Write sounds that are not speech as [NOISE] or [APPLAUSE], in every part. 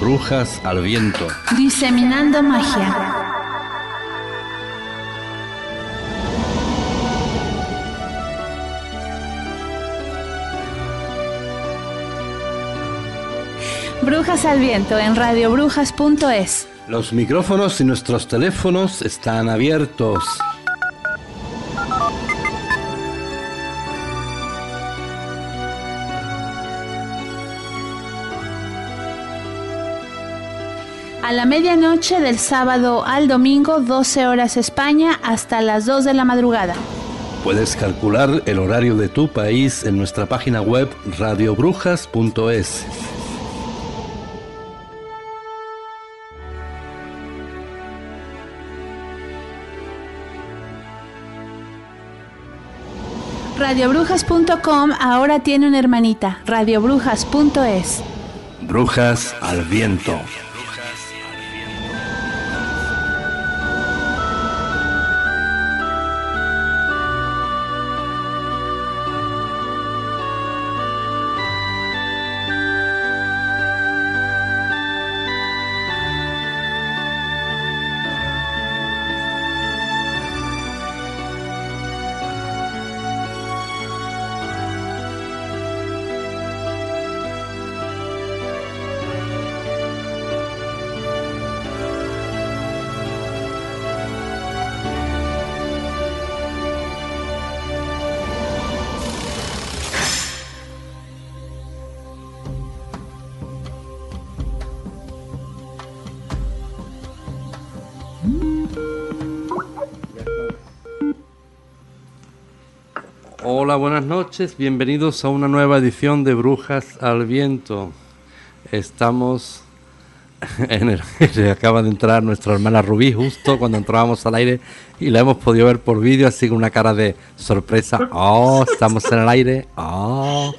Brujas al viento. Diseminando magia. Brujas al viento en radiobrujas.es. Los micrófonos y nuestros teléfonos están abiertos. A la medianoche del sábado al domingo, 12 horas España, hasta las 2 de la madrugada. Puedes calcular el horario de tu país en nuestra página web radiobrujas.es. Radiobrujas.com ahora tiene una hermanita, radiobrujas.es. Brujas al viento. Hola, buenas noches, bienvenidos a una nueva edición de Brujas al Viento. Estamos [LAUGHS] en el... acaba de entrar nuestra hermana Rubí justo cuando entrábamos al aire y la hemos podido ver por vídeo así con una cara de sorpresa. Oh, estamos en el aire. Oh.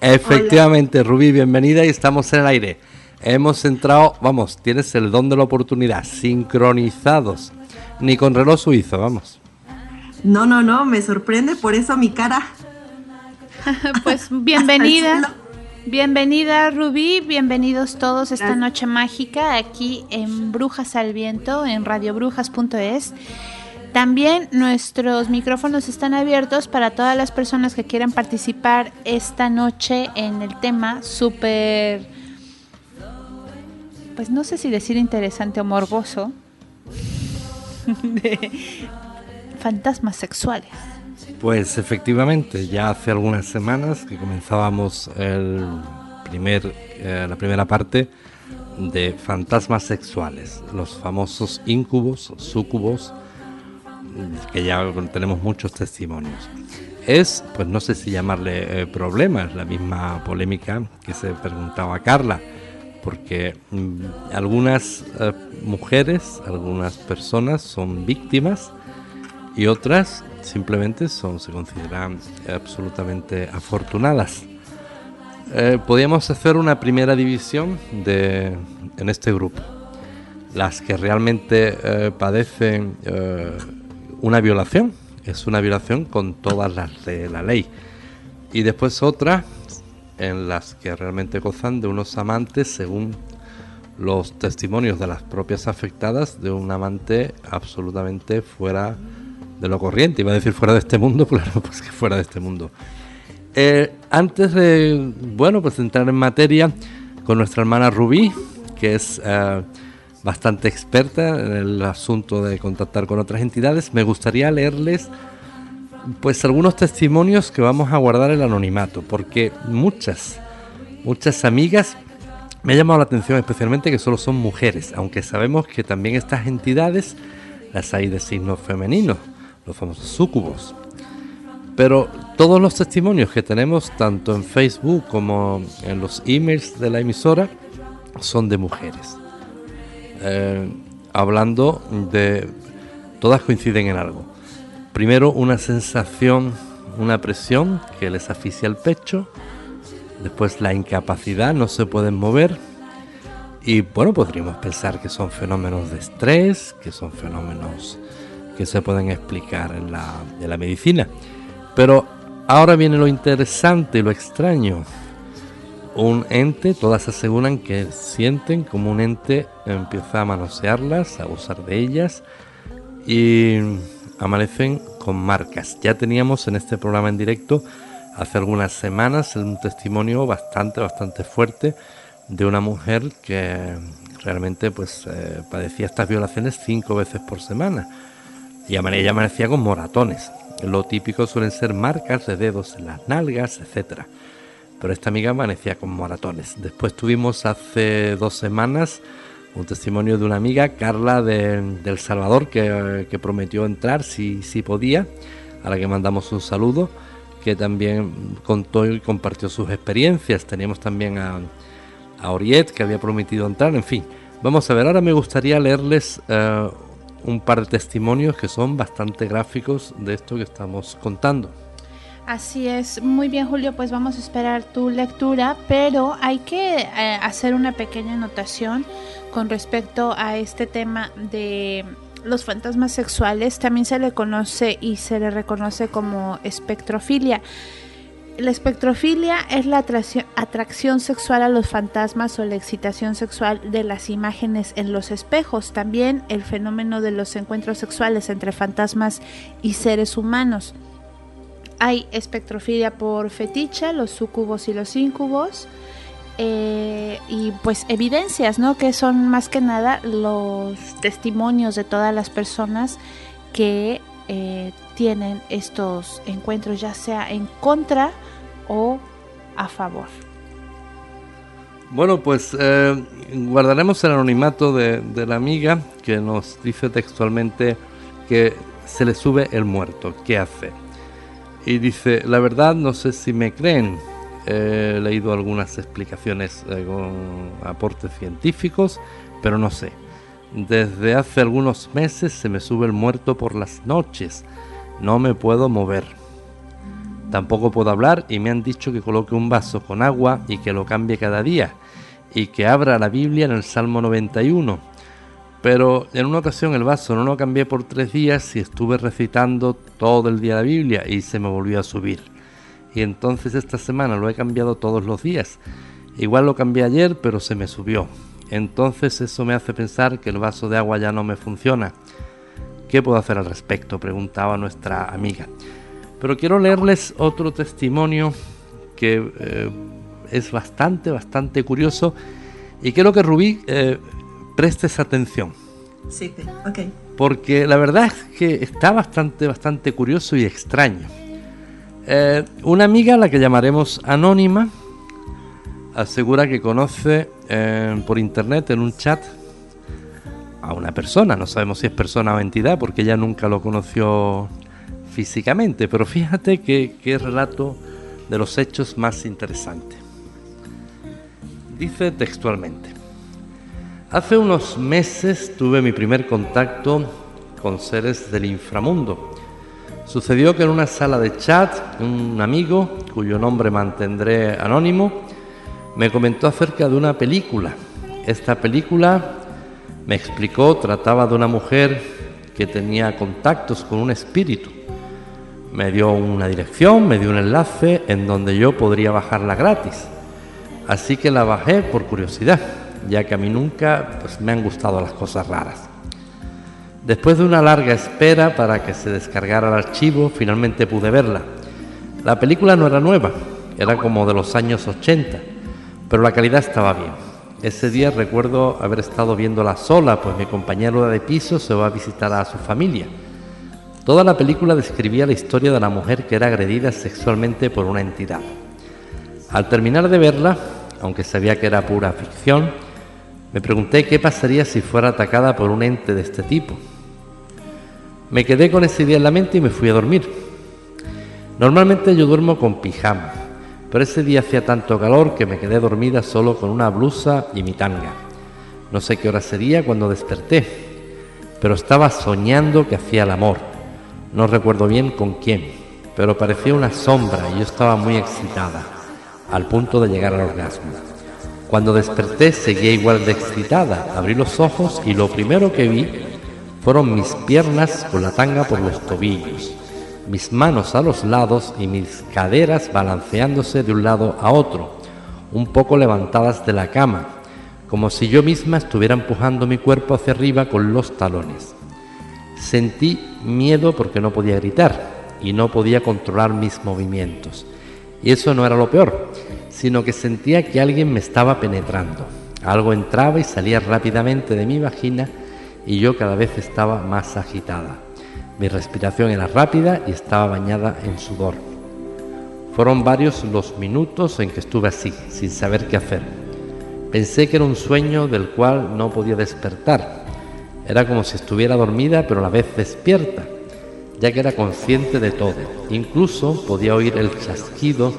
Efectivamente, Rubí, bienvenida y estamos en el aire. Hemos entrado, vamos, tienes el don de la oportunidad, sincronizados. Ni con reloj suizo, vamos. No, no, no, me sorprende por eso mi cara. [LAUGHS] pues bienvenida. [LAUGHS] Bienvenida Rubí, bienvenidos todos esta noche mágica aquí en Brujas al Viento, en radiobrujas.es. También nuestros micrófonos están abiertos para todas las personas que quieran participar esta noche en el tema súper, pues no sé si decir interesante o morboso, [LAUGHS] de fantasmas sexuales. Pues efectivamente, ya hace algunas semanas que comenzábamos el primer, eh, la primera parte de fantasmas sexuales, los famosos incubos, sucubos, que ya tenemos muchos testimonios. Es, pues no sé si llamarle eh, problema, es la misma polémica que se preguntaba Carla, porque mm, algunas eh, mujeres, algunas personas son víctimas y otras simplemente son, se consideran absolutamente afortunadas. Eh, podríamos hacer una primera división de, en este grupo. Las que realmente eh, padecen eh, una violación, es una violación con todas las de la ley. Y después otras en las que realmente gozan de unos amantes según los testimonios de las propias afectadas de un amante absolutamente fuera de lo corriente, iba a decir fuera de este mundo, [LAUGHS] claro, pues que fuera de este mundo. Eh, antes de, bueno, pues entrar en materia con nuestra hermana Rubí, que es eh, bastante experta en el asunto de contactar con otras entidades, me gustaría leerles pues algunos testimonios que vamos a guardar el anonimato, porque muchas, muchas amigas me ha llamado la atención especialmente que solo son mujeres, aunque sabemos que también estas entidades las hay de signos femeninos los famosos sucubos. Pero todos los testimonios que tenemos, tanto en Facebook como en los emails de la emisora, son de mujeres. eh, hablando de... Todas coinciden en algo. Primero, una sensación, una presión que les asfixia el pecho. Después, la incapacidad, no se pueden mover. Y bueno, podríamos pensar que son fenómenos de estrés, que son fenómenos que se pueden explicar en la, en la medicina. Pero ahora viene lo interesante y lo extraño. Un ente, todas aseguran que sienten como un ente empieza a manosearlas, a abusar de ellas y amanecen con marcas. Ya teníamos en este programa en directo hace algunas semanas un testimonio bastante, bastante fuerte de una mujer que realmente pues eh, padecía estas violaciones cinco veces por semana y amanecía con moratones. Lo típico suelen ser marcas de dedos en las nalgas, etcétera. Pero esta amiga amanecía con moratones. Después tuvimos hace dos semanas un testimonio de una amiga, Carla de, El Salvador, que, prometió entrar si, si podía, a la que mandamos un saludo, que también contó y compartió sus experiencias. Teníamos también a, a Oriet, que había prometido entrar, en fin. Vamos a ver, ahora me gustaría leerles eh, un par de testimonios que son bastante gráficos de esto que estamos contando. Así es, muy bien Julio, pues vamos a esperar tu lectura, pero hay que eh, hacer una pequeña anotación con respecto a este tema de los fantasmas sexuales. También se le conoce y se le reconoce como espectrofilia. La espectrofilia es la atracción, sexual a los fantasmas o la excitación sexual de las imágenes en los espejos. También el fenómeno de los encuentros sexuales entre fantasmas y seres humanos. Hay espectrofilia por fetiche, los sucubos y los incubos. Eh, y pues evidencias, ¿no? Que son más que nada los testimonios de todas las personas que eh, tienen estos encuentros, ya sea en contra o a favor. Bueno, pues eh, guardaremos el anonimato de, de, la amiga que nos dice textualmente que se le sube el muerto. ¿Qué hace? Y dice, la verdad no sé si me creen. He leído algunas explicaciones con aportes científicos, pero no sé. Desde hace algunos meses se me sube el muerto por las noches. No me puedo mover. Tampoco puedo hablar y me han dicho que coloque un vaso con agua y que lo cambie cada día y que abra la Biblia en el Salmo 91. Pero en una ocasión el vaso no lo cambié por tres días y estuve recitando todo el día la Biblia y se me volvió a subir. Y entonces esta semana lo he cambiado todos los días. Igual lo cambié ayer, pero se me subió. Entonces eso me hace pensar que el vaso de agua ya no me funciona. ¿Qué puedo hacer al respecto? preguntaba nuestra amiga. Pero quiero leerles otro testimonio que eh, es bastante, bastante curioso y quiero que Rubí eh, prestes atención. Sí, ok. Porque la verdad es que está bastante, bastante curioso y extraño. Eh, una amiga, a la que llamaremos Anónima, asegura que conoce por internet en un chat a una persona, no sabemos si es persona o entidad porque ella nunca lo conoció físicamente, pero fíjate que, qué relato de los hechos más interesante. Dice textualmente, hace unos meses tuve mi primer contacto con seres del inframundo. Sucedió que en una sala de chat, un amigo, cuyo nombre mantendré anónimo, me comentó acerca de una película. Esta película, me explicó, trataba de una mujer que tenía contactos con un espíritu me dio una dirección, me dio un enlace en donde yo podría bajarla gratis. Así que la bajé por curiosidad, ya que a mí nunca pues, me han gustado las cosas raras. Después de una larga espera para que se descargara el archivo, finalmente pude verla. La película no era nueva, era como de los años 80, pero la calidad estaba bien. Ese día recuerdo haber estado viéndola sola, pues mi compañero de piso se va a visitar a su familia. Toda la película describía la historia de la mujer que era agredida sexualmente por una entidad. Al terminar de verla, aunque sabía que era pura ficción, me pregunté qué pasaría si fuera atacada por un ente de este tipo. Me quedé con esa idea en la mente y me fui a dormir. Normalmente yo duermo con pijama, pero ese día hacía tanto calor que me quedé dormida solo con una blusa y mi tanga. No sé qué hora sería cuando desperté, pero estaba soñando que hacía el amor. No recuerdo bien con quién, pero parecía una sombra y yo estaba muy excitada, al punto de llegar al orgasmo. Cuando desperté seguía igual de excitada, abrí los ojos y lo primero que vi fueron mis piernas con la tanga por los tobillos, mis manos a los lados y mis caderas balanceándose de un lado a otro, un poco levantadas de la cama, como si yo misma estuviera empujando mi cuerpo hacia arriba con los talones. Sentí miedo porque no podía gritar y no podía controlar mis movimientos. Y eso no era lo peor, sino que sentía que alguien me estaba penetrando. Algo entraba y salía rápidamente de mi vagina y yo cada vez estaba más agitada. Mi respiración era rápida y estaba bañada en sudor. Fueron varios los minutos en que estuve así, sin saber qué hacer. Pensé que era un sueño del cual no podía despertar. Era como si estuviera dormida pero a la vez despierta, ya que era consciente de todo. Incluso podía oír el chasquido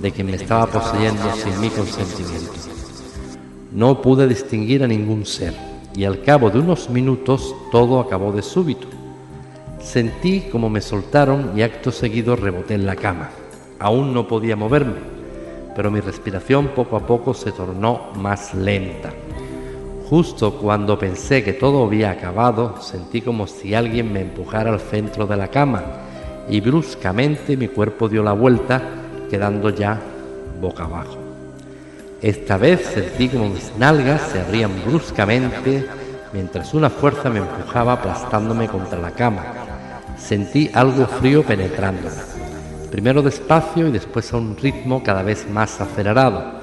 de quien me estaba poseyendo sin mi consentimiento. No pude distinguir a ningún ser y al cabo de unos minutos todo acabó de súbito. Sentí como me soltaron y acto seguido reboté en la cama. Aún no podía moverme, pero mi respiración poco a poco se tornó más lenta. Justo cuando pensé que todo había acabado, sentí como si alguien me empujara al centro de la cama y bruscamente mi cuerpo dio la vuelta, quedando ya boca abajo. Esta vez sentí como mis nalgas se abrían bruscamente mientras una fuerza me empujaba aplastándome contra la cama. Sentí algo frío penetrándome, primero despacio y después a un ritmo cada vez más acelerado.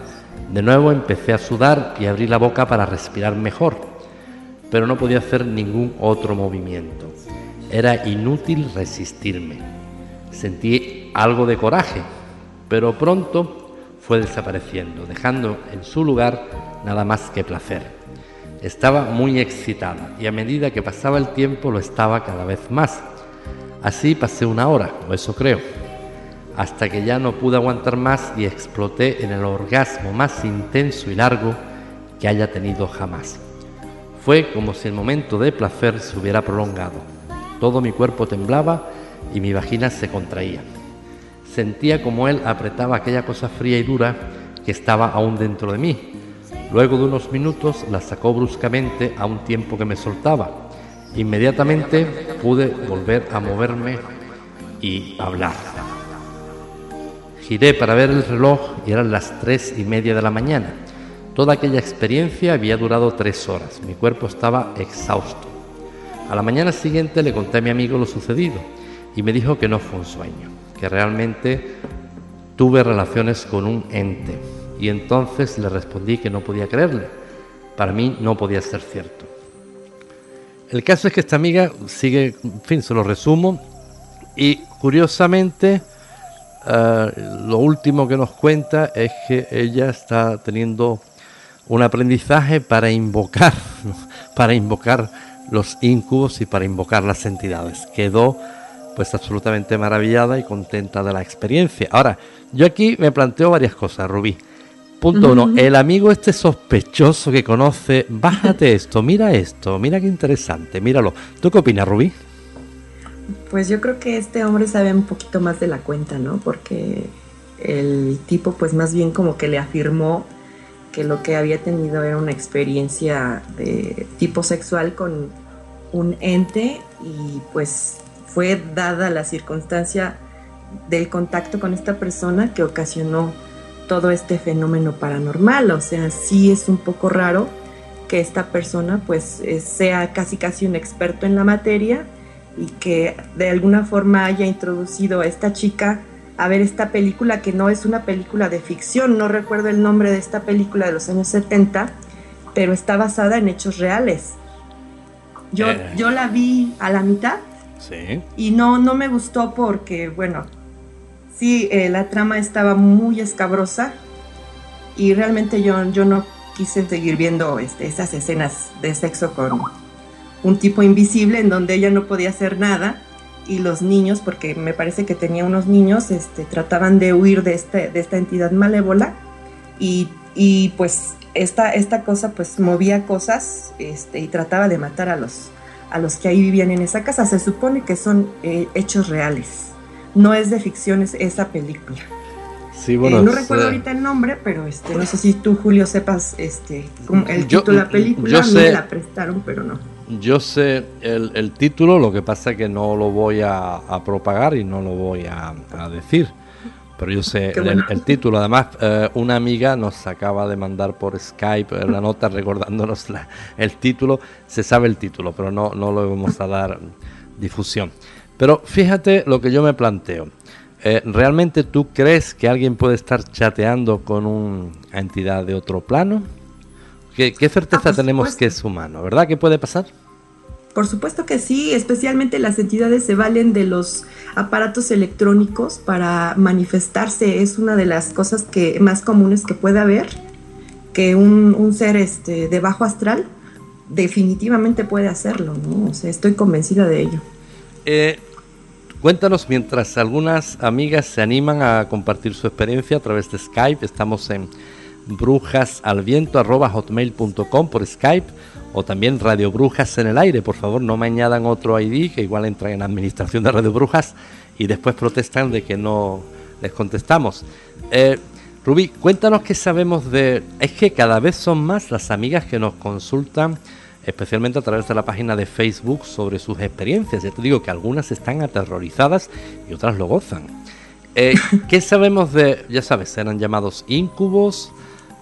De nuevo empecé a sudar y abrí la boca para respirar mejor, pero no podía hacer ningún otro movimiento. Era inútil resistirme. Sentí algo de coraje, pero pronto fue desapareciendo, dejando en su lugar nada más que placer. Estaba muy excitada y a medida que pasaba el tiempo lo estaba cada vez más. Así pasé una hora, o eso creo, hasta que ya no pude aguantar más y exploté en el orgasmo más intenso y largo que haya tenido jamás. Fue como si el momento de placer se hubiera prolongado. Todo mi cuerpo temblaba y mi vagina se contraía. Sentía como él apretaba aquella cosa fría y dura que estaba aún dentro de mí. Luego de unos minutos la sacó bruscamente a un tiempo que me soltaba. Inmediatamente pude volver a moverme y hablar. Giré para ver el reloj y eran las tres y media de la mañana. Toda aquella experiencia había durado tres horas. Mi cuerpo estaba exhausto. A la mañana siguiente le conté a mi amigo lo sucedido y me dijo que no fue un sueño que realmente tuve relaciones con un ente. Y entonces le respondí que no podía creerle. Para mí no podía ser cierto. El caso es que esta amiga sigue, en fin, se lo resumo. Y curiosamente, eh, lo último que nos cuenta es que ella está teniendo un aprendizaje para invocar, [LAUGHS] para invocar los incubos y para invocar las entidades. Quedó pues absolutamente maravillada y contenta de la experiencia. Ahora, yo aquí me planteo varias cosas, Rubí. Punto uno, el amigo este sospechoso que conoce, bájate [LAUGHS] esto, mira esto, mira qué interesante, míralo. ¿Tú qué opinas, Rubí? Pues yo creo que este hombre sabe un poquito más de la cuenta, ¿no? Porque el tipo pues más bien como que le afirmó que lo que había tenido era una experiencia de tipo sexual con un ente y pues fue dada la circunstancia del contacto con esta persona que ocasionó todo este fenómeno paranormal. O sea, sí es un poco raro que esta persona pues eh, sea casi casi un experto en la materia y que de alguna forma haya introducido a esta chica a ver esta película que no es una película de ficción, no recuerdo el nombre de esta película de los años 70, pero está basada en hechos reales. Yo, eh. yo la vi a la mitad y no, no me gustó porque, bueno, sí, eh, la trama estaba muy escabrosa y realmente yo, yo no quise seguir viendo este, esas escenas de sexo con un tipo invisible en donde ella no podía hacer nada y los niños, porque me parece que tenía unos niños, este, trataban de huir de, este, de esta entidad malévola y, y pues esta, esta cosa pues movía cosas este, y trataba de matar a los, a los que ahí vivían en esa casa. Se supone que son eh, hechos reales. No es de ficción esa película. Sí, bueno, eh, no recuerdo ahorita el nombre, pero este, no sé si tú, Julio, sepas este, el título de la película. Yo sé, la prestaron, pero no. Yo sé el, título, lo que pasa es que no lo voy a, propagar y no lo voy a, decir. Pero yo sé el, título. Además, eh, una amiga nos acaba de mandar por Skype la nota recordándonos el título. Se sabe el título, pero no, no lo vamos a dar difusión. Pero fíjate lo que yo me planteo. Eh, ¿Realmente tú crees que alguien puede estar chateando con una entidad de otro plano? ¿Qué, certeza ah, tenemos que es humano? ¿Verdad que puede pasar? Por supuesto que sí, especialmente las entidades se valen de los aparatos electrónicos para manifestarse. Es una de las cosas que más comunes que puede haber, que un, ser este, de bajo astral definitivamente puede hacerlo, ¿no? O sea, estoy convencida de ello. Eh, cuéntanos, mientras algunas amigas se animan a compartir su experiencia a través de Skype, estamos en brujasalviento.hotmail.com por Skype o también Radio Brujas en el aire. Por favor, no me añadan otro ID que igual entra en administración de Radio Brujas y después protestan de que no les contestamos. Eh, Rubí, cuéntanos qué sabemos de... Es que cada vez son más las amigas que nos consultan, especialmente a través de la página de Facebook, sobre sus experiencias. Ya te digo que algunas están aterrorizadas y otras lo gozan. Eh, [LAUGHS] ¿Qué sabemos de, ya sabes, eran llamados incubos,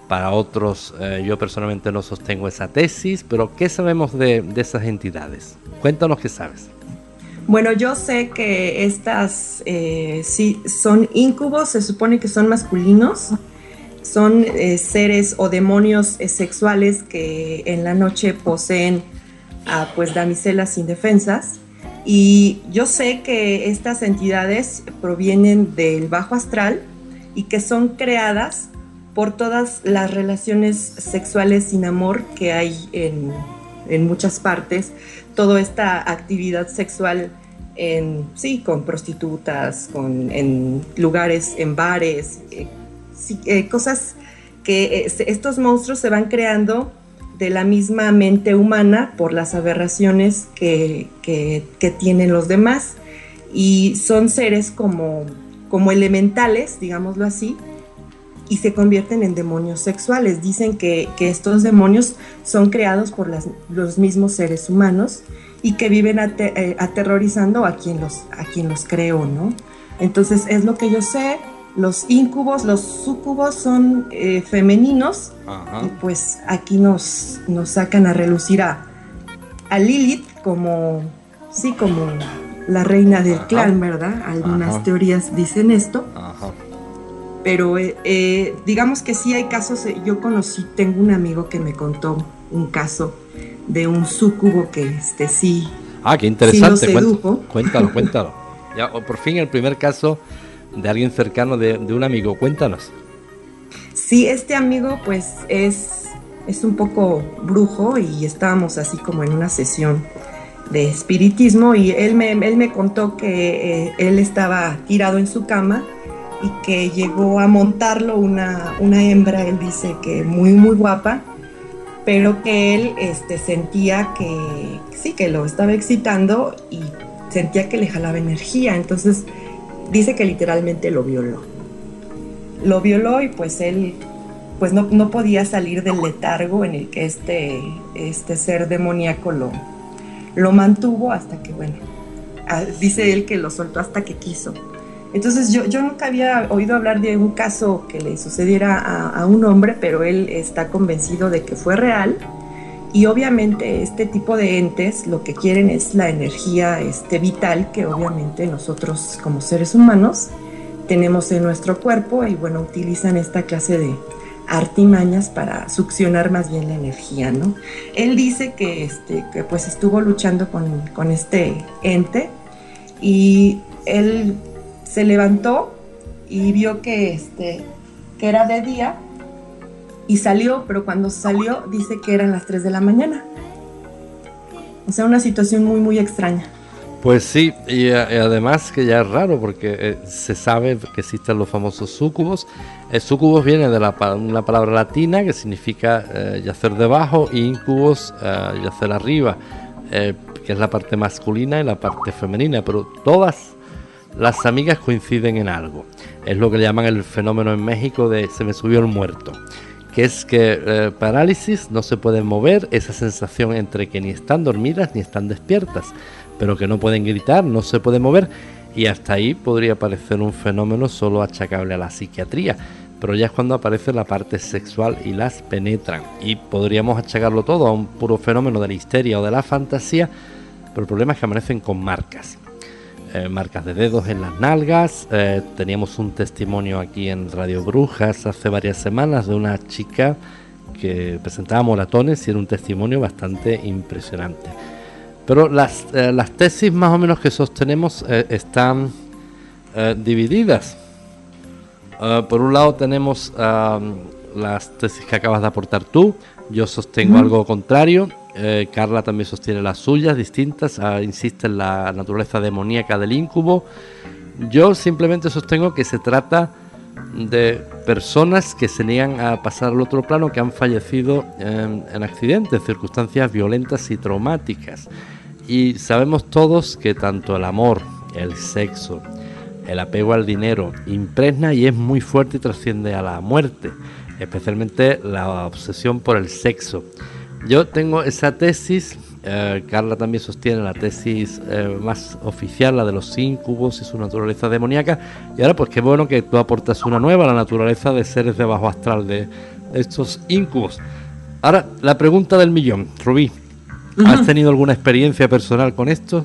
para otros, eh, yo personalmente no sostengo esa tesis, pero ¿qué sabemos de, esas entidades? Cuéntanos qué sabes. Bueno, yo sé que estas eh, sí son incubos, se supone que son masculinos, son eh, seres o demonios sexuales que en la noche poseen a pues damiselas indefensas. Y yo sé que estas entidades provienen del bajo astral y que son creadas por todas las relaciones sexuales sin amor que hay en, muchas partes, toda esta actividad sexual en, sí, con prostitutas, con, en lugares, en bares, eh, eh, cosas que eh, estos monstruos se van creando de la misma mente humana por las aberraciones que, que tienen los demás y son seres como, como elementales, digámoslo así, y se convierten en demonios sexuales. Dicen que, estos demonios son creados por los mismos seres humanos y que viven eh, aterrorizando a quien, los, a quien los creó, ¿no? Entonces es lo que yo sé. Los incubos, los sucubos son eh, femeninos y pues aquí nos, nos sacan a relucir a, Lilith como, sí, como la reina del clan, ¿verdad? Algunas teorías dicen esto. Ajá pero eh, eh, digamos que sí hay casos, yo conocí, tengo un amigo que me contó un caso de un sucubo que este sí. Ah, qué interesante, cuéntalo, [LAUGHS] cuéntalo. Ya, por fin el primer caso de alguien cercano de, un amigo, cuéntanos. Sí, este amigo pues es, es un poco brujo y estábamos así como en una sesión de espiritismo y él me, él me contó que él estaba tirado en su cama y que llegó a montarlo una, hembra, él dice que muy, muy guapa, pero que él este, sentía que sí, que lo estaba excitando y sentía que le jalaba energía, entonces dice que literalmente lo violó. Lo violó y pues él pues no, no podía salir del letargo en el que este, este ser demoníaco lo, lo mantuvo hasta que, bueno, dice él que lo soltó hasta que quiso. Entonces yo, yo nunca había oído hablar de un caso que le sucediera a, un hombre, pero él está convencido de que fue real. Y obviamente este tipo de entes lo que quieren es la energía este, vital que obviamente nosotros como seres humanos tenemos en nuestro cuerpo y bueno, utilizan esta clase de artimañas para succionar más bien la energía, ¿no? Él dice que, este, que pues estuvo luchando con, con este ente y él se levantó y vio que, este, que era de día y salió, pero cuando salió dice que eran las 3 de la mañana. O sea, una situación muy, muy extraña. Pues sí, y, además que ya es raro porque eh, se sabe que existen los famosos súcubos. El súcubos viene de la, una palabra latina que significa eh, yacer debajo y incubos eh, yacer arriba, que es la parte masculina y la parte femenina, pero todas las amigas coinciden en algo. Es lo que llaman el fenómeno en México de se me subió el muerto que es que parálisis no se pueden mover, esa sensación entre que ni están dormidas ni están despiertas pero que no pueden gritar, no se pueden mover y hasta ahí podría parecer un fenómeno solo achacable a la psiquiatría, pero ya es cuando aparece la parte sexual y las penetran y podríamos achacarlo todo a un puro fenómeno de la histeria o de la fantasía, pero el problema es que amanecen con marcas. Eh, marcas de dedos en las nalgas. Eh, teníamos un testimonio aquí en Radio Brujas hace varias semanas de una chica que presentaba moratones y era un testimonio bastante impresionante. Pero las, eh, las tesis más o menos que sostenemos eh, están eh, divididas. por un lado tenemos las tesis que acabas de aportar tú, yo sostengo algo contrario, Carla también sostiene las suyas distintas, ah, insiste en la naturaleza demoníaca del incubo. Yo simplemente sostengo que se trata de personas que se niegan a pasar al otro plano, que han fallecido en accidentes, circunstancias violentas y traumáticas. Y sabemos todos que tanto el amor, el sexo, el apego al dinero impregna y es muy fuerte y trasciende a la muerte, especialmente la obsesión por el sexo. Yo tengo esa tesis, eh, Carla también sostiene la tesis eh, más oficial, la de los incubos y su naturaleza demoníaca, y ahora pues qué bueno que tú aportas una nueva, la naturaleza de seres de bajo astral de estos incubos. Ahora, la pregunta del millón, Rubí, ¿Has tenido alguna experiencia personal con esto?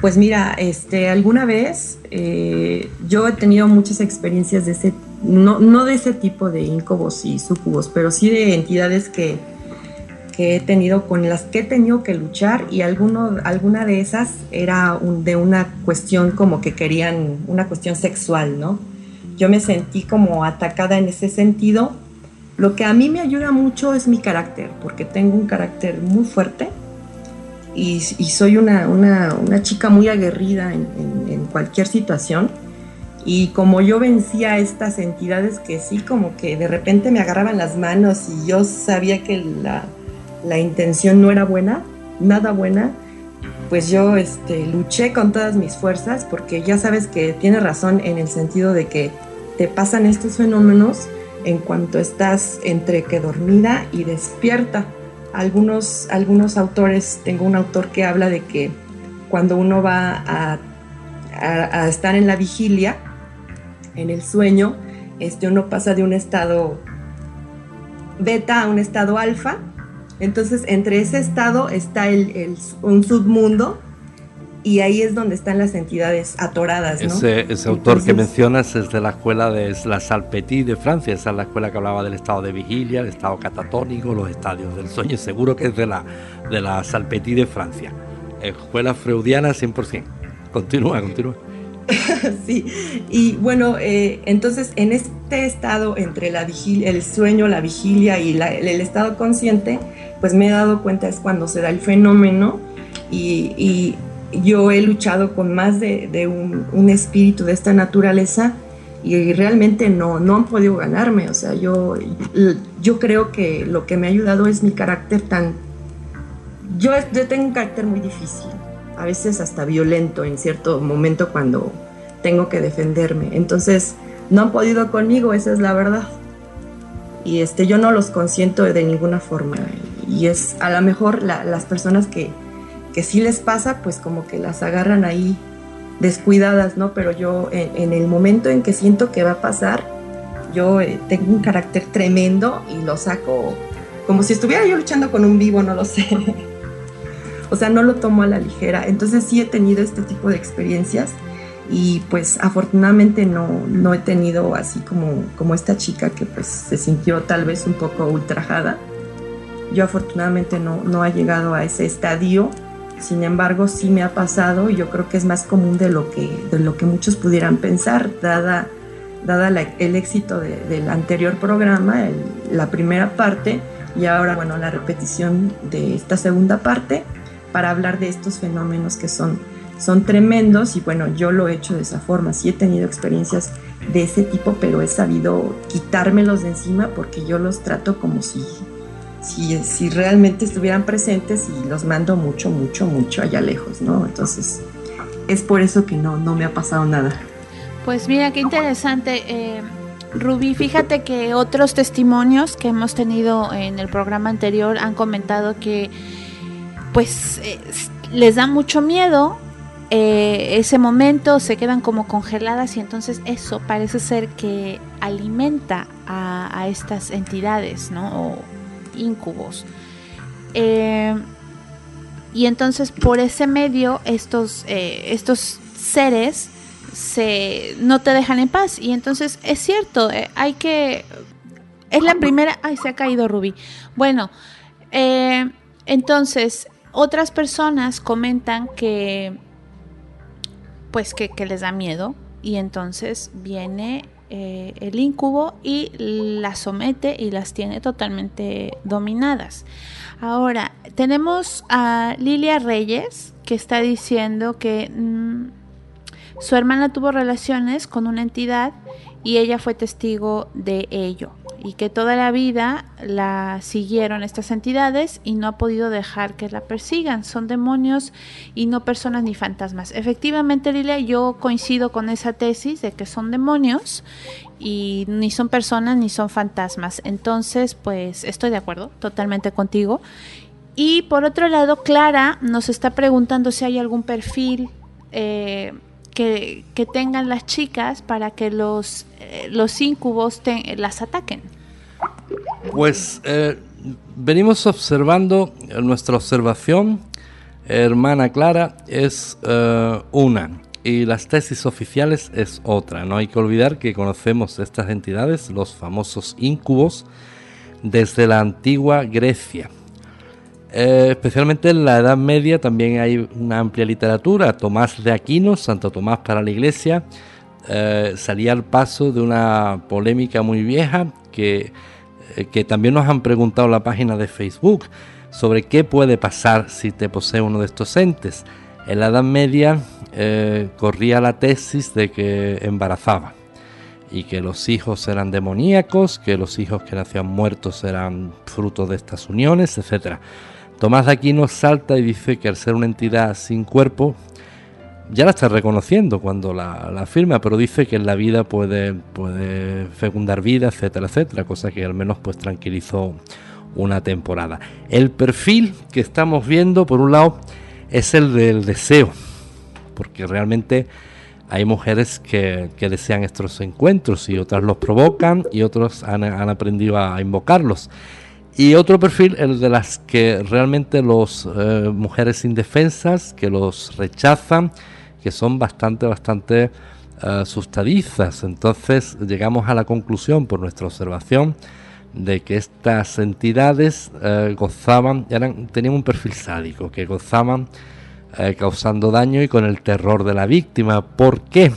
Pues mira, este, alguna vez eh, yo he tenido muchas experiencias de ese, no, no de ese tipo de incubos y sucubos, pero sí de entidades que, que he tenido, con las que he tenido que luchar y alguno, alguna de esas era de una cuestión como que querían, una cuestión sexual, ¿no? Yo me sentí como atacada en ese sentido lo que a mí me ayuda mucho es mi carácter, porque tengo un carácter muy fuerte y, soy una, chica muy aguerrida en, cualquier situación. Y como yo vencía a estas entidades que sí, como que de repente me agarraban las manos y yo sabía que la, la intención no era buena, nada buena, pues yo este, luché con todas mis fuerzas porque ya sabes que tiene razón en el sentido de que te pasan estos fenómenos en cuanto estás entre que dormida y despierta. Algunos, algunos autores, tengo un autor que habla de que cuando uno va a, estar en la vigilia, en el sueño, este, uno pasa de un estado beta a un estado alfa. Entonces, entre ese estado está el, un submundo y ahí es donde están las entidades atoradas. ¿no? Ese, autor que mencionas es de la escuela de la Salpetie de Francia, esa es la escuela que hablaba del estado de vigilia, el estado catatónico, los estadios del sueño, seguro que es de la, de la Salpetie de Francia. Escuela freudiana 100%. Continúa, continúa. [LAUGHS] sí, y bueno, eh, entonces en este estado entre la vigilia, el sueño, la vigilia y el estado consciente, pues me he dado cuenta es cuando se da el fenómeno y yo he luchado con más de, un, espíritu de esta naturaleza y realmente no, no han podido ganarme. O sea, yo, yo creo que lo que me ha ayudado es mi carácter tan... Yo, yo tengo un carácter muy difícil, a veces hasta violento en cierto momento cuando tengo que defenderme. Entonces, no han podido conmigo, esa es la verdad. Y este, yo no los consiento de ninguna forma. Y es a lo mejor las personas que, que sí les pasa, pues como que las agarran ahí descuidadas, ¿no? Pero yo en, el momento en que siento que va a pasar, yo eh, tengo un carácter tremendo y lo saco como si estuviera yo luchando con un vivo, no lo sé. [LAUGHS] o sea, no lo tomo a la ligera. Entonces sí he tenido este tipo de experiencias y pues afortunadamente no, no he tenido así como, como esta chica que pues se sintió tal vez un poco ultrajada. Yo afortunadamente no, no ha llegado a ese estadio sin embargo, sí me ha pasado y yo creo que es más común de lo que, de lo que muchos pudieran pensar, dada, dada el éxito del anterior programa, la primera parte, y ahora, bueno, la repetición de esta segunda parte, para hablar de estos fenómenos que son, son tremendos y bueno, yo lo he hecho de esa forma, sí he tenido experiencias de ese tipo, pero he sabido quitármelos de encima porque yo los trato como si, si, si realmente estuvieran presentes y los mando mucho, mucho, mucho allá lejos, ¿no? Entonces, es por eso que no, no me ha pasado nada. Pues mira, qué interesante. Eh, Rubí, fíjate que otros testimonios que hemos tenido en el programa anterior han comentado que pues eh, les da mucho miedo eh, ese momento, se quedan como congeladas y entonces eso parece ser que alimenta a, estas entidades, ¿no? O incubos. y entonces por ese medio estos, estos seres se no te dejan en paz y entonces es cierto eh, hay que es la primera ay se ha caído Ruby bueno eh, entonces otras personas comentan que pues que, les da miedo y entonces viene eh, el incubo y las somete y las tiene totalmente dominadas. Ahora tenemos a Lilia Reyes que está diciendo que mm, su hermana tuvo relaciones con una entidad y ella fue testigo de ello y que toda la vida la siguieron estas entidades y no ha podido dejar que la persigan. Son demonios y no personas ni fantasmas. Efectivamente, Lilia, yo coincido con esa tesis de que son demonios y ni son personas ni son fantasmas. Entonces, pues estoy de acuerdo totalmente contigo. Y por otro lado, Clara nos está preguntando si hay algún perfil eh, que, tengan las chicas para que los, eh, los incubos las ataquen? Pues eh, venimos observando, eh, nuestra observación, hermana Clara, es una y las tesis oficiales es otra. No hay que olvidar que conocemos estas entidades, los famosos incubos, desde la antigua Grecia. Eh, especialmente en la Edad Media también hay una amplia literatura. Tomás de Aquino, Santo Tomás para la Iglesia, eh, salía al paso de una polémica muy vieja que, eh, que también nos han preguntado en la página de Facebook sobre qué puede pasar si te posee uno de estos entes. En la Edad Media corría la tesis de que embarazaba y que los hijos eran demoníacos, que los hijos que nacían muertos eran fruto de estas uniones, etcétera. Tomás de Aquino salta y dice que al ser una entidad sin cuerpo, ya la está reconociendo cuando la, afirma, pero dice que en la vida puede, puede fecundar vida, etcétera, etcétera, cosa que al menos pues tranquilizó una temporada. El perfil que estamos viendo, por un lado, es el del deseo, porque realmente hay mujeres que, desean estos encuentros y otras los provocan y otros han, han aprendido a invocarlos. Y otro perfil, el de las que realmente los eh, mujeres indefensas, que los rechazan, que son bastante, bastante eh, asustadizas. Entonces llegamos a la conclusión por nuestra observación de que estas entidades eh, gozaban, eran, tenían un perfil sádico, que gozaban causando daño y con el terror de la víctima. ¿Por qué?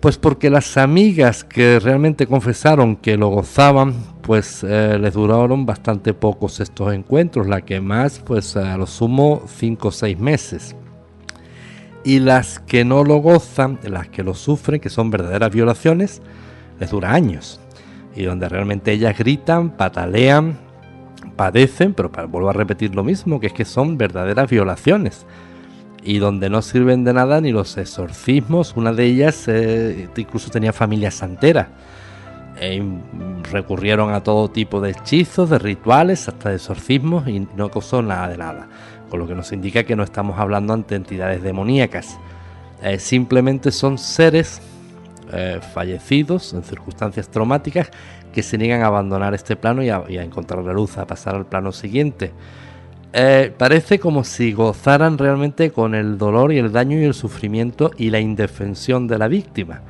Pues porque las amigas que realmente confesaron que lo gozaban, pues eh, les duraron bastante pocos estos encuentros, la que más, pues a lo sumo 5 o 6 meses. Y las que no lo gozan, las que lo sufren, que son verdaderas violaciones, les dura años. Y donde realmente ellas gritan, patalean, padecen, pero vuelvo a repetir lo mismo, que es que son verdaderas violaciones y donde no sirven de nada ni los exorcismos. Una de ellas eh, incluso tenía familia santera. E recurrieron a todo tipo de hechizos, de rituales, hasta de exorcismos y no causó nada de nada. Con lo que nos indica que no estamos hablando ante entidades demoníacas. Eh, simplemente son seres eh, fallecidos en circunstancias traumáticas que se niegan a abandonar este plano y a encontrar la luz, a pasar al plano siguiente. Eh, parece como si gozaran realmente con el dolor y el daño y el sufrimiento y la indefensión de la víctima.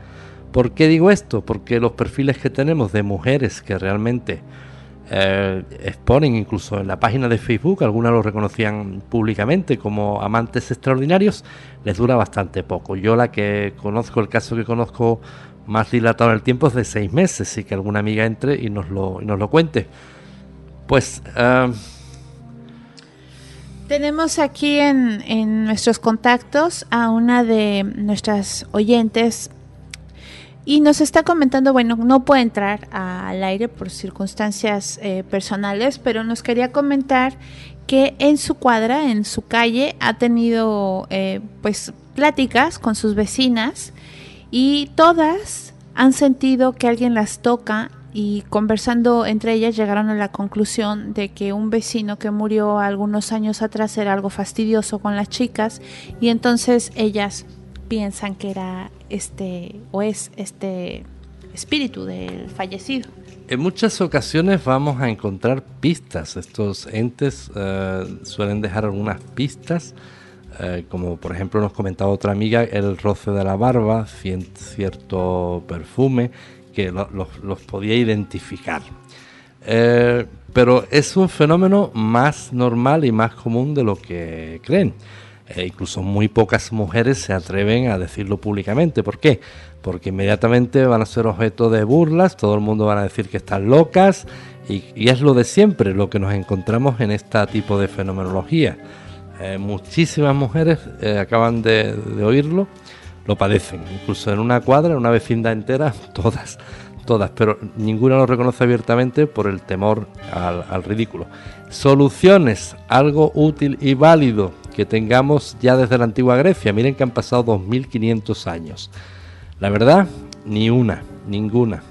¿Por qué digo esto? Porque los perfiles que tenemos de mujeres que realmente eh, exponen incluso en la página de Facebook, algunas lo reconocían públicamente como amantes extraordinarios, les dura bastante poco. Yo la que conozco, el caso que conozco más dilatado en el tiempo es de seis meses, y que alguna amiga entre y nos lo, nos lo cuente. Pues... Eh, Tenemos aquí en, nuestros contactos a una de nuestras oyentes y nos está comentando, bueno, no puede entrar al aire por circunstancias eh, personales, pero nos quería comentar que en su cuadra, en su calle, ha tenido eh, pues pláticas con sus vecinas y todas han sentido que alguien las toca y conversando entre ellas llegaron a la conclusión de que un vecino que murió algunos años atrás era algo fastidioso con las chicas y entonces ellas piensan que era este o es este espíritu del fallecido. En muchas ocasiones vamos a encontrar pistas. Estos entes eh, suelen dejar algunas pistas, eh, como por ejemplo nos comentaba otra amiga, el roce de la barba, cierto perfume, que los podía identificar. Eh, pero es un fenómeno más normal y más común de lo que creen. E incluso muy pocas mujeres se atreven a decirlo públicamente. ¿Por qué? Porque inmediatamente van a ser objeto de burlas, todo el mundo van a decir que están locas y, es lo de siempre, lo que nos encontramos en este tipo de fenomenología. Eh, muchísimas mujeres eh, acaban de, oírlo, lo padecen, incluso en una cuadra, en una vecindad entera, [LAUGHS] todas, todas, pero ninguna lo reconoce abiertamente por el temor al ridículo. Soluciones, algo útil y válido que tengamos ya desde la antigua Grecia. Miren que han pasado 2500 años. La verdad, ni una, ninguna.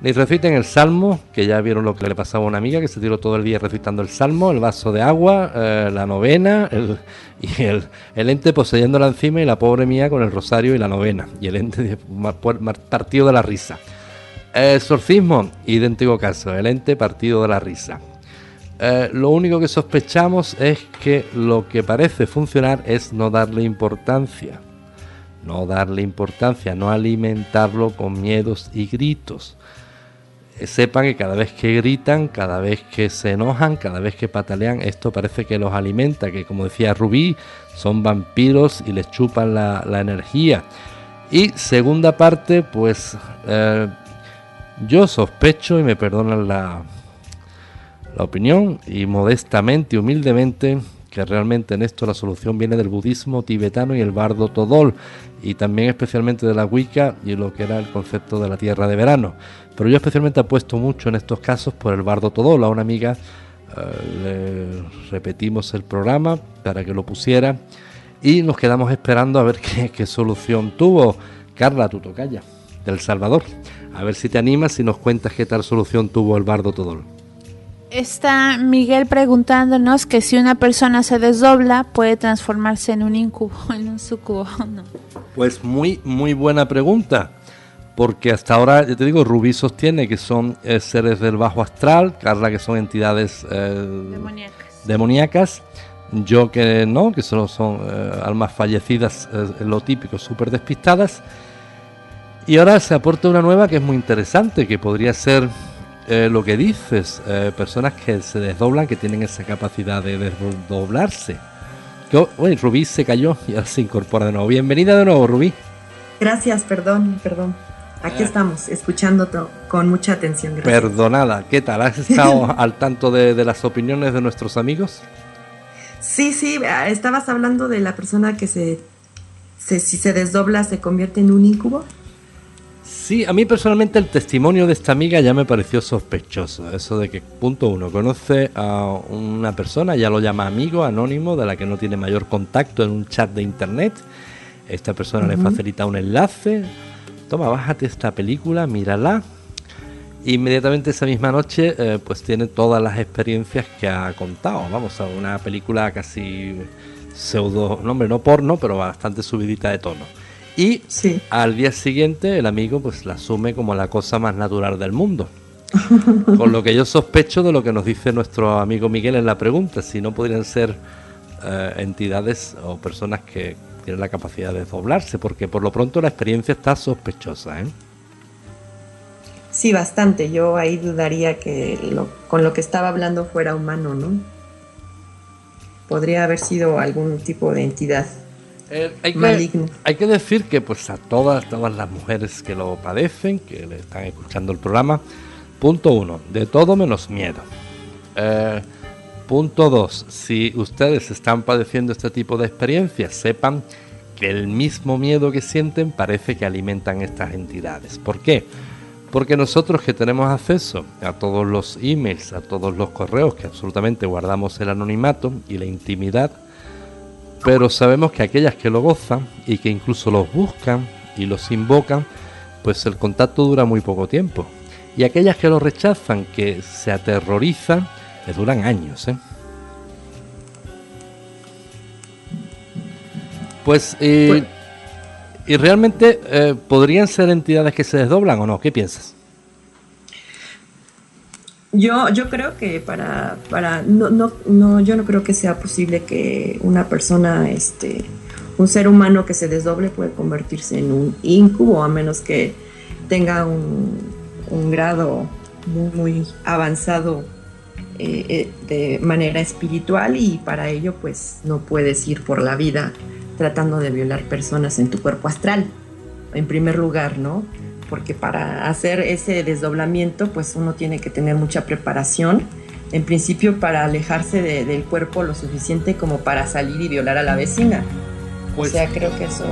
Ni reciten el salmo, que ya vieron lo que le pasaba a una amiga que se tiró todo el día recitando el salmo, el vaso de agua, eh, la novena, [LAUGHS] y el, ente poseyéndola encima y la pobre mía con el rosario y la novena. Y el ente [LAUGHS] partido de la risa. exorcismo, idéntico caso, el ente partido de la risa. Eh, lo único que sospechamos es que lo que parece funcionar es no darle importancia. No darle importancia, no alimentarlo con miedos y gritos. Eh, sepan que cada vez que gritan, cada vez que se enojan, cada vez que patalean, esto parece que los alimenta, que como decía Rubí, son vampiros y les chupan la, energía. Y segunda parte, pues eh, yo sospecho, y me perdonan la, la opinión y modestamente humildemente que realmente en esto la solución viene del budismo tibetano y el bardo todol y también especialmente de la Wicca y lo que era el concepto de la tierra de verano. Pero yo especialmente apuesto mucho en estos casos por el bardo todol. A una amiga eh, le repetimos el programa para que lo pusiera y nos quedamos esperando a ver [LAUGHS] qué, solución tuvo. Carla Tutocaya, del Salvador. A ver si te animas y nos cuentas qué tal solución tuvo el bardo todol. Está Miguel preguntándonos que si una persona se desdobla puede transformarse en un incubo, [LAUGHS] en un sucubo. No. Pues muy, muy buena pregunta. Porque hasta ahora, ya te digo, Rubí sostiene que son eh, seres del bajo astral, Carla que son entidades eh, demoníacas. Yo que no, que solo son eh, almas fallecidas, lo típico, súper despistadas. Y ahora se aporta una nueva que es muy interesante, que podría ser eh, lo que dices, eh, personas que se desdoblan, que tienen esa capacidad de desdoblarse. Uy, Rubí se cayó [LAUGHS] y ahora se incorpora de nuevo. Bienvenida de nuevo, Rubí. Gracias, perdón, perdón. Aquí eh. estamos, escuchando con mucha atención. Perdonada, ¿qué tal? ¿Has estado [LAUGHS] al tanto de, las opiniones de nuestros amigos? Sí, sí, ah, estabas hablando de la persona que se, se si se desdobla se convierte en un incubo. Sí, a mí personalmente el testimonio de esta amiga ya me pareció sospechoso. Eso de que, punto uno, conoce a una persona, ya lo llama amigo, anónimo, de la que no tiene mayor contacto en un chat de internet. Esta persona le facilita un enlace. Toma, bájate esta película, mírala. Inmediatamente esa misma noche, eh, pues tiene todas las experiencias que ha contado. Vamos a una película casi pseudo, nombre no porno, pero bastante subidita de tono. Y al día siguiente el amigo pues la asume como la cosa más natural del mundo. [LAUGHS] Con lo que yo sospecho de lo que nos dice nuestro amigo Miguel en la pregunta, si no podrían ser eh, entidades o personas que tienen la capacidad de doblarse, porque por lo pronto la experiencia está sospechosa. ¿eh? Sí, bastante. Yo ahí dudaría que con lo que estaba hablando fuera humano, ¿no? Podría haber sido algún tipo de entidad. Eh, hay, que, hay, que, decir que pues a todas, todas las mujeres que lo padecen, que le están escuchando el programa, punto uno, de todo menos miedo. Eh, Punto 2. Si ustedes están padeciendo este tipo de experiencias, sepan que el mismo miedo que sienten parece que alimentan estas entidades. ¿Por qué? Porque nosotros que tenemos acceso a todos los emails, a todos los correos, que absolutamente guardamos el anonimato y la intimidad, pero sabemos que aquellas que lo gozan y que incluso los buscan y los invocan, pues el contacto dura muy poco tiempo. Y aquellas que lo rechazan, que se aterrorizan, les duran años. ¿eh? Pues, pues ¿Y realmente eh, podrían ser entidades que se desdoblan o no? ¿Qué piensas? Yo, yo creo que para, para no, no, no, yo no creo que sea posible que una persona, este, un ser humano que se desdoble puede convertirse en un incubo, a menos que tenga un, un grado muy, muy avanzado eh, eh, de manera espiritual y para ello pues no puedes ir por la vida tratando de violar personas en tu cuerpo astral, en primer lugar, ¿no? Porque para hacer ese desdoblamiento, pues uno tiene que tener mucha preparación, en principio para alejarse del cuerpo lo suficiente como para salir y violar a la vecina. o pues sea, creo que eso.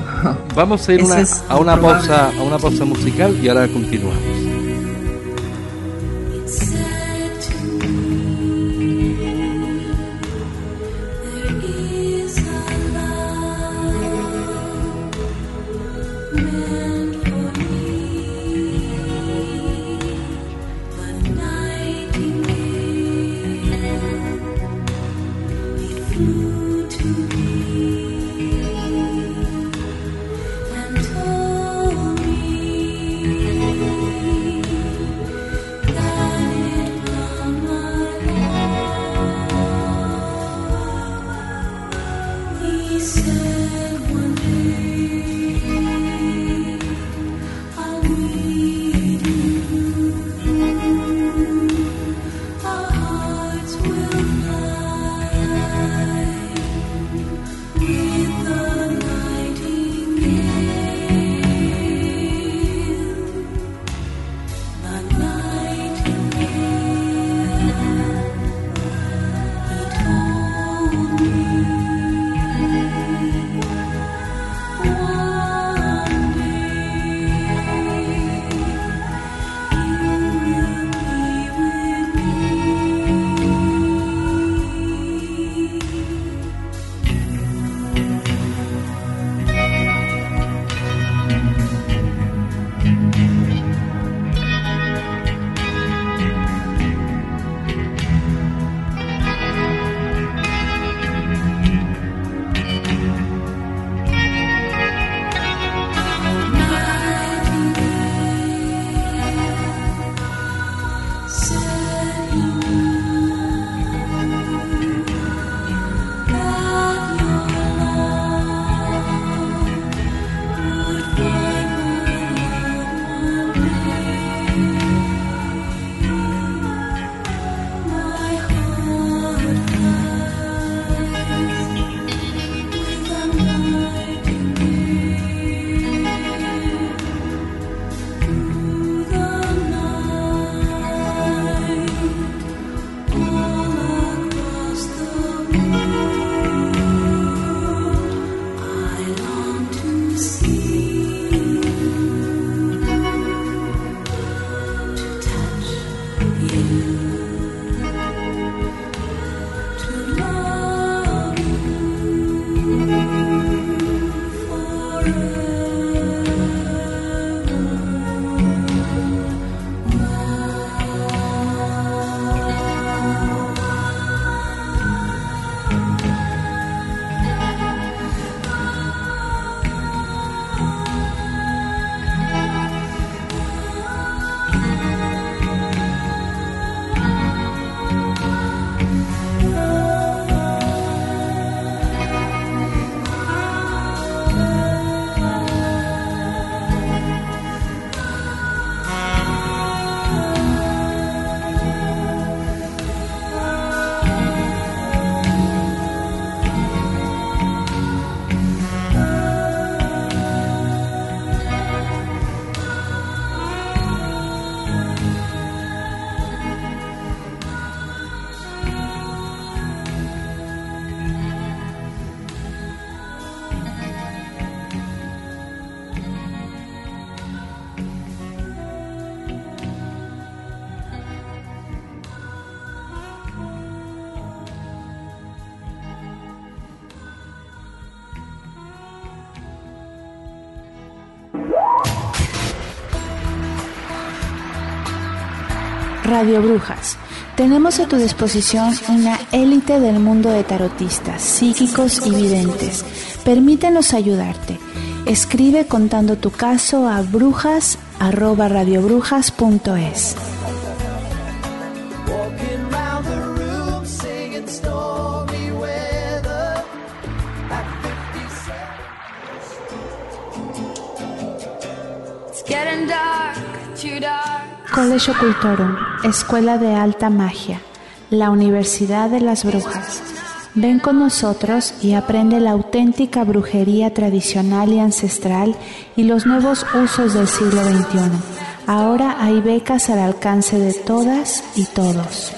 Vamos a ir [LAUGHS] a una pausa, a una pausa musical y ahora continuamos. Radio Brujas. Tenemos a tu disposición una élite del mundo de tarotistas, psíquicos y videntes. Permítenos ayudarte. Escribe contando tu caso a brujas@radiobrujas.es. Colegio Cultorum, Escuela de Alta Magia, la Universidad de las Brujas. Ven con nosotros y aprende la auténtica brujería tradicional y ancestral y los nuevos usos del siglo XXI. Ahora hay becas al alcance de todas y todos.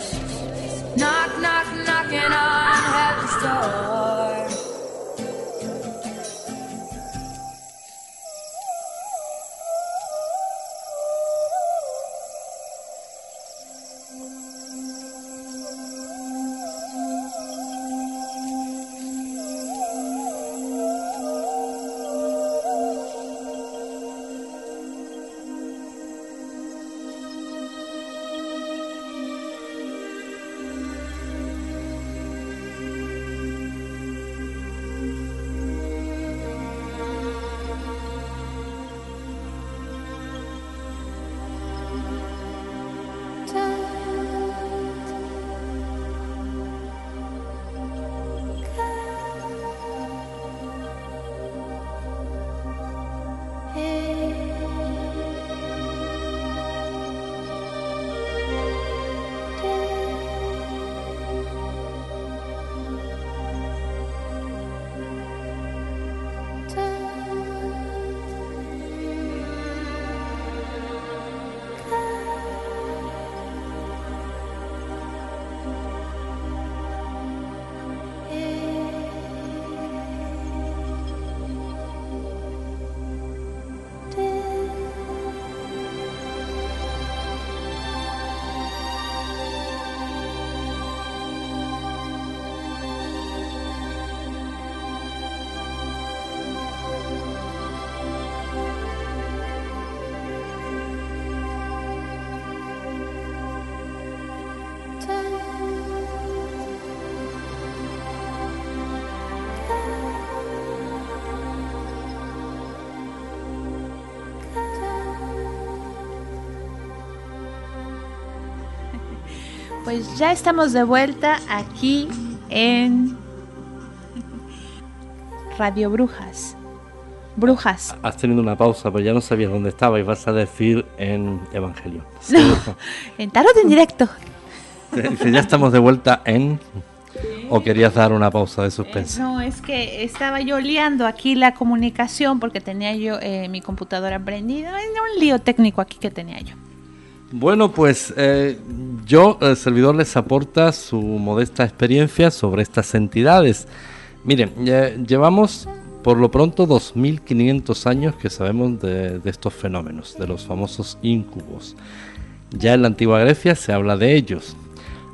Pues ya estamos de vuelta aquí en Radio Brujas. Brujas. Has tenido una pausa, pero ya no sabías dónde estaba y vas a decir en Evangelio. [LAUGHS] en Tarot en directo. ya estamos de vuelta en... ¿O querías dar una pausa de suspense? no, es que estaba yo liando aquí la comunicación porque tenía yo eh, mi computadora prendida. Un lío técnico aquí que tenía yo. Bueno, pues eh, yo, el servidor, les aporta su modesta experiencia sobre estas entidades. Miren, llevamos por lo pronto 2.500 años que sabemos de, estos fenómenos, de los famosos incubos. Ya en la antigua Grecia se habla de ellos.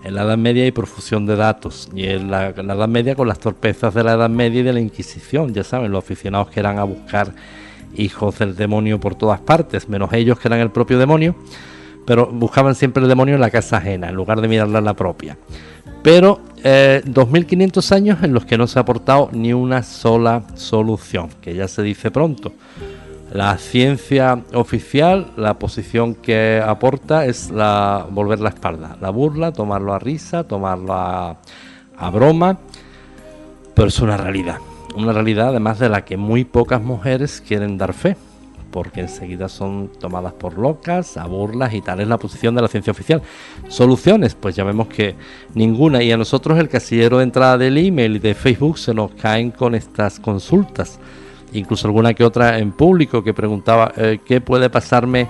En la Edad Media hay profusión de datos. Y en la, en la Edad Media con las torpezas de la Edad Media y de la Inquisición. Ya saben, los aficionados que eran a buscar hijos del demonio por todas partes, menos ellos que eran el propio demonio pero buscaban siempre el demonio en la casa ajena, en lugar de mirarla en la propia. Pero 2.500 eh, años en los que no se ha aportado ni una sola solución, que ya se dice pronto. La ciencia oficial, la posición que aporta es la volver la espalda, la burla, tomarlo a risa, tomarlo a, a broma, pero es una realidad, una realidad además de la que muy pocas mujeres quieren dar fe porque enseguida son tomadas por locas, a burlas y tal es la posición de la ciencia oficial. Soluciones, pues ya vemos que ninguna y a nosotros el casillero de entrada del email y de Facebook se nos caen con estas consultas, incluso alguna que otra en público que preguntaba eh, qué puede pasarme,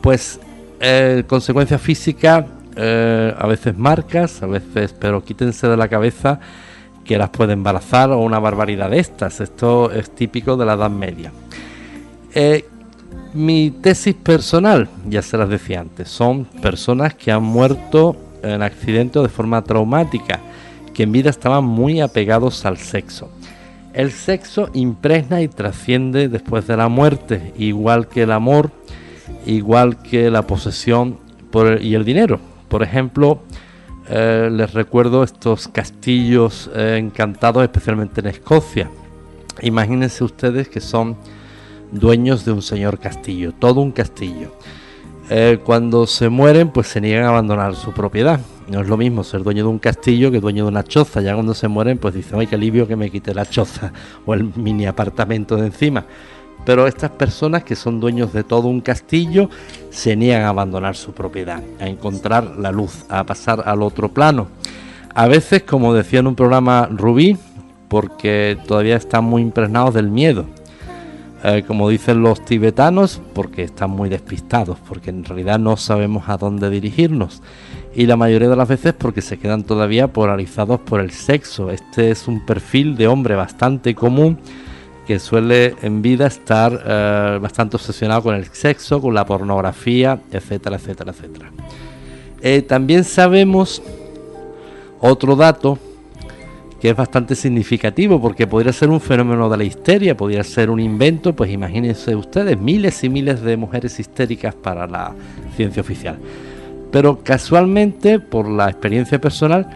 pues eh, consecuencia física, eh, a veces marcas, a veces, pero quítense de la cabeza que las puede embarazar o una barbaridad de estas. Esto es típico de la Edad Media. Eh, mi tesis personal, ya se las decía antes, son personas que han muerto en accidente o de forma traumática, que en vida estaban muy apegados al sexo. El sexo impregna y trasciende después de la muerte, igual que el amor, igual que la posesión y el dinero, Por ejemplo, eh, les recuerdo estos castillos eh, encantados, especialmente en Escocia. Imagínense ustedes que son dueños de un señor castillo, todo un castillo. Eh, cuando se mueren, pues se niegan a abandonar su propiedad. No es lo mismo ser dueño de un castillo que dueño de una choza. Ya cuando se mueren, pues dicen, ay, qué alivio que me quite la choza [LAUGHS] o el mini apartamento de encima. Pero estas personas que son dueños de todo un castillo se niegan a abandonar su propiedad, a encontrar la luz, a pasar al otro plano. A veces, como decía en un programa Rubí, porque todavía están muy impregnados del miedo eh, como dicen los tibetanos, porque están muy despistados, porque en realidad no sabemos a dónde dirigirnos. Y la mayoría de las veces porque se quedan todavía polarizados por el sexo. Este es un perfil de hombre bastante común que suele en vida estar eh, bastante obsesionado con el sexo, con la pornografía, etcétera, etcétera, etcétera. Eh, también sabemos otro dato que es bastante significativo porque podría ser un fenómeno de la histeria, podría ser un invento, pues imagínense ustedes, miles y miles de mujeres histéricas para la ciencia oficial. Pero casualmente, por la experiencia personal,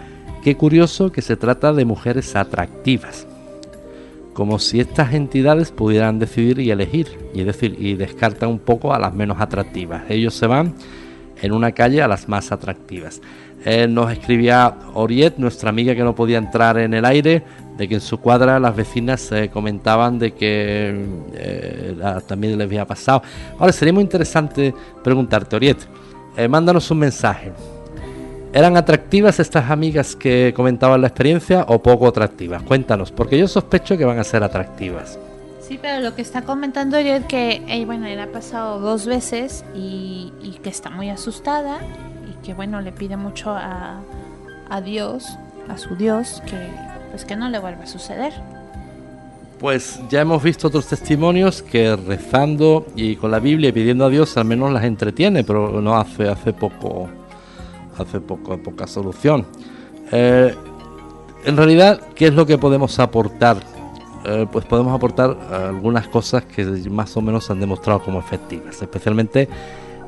qué curioso que se trata de mujeres atractivas, como si estas entidades pudieran decidir y elegir, y decir, y descartan un poco a las menos atractivas. Ellos se van en una calle a las más atractivas. Eh, nos escribía Oriet, nuestra amiga que no podía entrar en el aire, de que en su cuadra las vecinas eh, comentaban de que eh, también les había pasado. Ahora sería muy interesante preguntarte, Oriet, mándanos un mensaje. ¿Eran atractivas estas amigas que comentaban la experiencia o poco atractivas? Cuéntanos, porque yo sospecho que van a ser atractivas. Sí, pero lo que está comentando Oriet que, bueno, le ha pasado dos veces y, y que está muy asustada que bueno, le pide mucho a, a Dios, a su Dios, que pues que no le vuelva a suceder. Pues ya hemos visto otros testimonios que rezando y con la Biblia y pidiendo a Dios al menos las entretiene, pero no hace hace poco hace poco poca solución. Eh, en realidad, ¿qué es lo que podemos aportar? Eh, pues podemos aportar algunas cosas que más o menos se han demostrado como efectivas, especialmente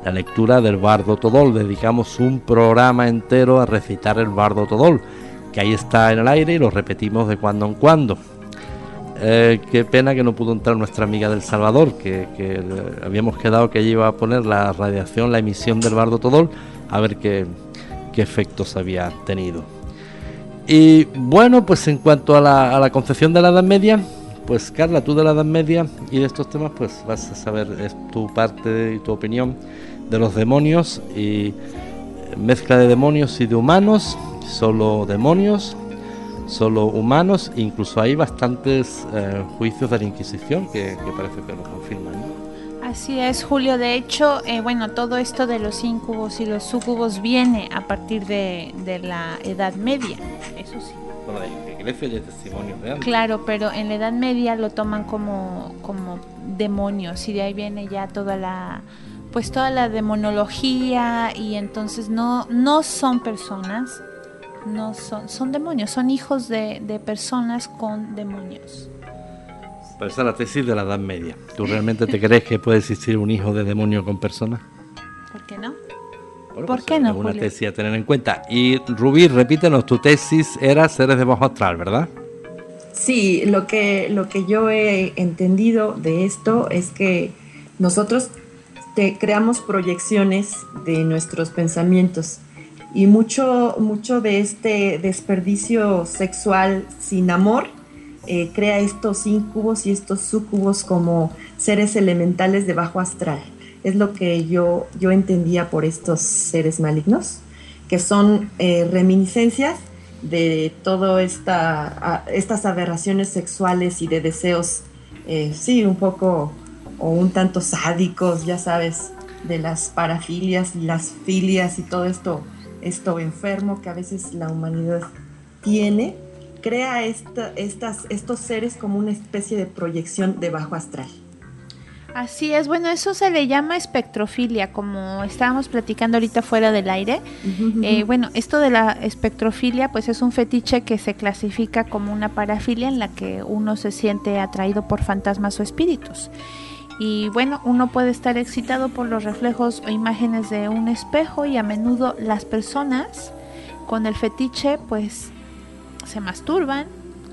la lectura del Bardo Todol. Dedicamos un programa entero a recitar el Bardo Todol, que ahí está en el aire y lo repetimos de cuando en cuando. Eh, qué pena que no pudo entrar nuestra amiga del Salvador, que, habíamos quedado que ella iba a poner la radiación, la emisión del Bardo Todol, a ver qué, qué efectos había tenido. Y bueno, pues en cuanto a la, a la concepción de la Edad Media, pues Carla, tú de la Edad Media y de estos temas, pues vas a saber, es tu parte y tu opinión de los demonios y mezcla de demonios y de humanos, solo demonios, solo humanos, incluso hay bastantes eh, juicios de la Inquisición que, parece que lo confirman. Así es, Julio. De hecho, eh, bueno, todo esto de los incubos y los sucubos viene a partir de, de la Edad Media, eso sí. Bueno, de iglesia y testimonios reales. Claro, pero en la Edad Media lo toman como, como demonios y de ahí viene ya toda la pues toda la demonología y entonces no, no son personas, no son, son demonios, son hijos de, de personas con demonios. Pero esa es la tesis de la Edad Media. ¿Tú realmente te crees que puede existir un hijo de demonio con personas? ¿Por qué no? ¿Por pues qué no? Es una tesis a tener en cuenta. Y Rubí, repítenos, tu tesis era seres de bajo astral, ¿verdad? Sí, lo que, lo que yo he entendido de esto es que nosotros creamos proyecciones de nuestros pensamientos y mucho, mucho de este desperdicio sexual sin amor eh, crea estos incubos y estos sucubos como seres elementales de bajo astral. Es lo que yo, yo entendía por estos seres malignos, que son eh, reminiscencias de todas esta, estas aberraciones sexuales y de deseos, eh, sí, un poco o un tanto sádicos, ya sabes, de las parafilias y las filias y todo esto, esto enfermo que a veces la humanidad tiene, crea estas, estos seres como una especie de proyección de bajo astral. Así es, bueno, eso se le llama espectrofilia, como estábamos platicando ahorita fuera del aire. Eh, bueno, esto de la espectrofilia, pues es un fetiche que se clasifica como una parafilia en la que uno se siente atraído por fantasmas o espíritus. Y bueno, uno puede estar excitado por los reflejos o imágenes de un espejo y a menudo las personas con el fetiche pues se masturban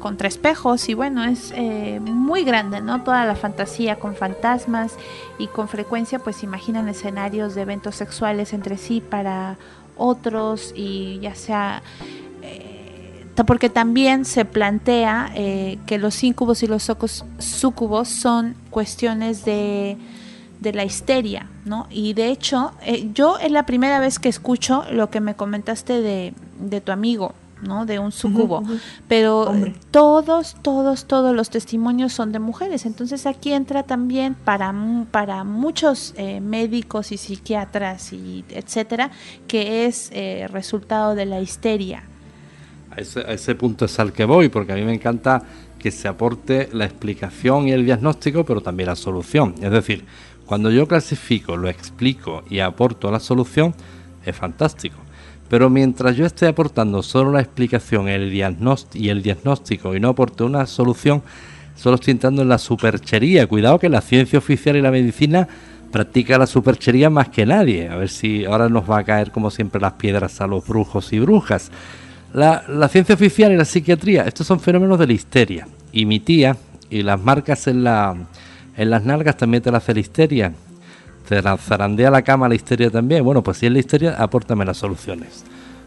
contra espejos y bueno, es eh, muy grande, ¿no? Toda la fantasía con fantasmas y con frecuencia pues imaginan escenarios de eventos sexuales entre sí para otros y ya sea eh, porque también se plantea eh, que los incubos y los sucubos son cuestiones de, de la histeria, ¿no? Y de hecho, yo es la primera vez que escucho lo que me comentaste de, de tu amigo, ¿no? De un sucubo. Pero todos, todos, todos los testimonios son de mujeres. Entonces aquí entra también para, para muchos eh, médicos y psiquiatras y etcétera, que es eh, resultado de la histeria. A ese, a ese punto es al que voy, porque a mí me encanta que se aporte la explicación y el diagnóstico, pero también la solución. Es decir, cuando yo clasifico, lo explico y aporto la solución, es fantástico. Pero mientras yo esté aportando solo la explicación el y el diagnóstico y no aporte una solución, solo estoy entrando en la superchería. Cuidado que la ciencia oficial y la medicina practica la superchería más que nadie. A ver si ahora nos va a caer como siempre las piedras a los brujos y brujas. La, ciencia oficial y la psiquiatría, estos son fenómenos de la histeria. Y mi tía, y las marcas en, la, en las nalgas también te la hace la histeria te zarandea la cama la histeria también. Bueno, pues si es la histeria, apórtame las soluciones.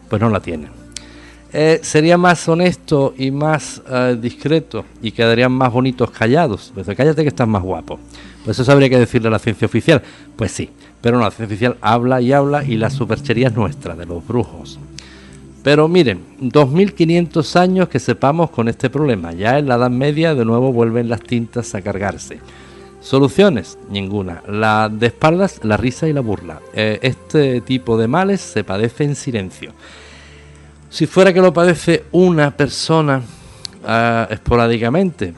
Pues no la tienen. Eh, sería más honesto y más eh, discreto y quedarían más bonitos callados. Pues cállate que estás más guapo. Pues eso habría que decirle a la ciencia oficial. Pues sí, pero no, la ciencia oficial habla y habla y la superchería es nuestra, de los brujos. Pero miren, 2500 años que sepamos con este problema. Ya en la Edad Media de nuevo vuelven las tintas a cargarse. Soluciones, ninguna. La de espaldas, la risa y la burla. Eh, este tipo de males se padece en silencio. Si fuera que lo padece una persona ah, esporádicamente,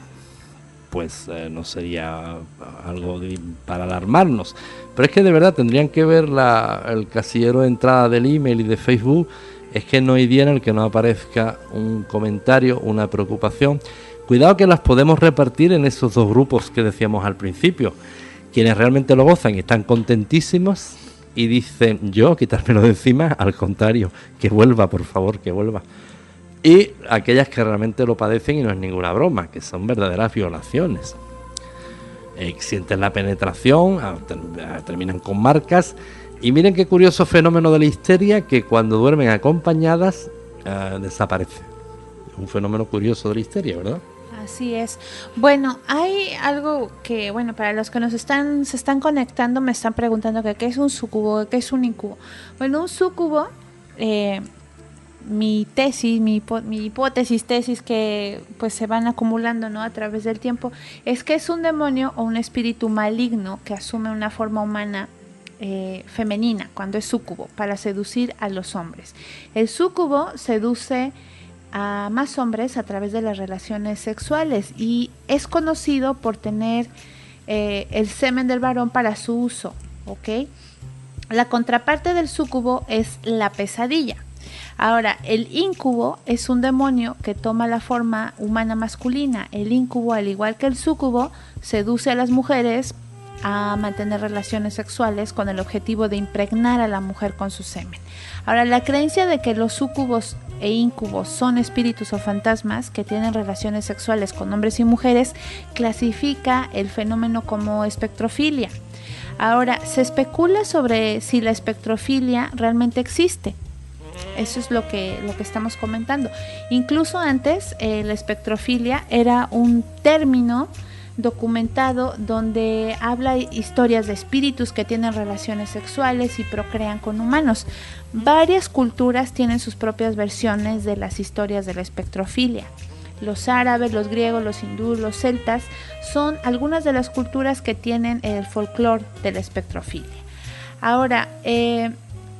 pues eh, no sería algo para alarmarnos. Pero es que de verdad tendrían que ver el casillero de entrada del email y de Facebook. Es que no hay día en el que no aparezca un comentario, una preocupación Cuidado que las podemos repartir en esos dos grupos que decíamos al principio. Quienes realmente lo gozan y están contentísimos y dicen yo quitármelo de encima, al contrario, que vuelva, por favor, que vuelva. Y aquellas que realmente lo padecen y no es ninguna broma, que son verdaderas violaciones. Eh, sienten la penetración, ah, ah, terminan con marcas. Y miren qué curioso fenómeno de la histeria que cuando duermen acompañadas ah, desaparece. Un fenómeno curioso de la histeria, ¿verdad? Así es. Bueno, hay algo que, bueno, para los que nos están, se están conectando, me están preguntando que qué es un sucubo, qué es un incubo. Bueno, un sucubo, eh, mi tesis, mi, hipótesis, tesis que pues se van acumulando, ¿no? A través del tiempo, es que es un demonio o un espíritu maligno que asume una forma humana eh, femenina cuando es sucubo para seducir a los hombres. El sucubo seduce a más hombres a través de las relaciones sexuales y es conocido por tener eh, el semen del varón para su uso, ¿ok? La contraparte del sucubo es la pesadilla. Ahora, el incubo es un demonio que toma la forma humana masculina. El incubo, al igual que el sucubo, seduce a las mujeres a mantener relaciones sexuales con el objetivo de impregnar a la mujer con su semen. Ahora, la creencia de que los sucubos e incubos son espíritus o fantasmas que tienen relaciones sexuales con hombres y mujeres clasifica el fenómeno como espectrofilia. Ahora, se especula sobre si la espectrofilia realmente existe. Eso es lo que, lo que estamos comentando. Incluso antes, eh, la espectrofilia era un término documentado donde habla historias de espíritus que tienen relaciones sexuales y procrean con humanos. Varias culturas tienen sus propias versiones de las historias de la espectrofilia. Los árabes, los griegos, los hindúes, los celtas son algunas de las culturas que tienen el folclore de la espectrofilia. Ahora, eh,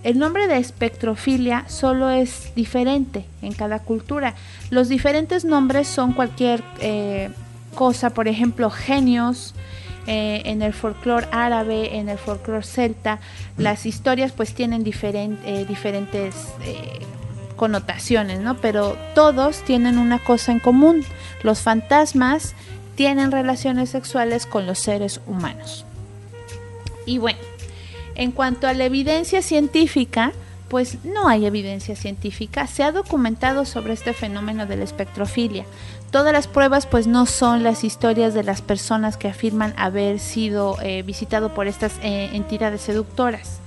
el nombre de espectrofilia solo es diferente en cada cultura. Los diferentes nombres son cualquier eh, cosa, por ejemplo, genios, eh, en el folclore árabe, en el folclore celta, las historias pues tienen eh, diferentes eh, connotaciones, ¿no? Pero todos tienen una cosa en común, los fantasmas tienen relaciones sexuales con los seres humanos. Y bueno, en cuanto a la evidencia científica, pues no hay evidencia científica. Se ha documentado sobre este fenómeno de la espectrofilia. Todas las pruebas pues no son las historias de las personas que afirman haber sido eh, visitado por estas eh, entidades seductoras.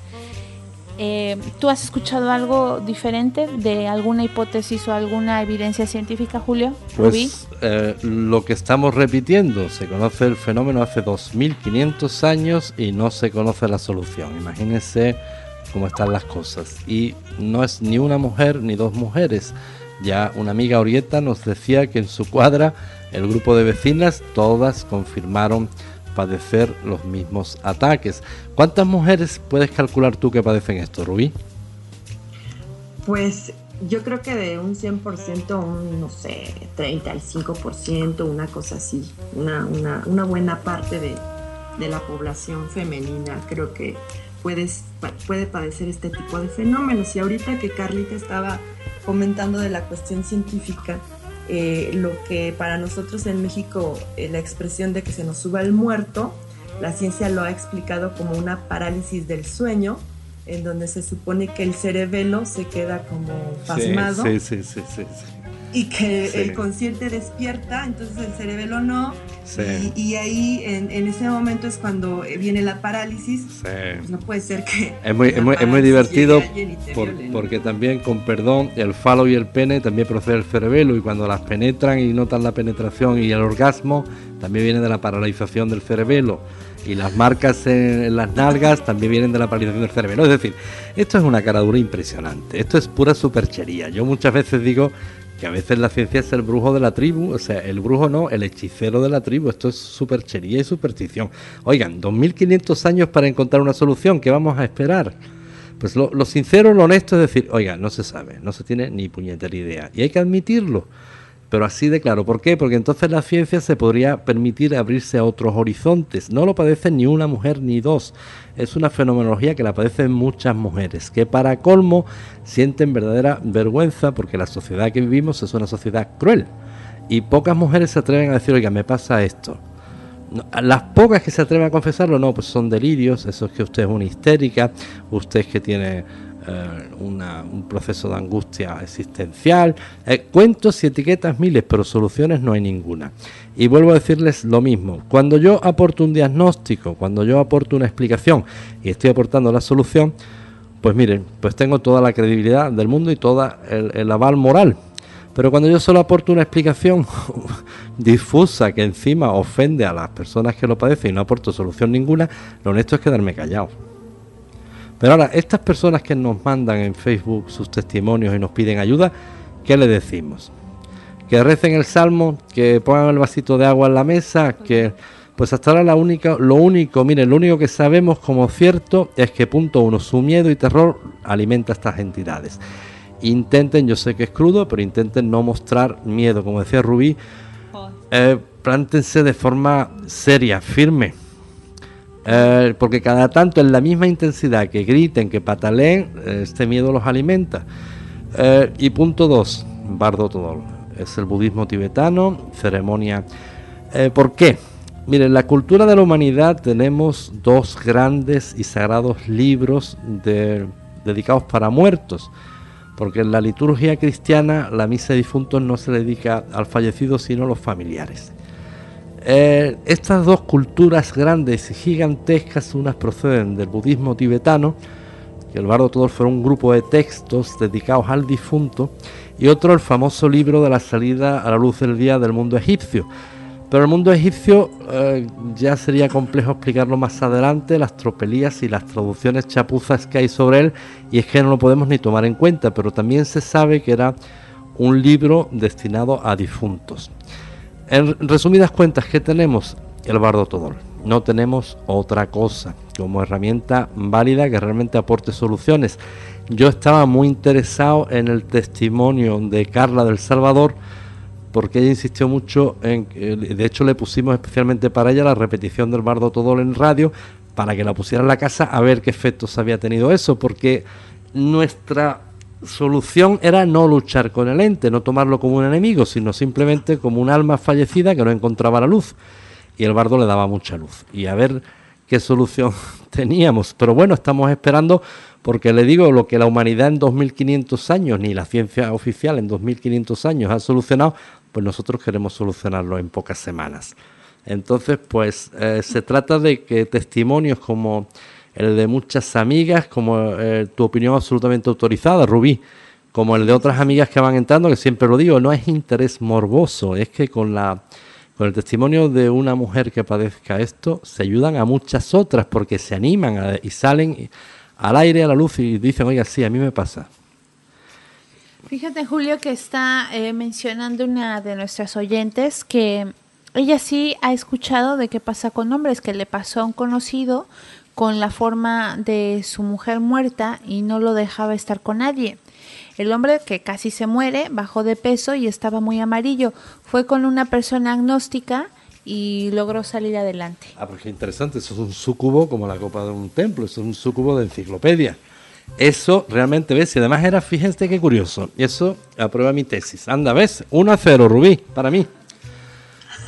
Eh, ¿Tú has escuchado algo diferente de alguna hipótesis o alguna evidencia científica, Julio? Pues eh, lo que estamos repitiendo, se conoce el fenómeno hace 2500 años y no se conoce la solución. Imagínense cómo están las cosas. Y no es ni una mujer ni dos mujeres. Ya una amiga Orieta nos decía que en su cuadra el grupo de vecinas todas confirmaron padecer los mismos ataques. ¿Cuántas mujeres puedes calcular tú que padecen esto, Rubí? Pues yo creo que de un 100%, un, no sé, 35%, una cosa así, una, una, una buena parte de, de, la población femenina creo que puedes, puede padecer este tipo de fenómenos. Y ahorita que Carlita estaba comentando de la cuestión científica, eh, lo que para nosotros en México eh, la expresión de que se nos suba el muerto, la ciencia lo ha explicado como una parálisis del sueño, en donde se supone que el cerebelo se queda como pasmado. Sí, sí, sí, sí, y que el consciente despierta, entonces el cerebelo no. Y, ahí en, ese momento es cuando viene la parálisis. Pues no puede ser que... Es muy, es muy, divertido porque también, con perdón, el falo y el pene también procede del cerebelo y cuando las penetran y notan la penetración y el orgasmo, también viene de la paralización del cerebelo. Y las marcas en, las nalgas también vienen de la paralización del cerebelo. Es decir, esto es una caradura impresionante. Esto es pura superchería. Yo muchas veces digo que a veces la ciencia es el brujo de la tribu, o sea, el brujo no, el hechicero de la tribu, esto es superchería y superstición. Oigan, 2500 años para encontrar una solución, ¿qué vamos a esperar? Pues lo, lo sincero, lo honesto es decir, oiga, no se sabe, no se tiene ni puñetera idea, y hay que admitirlo pero así de claro. ¿Por qué? Porque entonces la ciencia se podría permitir abrirse a otros horizontes. No lo padecen ni una mujer ni dos. Es una fenomenología que la padecen muchas mujeres, que para colmo sienten verdadera vergüenza porque la sociedad que vivimos es una sociedad cruel. Y pocas mujeres se atreven a decir, oiga, me pasa esto. Las pocas que se atreven a confesarlo, no, pues son delirios, eso es que usted es una histérica, usted es que tiene eh, un proceso de angustia existencial, eh, cuentos y etiquetas miles, pero soluciones no hay ninguna. Y vuelvo a decirles lo mismo, cuando yo aporto un diagnóstico, cuando yo aporto una explicación y estoy aportando la solución, pues miren, pues tengo toda la credibilidad del mundo y toda el, aval moral. Pero cuando yo solo aporto una explicación [LAUGHS] difusa que encima ofende a las personas que lo padecen y no aporto solución ninguna, lo honesto es quedarme callado. Pero ahora, estas personas que nos mandan en Facebook sus testimonios y nos piden ayuda, ¿qué le decimos? Que recen el salmo, que pongan el vasito de agua en la mesa, que pues hasta ahora la única, lo único, miren, lo único que sabemos como cierto es que punto uno, su miedo y terror alimenta a estas entidades. Intenten, yo sé que es crudo, pero intenten no mostrar miedo, como decía Rubí, eh, plántense de forma seria, firme, eh, porque cada tanto en la misma intensidad que griten, que pataleen, este miedo los alimenta. Eh, y punto dos, Bardo Todol. Es el budismo tibetano, ceremonia. Eh, ¿Por qué? Miren, en la cultura de la humanidad tenemos dos grandes y sagrados libros dedicados para muertos. Porque en la liturgia cristiana la misa de difuntos no se dedica al fallecido, sino a los familiares. Eh, estas dos culturas grandes y gigantescas, unas proceden del budismo tibetano, que el Bardo Todol fue un grupo de textos dedicados al difunto, y otro el famoso libro de la salida a la luz del día del mundo egipcio. Pero el mundo egipcio eh, ya sería complejo explicarlo más adelante, las tropelías y las traducciones chapuzas que hay sobre él, y es que no lo podemos ni tomar en cuenta, pero también se sabe que era un libro destinado a difuntos. En resumidas cuentas, ¿qué tenemos? El bardo todol. No tenemos otra cosa como herramienta válida que realmente aporte soluciones. Yo estaba muy interesado en el testimonio de Carla del Salvador porque ella insistió mucho en, de hecho le pusimos especialmente para ella la repetición del bardo todol en radio para que la pusiera en la casa a ver qué efectos había tenido eso, porque nuestra solución era no luchar con el ente, no tomarlo como un enemigo, sino simplemente como un alma fallecida que no encontraba la luz. Y el bardo le daba mucha luz. Y a ver qué solución [LAUGHS] teníamos. Pero bueno, estamos esperando porque le digo lo que la humanidad en 2500 años, ni la ciencia oficial en 2500 años ha solucionado, pues nosotros queremos solucionarlo en pocas semanas. Entonces, pues eh, se trata de que testimonios como el de muchas amigas, como eh, tu opinión absolutamente autorizada, Rubí, como el de otras amigas que van entrando, que siempre lo digo, no es interés morboso, es que con la con el testimonio de una mujer que padezca esto, se ayudan a muchas otras porque se animan y salen al aire, a la luz y dicen, oiga, sí, a mí me pasa. Fíjate, Julio, que está eh, mencionando una de nuestras oyentes que ella sí ha escuchado de qué pasa con hombres, que le pasó a un conocido con la forma de su mujer muerta y no lo dejaba estar con nadie. El hombre que casi se muere bajó de peso y estaba muy amarillo. Fue con una persona agnóstica y logró salir adelante. Ah, qué interesante. Eso es un sucubo como la copa de un templo. Eso es un sucubo de enciclopedia. Eso realmente, ¿ves? Y además era, fíjense qué curioso. Y eso aprueba mi tesis. Anda, ¿ves? 1 a 0, Rubí, para mí.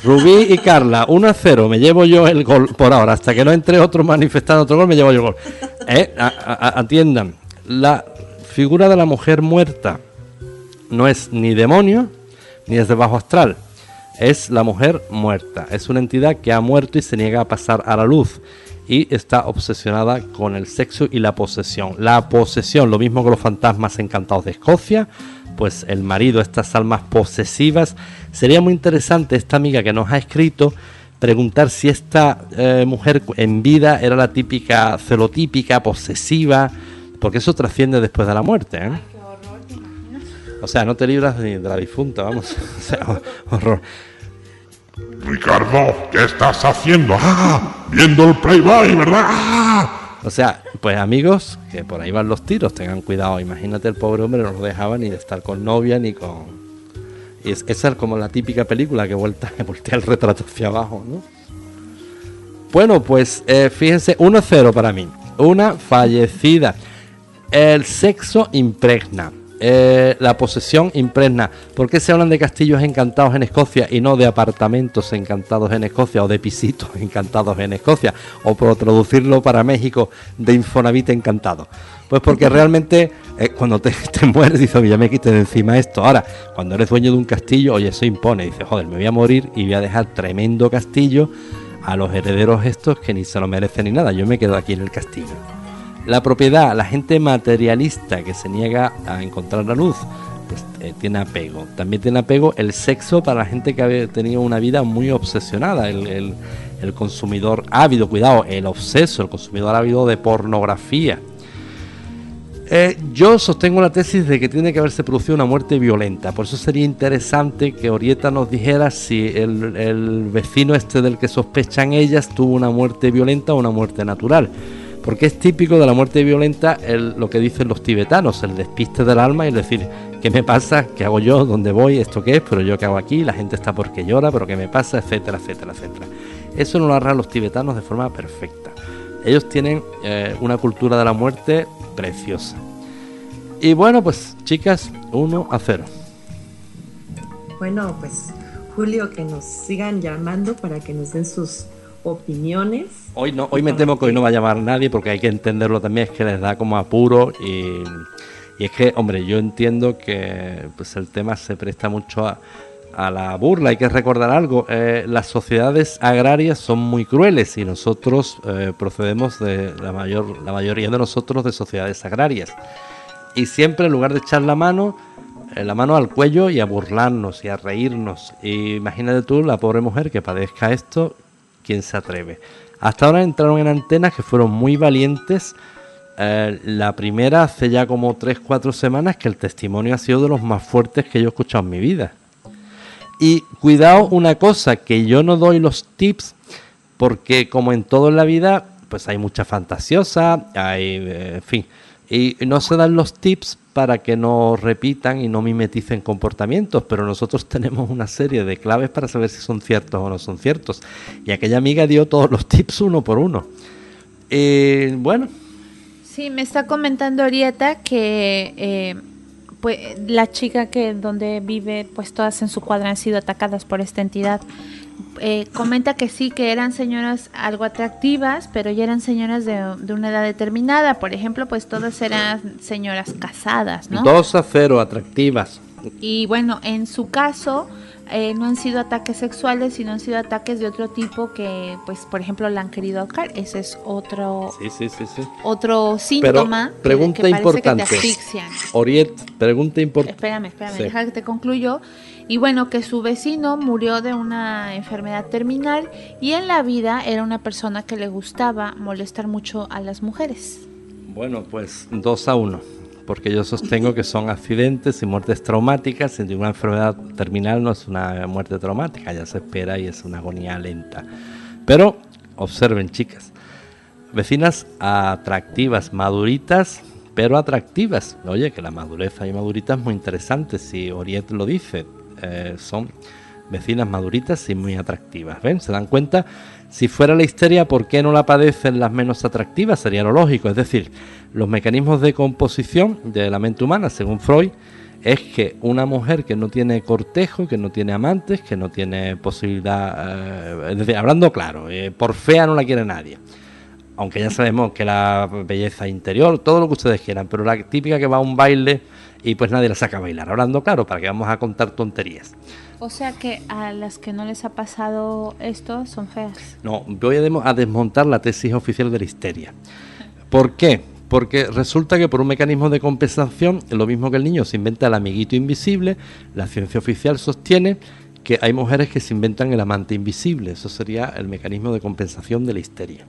Rubí y Carla, 1 a 0. Me llevo yo el gol por ahora. Hasta que no entre otro manifestando otro gol, me llevo yo el gol. ¿Eh? atiendan. La figura de la mujer muerta no es ni demonio ni es de bajo astral. Es la mujer muerta. Es una entidad que ha muerto y se niega a pasar a la luz y está obsesionada con el sexo y la posesión. La posesión, lo mismo que los fantasmas encantados de Escocia, pues el marido, estas almas posesivas. Sería muy interesante esta amiga que nos ha escrito preguntar si esta eh, mujer en vida era la típica celotípica, posesiva, porque eso trasciende después de la muerte. ¿eh? O sea, no te libras ni de la difunta, vamos. [LAUGHS] o sea, horror. Ricardo, ¿qué estás haciendo? ¡Ah! Viendo el Playboy, ¿verdad? ¡Ah! O sea, pues amigos, que por ahí van los tiros, tengan cuidado. Imagínate el pobre hombre no lo dejaba ni de estar con novia ni con. Es, esa es como la típica película que, vuelta, [LAUGHS] voltea el retrato hacia abajo, ¿no? Bueno, pues eh, fíjense, 1-0 para mí. Una fallecida. El sexo impregna. Eh, la posesión impregna. ¿Por qué se hablan de castillos encantados en Escocia y no de apartamentos encantados en Escocia o de pisitos [LAUGHS] encantados en Escocia? O por traducirlo para México, de Infonavit encantado. Pues porque realmente eh, cuando te, [LAUGHS] mueres dices, ya me quité de encima esto. Ahora, cuando eres dueño de un castillo, oye, eso impone. Dices, joder, me voy a morir y voy a dejar tremendo castillo a los herederos estos que ni se lo merecen ni nada. Yo me quedo aquí en el castillo. La propiedad, la gente materialista que se niega a encontrar la luz, pues eh, tiene apego. También tiene apego el sexo para la gente que ha tenido una vida muy obsesionada, el, consumidor ávido, cuidado, el obseso, el consumidor ávido de pornografía. Eh, yo sostengo la tesis de que tiene que haberse producido una muerte violenta, por eso sería interesante que Orieta nos dijera si el, el vecino este del que sospechan ellas tuvo una muerte violenta o una muerte natural porque es típico de la muerte violenta lo que dicen los tibetanos, el despiste del alma y decir, ¿qué me pasa? ¿Qué hago yo? ¿Dónde voy? ¿Esto qué es? ¿Pero yo qué hago aquí? La gente está porque llora, ¿pero qué me pasa? Etcétera, etcétera, etcétera. Eso lo narran los tibetanos de forma perfecta. Ellos tienen eh, una cultura de la muerte preciosa. Y bueno, pues chicas, 1 a 0. Bueno, pues Julio, que nos sigan llamando para que nos den sus opiniones. Hoy no, hoy me temo que hoy no va a llamar nadie porque hay que entenderlo también, es que les da como apuro y, es que, hombre, yo entiendo que pues el tema se presta mucho a, la burla. Hay que recordar algo, eh, las sociedades agrarias son muy crueles y nosotros eh, procedemos de la mayor, la mayoría de nosotros de sociedades agrarias. Y siempre en lugar de echar la mano, eh, la mano al cuello y a burlarnos y a reírnos. Y imagínate tú la pobre mujer que padezca esto quién se atreve. Hasta ahora entraron en antenas que fueron muy valientes. Eh, la primera hace ya como 3-4 semanas que el testimonio ha sido de los más fuertes que yo he escuchado en mi vida. Y cuidado una cosa, que yo no doy los tips porque como en todo en la vida, pues hay mucha fantasiosa, hay, eh, en fin, y no se dan los tips para que no repitan y no mimeticen comportamientos, pero nosotros [LAUGHS] tenemos una serie de claves para saber si son ciertos o no son ciertos. Y aquella amiga dio todos los tips uno por uno. Eh, bueno. Sí, me está comentando Orieta que eh, pues, la chica que donde vive, pues todas en su cuadra han sido atacadas por esta entidad. Eh, comenta que sí, que eran señoras algo atractivas, pero ya eran señoras de, una edad determinada. Por ejemplo, pues todas eran señoras casadas, ¿no? Dos a cero, atractivas. Y bueno, en su caso, eh, no han sido ataques sexuales, sino han sido ataques de otro tipo que, pues, por ejemplo, la han querido ahorcar. Ese es otro, otro síntoma pregunta que, importante. que te asfixian. Oriet, pregunta importante. Espérame, espérame, deja que te concluyo. Y bueno, que su vecino murió de una enfermedad terminal y en la vida era una persona que le gustaba molestar mucho a las mujeres. Bueno, pues dos a uno porque yo sostengo que son accidentes y muertes traumáticas, y una enfermedad terminal no es una muerte traumática, ya se espera y es una agonía lenta. Pero observen, chicas, vecinas atractivas, maduritas, pero atractivas. Oye, que la madurez y madurita es muy interesante, si Oriente lo dice, eh, son vecinas maduritas y muy atractivas. ¿Ven? ¿Se dan cuenta? Si fuera la histeria, ¿por qué no la padecen las menos atractivas? Sería lo lógico. Es decir, los mecanismos de composición de la mente humana, según Freud, es que una mujer que no tiene cortejo, que no tiene amantes, que no tiene posibilidad, eh, hablando claro, eh, por fea no la quiere nadie. Aunque ya sabemos que la belleza interior, todo lo que ustedes quieran, pero la típica que va a un baile y pues nadie la saca a bailar. Hablando claro, para que vamos a contar tonterías. O sea que a las que no les ha pasado esto son feas. No, voy a, desmontar la tesis oficial de la histeria. ¿Por qué? Porque resulta que por un mecanismo de compensación, lo mismo que el niño se inventa el amiguito invisible, la ciencia oficial sostiene que hay mujeres que se inventan el amante invisible. Eso sería el mecanismo de compensación de la histeria.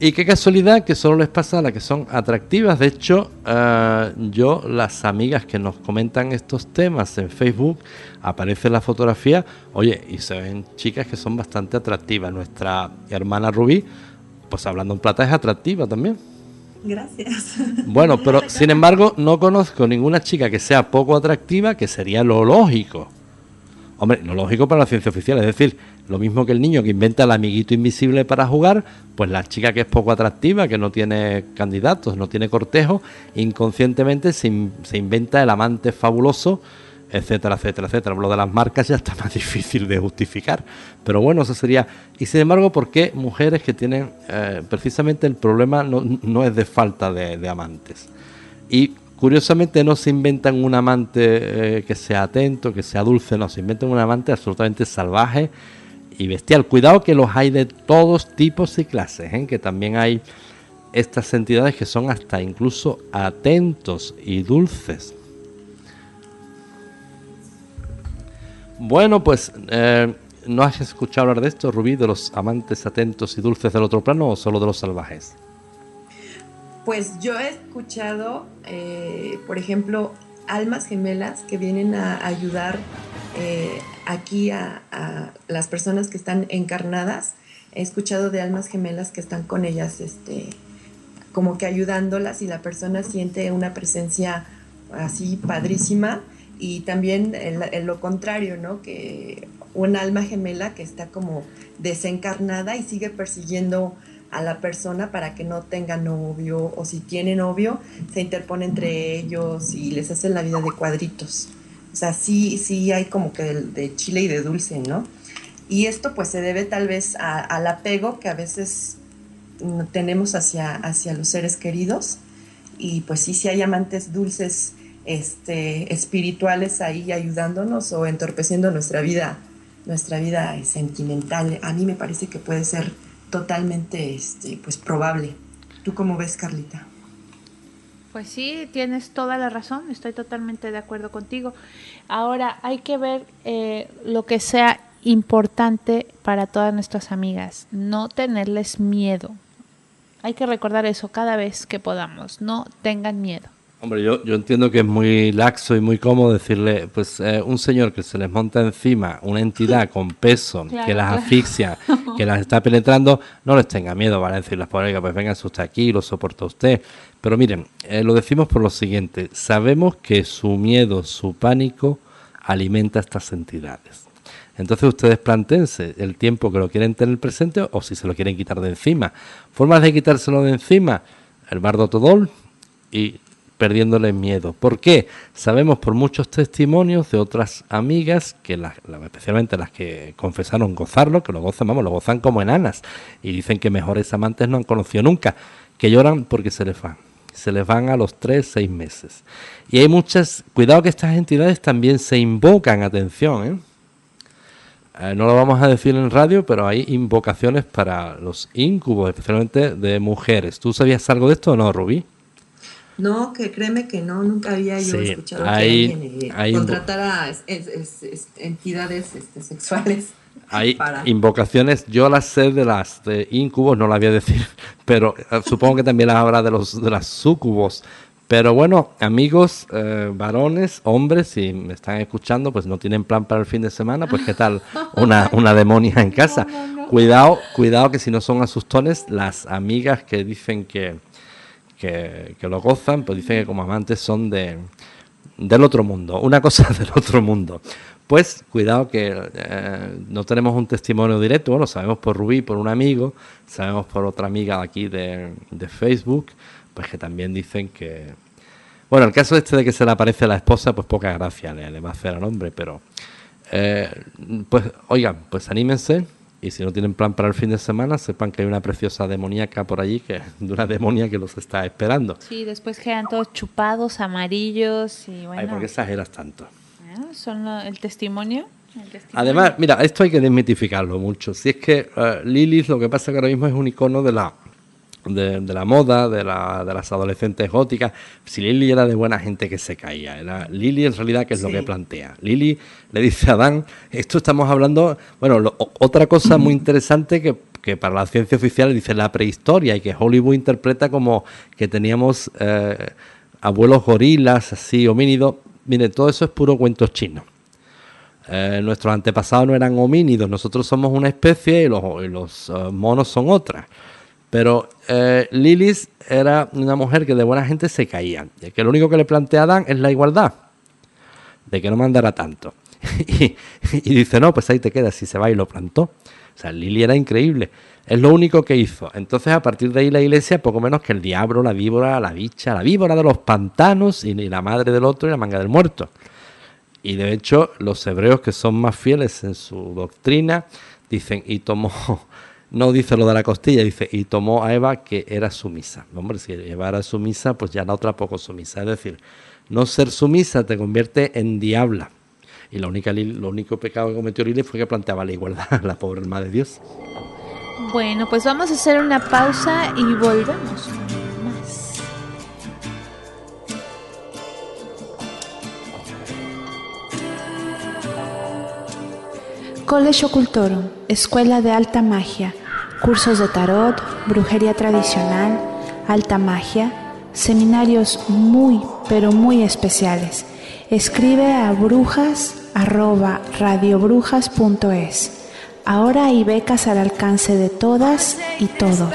Y qué casualidad que solo les pasa a las que son atractivas. De hecho, eh, yo, las amigas que nos comentan estos temas en Facebook, aparece la fotografía, oye, y se ven chicas que son bastante atractivas. Nuestra hermana Rubí, pues hablando en plata, es atractiva también. Gracias. Bueno, [LAUGHS] pero sin embargo, no conozco ninguna chica que sea poco atractiva, que sería lo lógico. Hombre, lo lógico para la ciencia oficial, es decir, lo mismo que el niño que inventa el amiguito invisible para jugar, pues la chica que es poco atractiva, que no tiene candidatos, no tiene cortejo, inconscientemente se, inventa el amante fabuloso, etcétera, etcétera, etcétera. Lo de las marcas ya está más [LAUGHS] difícil de justificar. Pero bueno, eso sería. Y sin embargo, ¿por qué mujeres que tienen eh, precisamente el problema no, es de falta de, amantes? Y curiosamente no se inventan un amante eh, que sea atento, que sea dulce, no, se inventan un amante absolutamente salvaje y bestial. Cuidado que los hay de todos tipos y clases, ¿eh? que también hay estas entidades que son hasta incluso atentos y dulces. Bueno, pues eh, ¿no has escuchado hablar de esto, Rubí, de los amantes atentos y dulces del otro plano o solo de los salvajes? Pues yo he escuchado, eh, por ejemplo, almas gemelas que vienen a ayudar eh, aquí a, las personas que están encarnadas. He escuchado de almas gemelas que están con ellas, este, como que ayudándolas y la persona siente una presencia así padrísima y también en, lo contrario, ¿no? Que un alma gemela que está como desencarnada y sigue persiguiendo a la persona para que no tenga novio o si tiene novio se interpone entre ellos y les hace la vida de cuadritos. O sea, sí, sí hay como que de, chile y de dulce, ¿no? Y esto pues se debe tal vez al apego que a veces tenemos hacia, hacia los seres queridos. Y pues sí, sí hay amantes dulces, este, espirituales ahí ayudándonos o entorpeciendo nuestra vida, nuestra vida sentimental. A mí me parece que puede ser totalmente este, pues probable. ¿Tú cómo ves, Carlita? Pues sí, tienes toda la razón, estoy totalmente de acuerdo contigo. Ahora hay que ver eh, lo que sea importante para todas nuestras amigas, no tenerles miedo. Hay que recordar eso cada vez que podamos, no tengan miedo. Hombre, yo, yo entiendo que es muy laxo y muy cómodo decirle, pues eh, un señor que se les monta encima, una entidad [LAUGHS] con peso, que las asfixia, que las está penetrando, no les tenga miedo, van a decirles por pues venga usted aquí, lo soporta usted. Pero miren, eh, lo decimos por lo siguiente, sabemos que su miedo, su pánico, alimenta estas entidades. Entonces ustedes planteense el tiempo que lo quieren tener presente o si se lo quieren quitar de encima. Formas de quitárselo de encima, el bardo todol y perdiéndole miedo. ¿Por qué? Sabemos por muchos testimonios de otras amigas, que las, especialmente las que confesaron gozarlo, que lo gozan, vamos, lo gozan como enanas, y dicen que mejores amantes no han conocido nunca, que lloran porque se les van. Se les van a los tres, seis meses. Y hay muchas, cuidado que estas entidades también se invocan, atención, ¿eh? Eh, no lo vamos a decir en radio, pero hay invocaciones para los incubos, especialmente de mujeres. ¿Tú sabías algo de esto o no, Rubí? No, que créeme que no, nunca había yo escuchado que alguien eh, contratara entidades este, sexuales. [LAUGHS] Hay invocaciones, yo las sé de las de incubos, no las voy a decir, [LAUGHS] pero eh, supongo que también las habrá de los de las sucubos. Pero bueno, amigos, eh, varones, hombres, si me están escuchando, pues no tienen plan para el fin de semana, pues qué tal [LAUGHS] una, una demonia en casa. Cuidado, cuidado que si no son asustones, las amigas que dicen que, que, lo gozan, pues dicen que como amantes son de, del otro mundo, una cosa [LAUGHS] del otro mundo. Pues cuidado que eh, no tenemos un testimonio directo, bueno, sabemos por Rubí, por un amigo, sabemos por otra amiga aquí de, de Facebook, pues que también dicen que... Bueno, el caso este de que se le aparece a la esposa, pues poca gracia le, va a hacer al hombre, pero... Eh, pues oigan, pues anímense y si no tienen plan para el fin de semana, sepan que hay una preciosa demoníaca por allí, que [LAUGHS] de una demonia que los está esperando. Sí, después quedan todos chupados, amarillos y bueno. Ay, ¿por qué exageras tanto? Ah, son el testimonio. Además, mira, esto hay que desmitificarlo mucho. Si es que uh, Lilith lo que pasa que ahora mismo es un icono de la de, la moda, de, la, de, las adolescentes góticas. Si Lily era de buena gente que se caía, era Lily en realidad que es lo que plantea. Lily le dice a Adán, esto estamos hablando, bueno, otra cosa muy interesante que, que, para la ciencia oficial dice la prehistoria y que Hollywood interpreta como que teníamos eh, abuelos gorilas, así, homínidos. Mire, todo eso es puro cuento chino. Eh, nuestros antepasados no eran homínidos, nosotros somos una especie y los, los eh, monos son otra. Pero eh, Lilith era una mujer que de buena gente se caía. Y que lo único que le plantea a Adán es la igualdad. De que no mandara tanto. [LAUGHS] y, dice, no, pues ahí te quedas. Si se va y lo plantó. O sea, Lili era increíble. Es lo único que hizo. Entonces, a partir de ahí, la iglesia, poco menos que el diablo, la víbora, la bicha, la víbora de los pantanos y, y la madre del otro y la manga del muerto. Y de hecho, los hebreos que son más fieles en su doctrina dicen, y tomó no dice lo de la costilla, dice, y tomó a Eva que era sumisa. Hombre, si Eva era sumisa, pues ya la otra poco sumisa. Es decir, no ser sumisa te convierte en diabla. Y la única, lo único pecado que cometió Lili fue que planteaba la igualdad, [LAUGHS] la pobre alma de Dios. Bueno, pues vamos a hacer una pausa y volvemos. Más. College Ocultorum, Escuela de Alta Magia cursos de tarot, brujería tradicional, alta magia, seminarios muy, pero muy especiales. Escribe a brujas Ahora hay becas al alcance de todas y todos.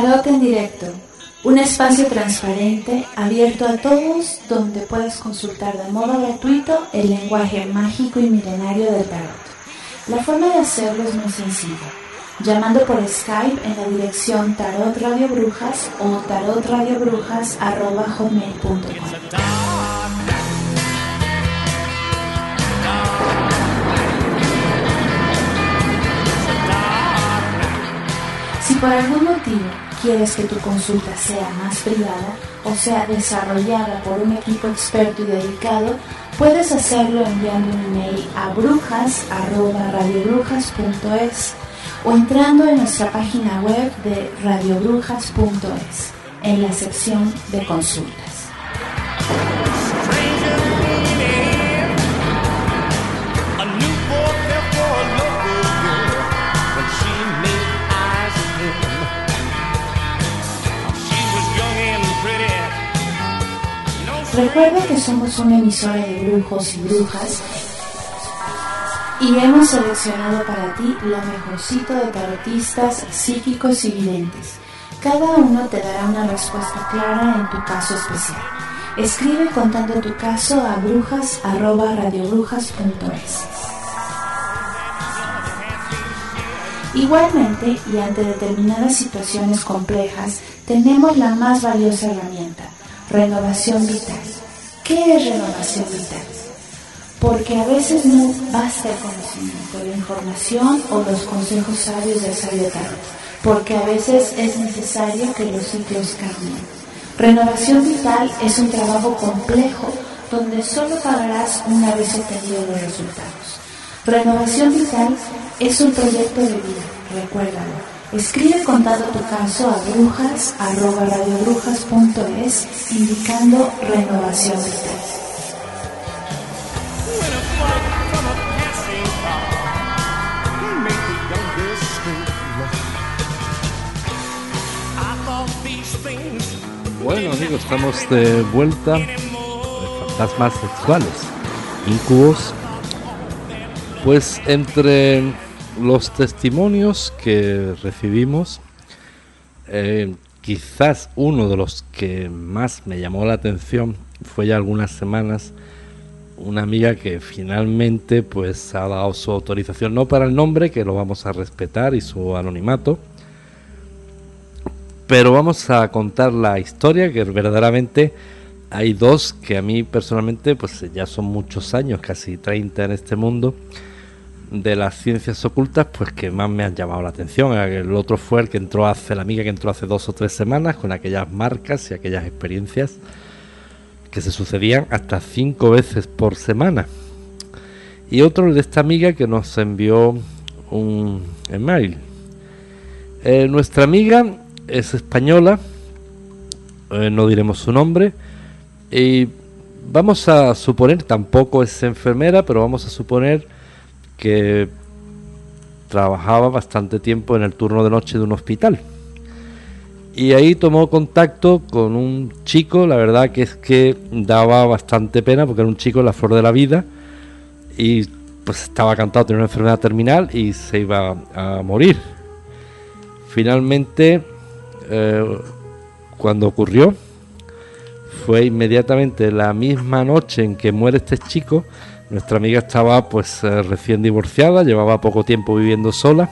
Tarot en directo, un espacio transparente abierto a todos donde puedes consultar de modo gratuito el lenguaje mágico y milenario del tarot. La forma de hacerlo es muy sencilla, llamando por Skype en la dirección Tarot Radio o tarotradiobrujas.com. Si por algún motivo quieres que tu consulta sea más privada o sea desarrollada por un equipo experto y dedicado, puedes hacerlo enviando un email a brujas.radiobrujas.es o entrando en nuestra página web de radiobrujas.es en la sección de consultas. Recuerda que somos una emisora de brujos y brujas y hemos seleccionado para ti lo mejorcito de tarotistas, psíquicos y videntes. Cada uno te dará una respuesta clara en tu caso especial. Escribe contando tu caso a brujas.radiobrujas.es. Igualmente, y ante determinadas situaciones complejas, tenemos la más valiosa herramienta, renovación vital. ¿Qué es renovación vital? Porque a veces no basta el conocimiento, la información o los consejos sabios del sabio porque a veces es necesario que los ciclos cambien. Renovación vital es un trabajo complejo donde solo pagarás una vez obtenido los resultados. Renovación vital es un proyecto de vida, recuérdalo Escribe contando tu caso a brujas.radiobrujas.es indicando renovación vital. Bueno amigos, estamos de vuelta de fantasmas sexuales, incubos. Pues entre los testimonios que recibimos, eh, quizás uno de los que más me llamó la atención fue ya algunas semanas una amiga que finalmente pues ha dado su autorización no para el nombre que lo vamos a respetar y su anonimato pero vamos a contar la historia que verdaderamente hay dos que a mí personalmente pues ya son muchos años casi 30 en este mundo de las ciencias ocultas, pues que más me han llamado la atención. El otro fue el que entró hace, la amiga que entró hace dos o tres semanas, con aquellas marcas y aquellas experiencias que se sucedían hasta cinco veces por semana. Y otro de esta amiga que nos envió un email. Eh, nuestra amiga es española, eh, no diremos su nombre, y vamos a suponer, tampoco es enfermera, pero vamos a suponer que trabajaba bastante tiempo en el turno de noche de un hospital. Y ahí tomó contacto con un chico, la verdad que es que daba bastante pena porque era un chico en la flor de la vida y pues estaba cantado, tenía una enfermedad terminal y se iba a morir. Finalmente, eh, cuando ocurrió, fue inmediatamente la misma noche en que muere este chico, nuestra amiga estaba pues eh, recién divorciada, llevaba poco tiempo viviendo sola.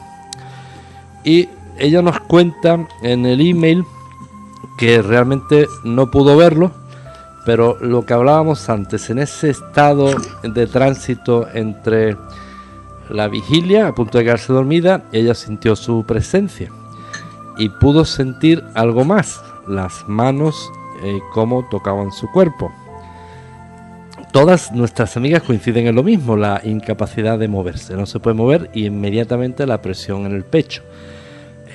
Y ella nos cuenta en el email que realmente no pudo verlo, pero lo que hablábamos antes, en ese estado de tránsito entre la vigilia, a punto de quedarse dormida, ella sintió su presencia y pudo sentir algo más, las manos eh, cómo tocaban su cuerpo todas nuestras amigas coinciden en lo mismo, la incapacidad de moverse. No se puede mover y inmediatamente la presión en el pecho.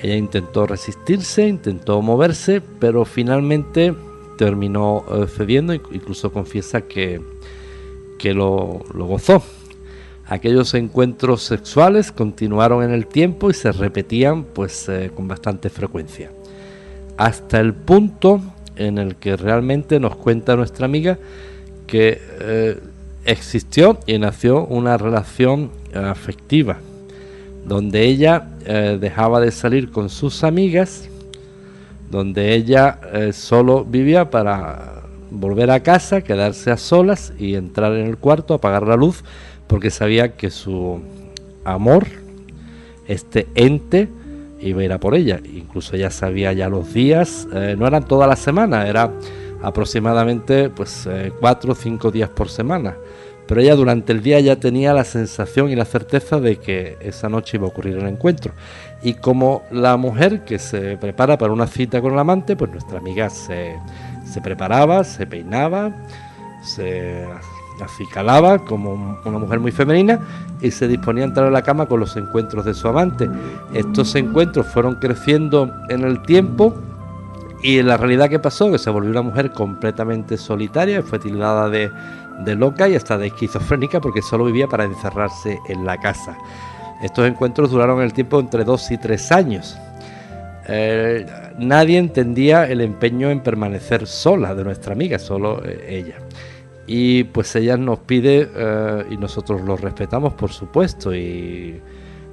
Ella intentó resistirse, intentó moverse, pero finalmente terminó eh, cediendo, incluso confiesa que, que lo, gozó. Aquellos encuentros sexuales continuaron en el tiempo y se repetían pues eh, con bastante frecuencia. Hasta el punto en el que realmente nos cuenta nuestra amiga que eh, existió y nació una relación eh, afectiva, donde ella eh, dejaba de salir con sus amigas donde ella solo vivía para volver a casa, quedarse a solas y entrar en el cuarto, apagar la luz, porque sabía que su amor, este ente, iba a ir a por ella. Incluso ella sabía ya los días, no eran toda la semana, era aproximadamente pues eh, cuatro o cinco días por semana. Pero ella durante el día ya tenía la sensación y la certeza de que esa noche iba a ocurrir el encuentro. Y como la mujer que se prepara para una cita con el amante, pues nuestra amiga se, se preparaba, se peinaba, se acicalaba como una mujer muy femenina y se disponía a entrar a la cama con los encuentros de su amante. Estos encuentros fueron creciendo en el tiempo y la realidad que pasó, que se volvió una mujer completamente solitaria, fue tildada de, loca y hasta de esquizofrénica porque solo vivía para encerrarse en la casa. Estos encuentros duraron el tiempo entre dos y tres años. Eh, nadie entendía el empeño en permanecer sola de nuestra amiga, solo eh, ella. Y pues ella nos pide, eh, y nosotros lo respetamos por supuesto, y,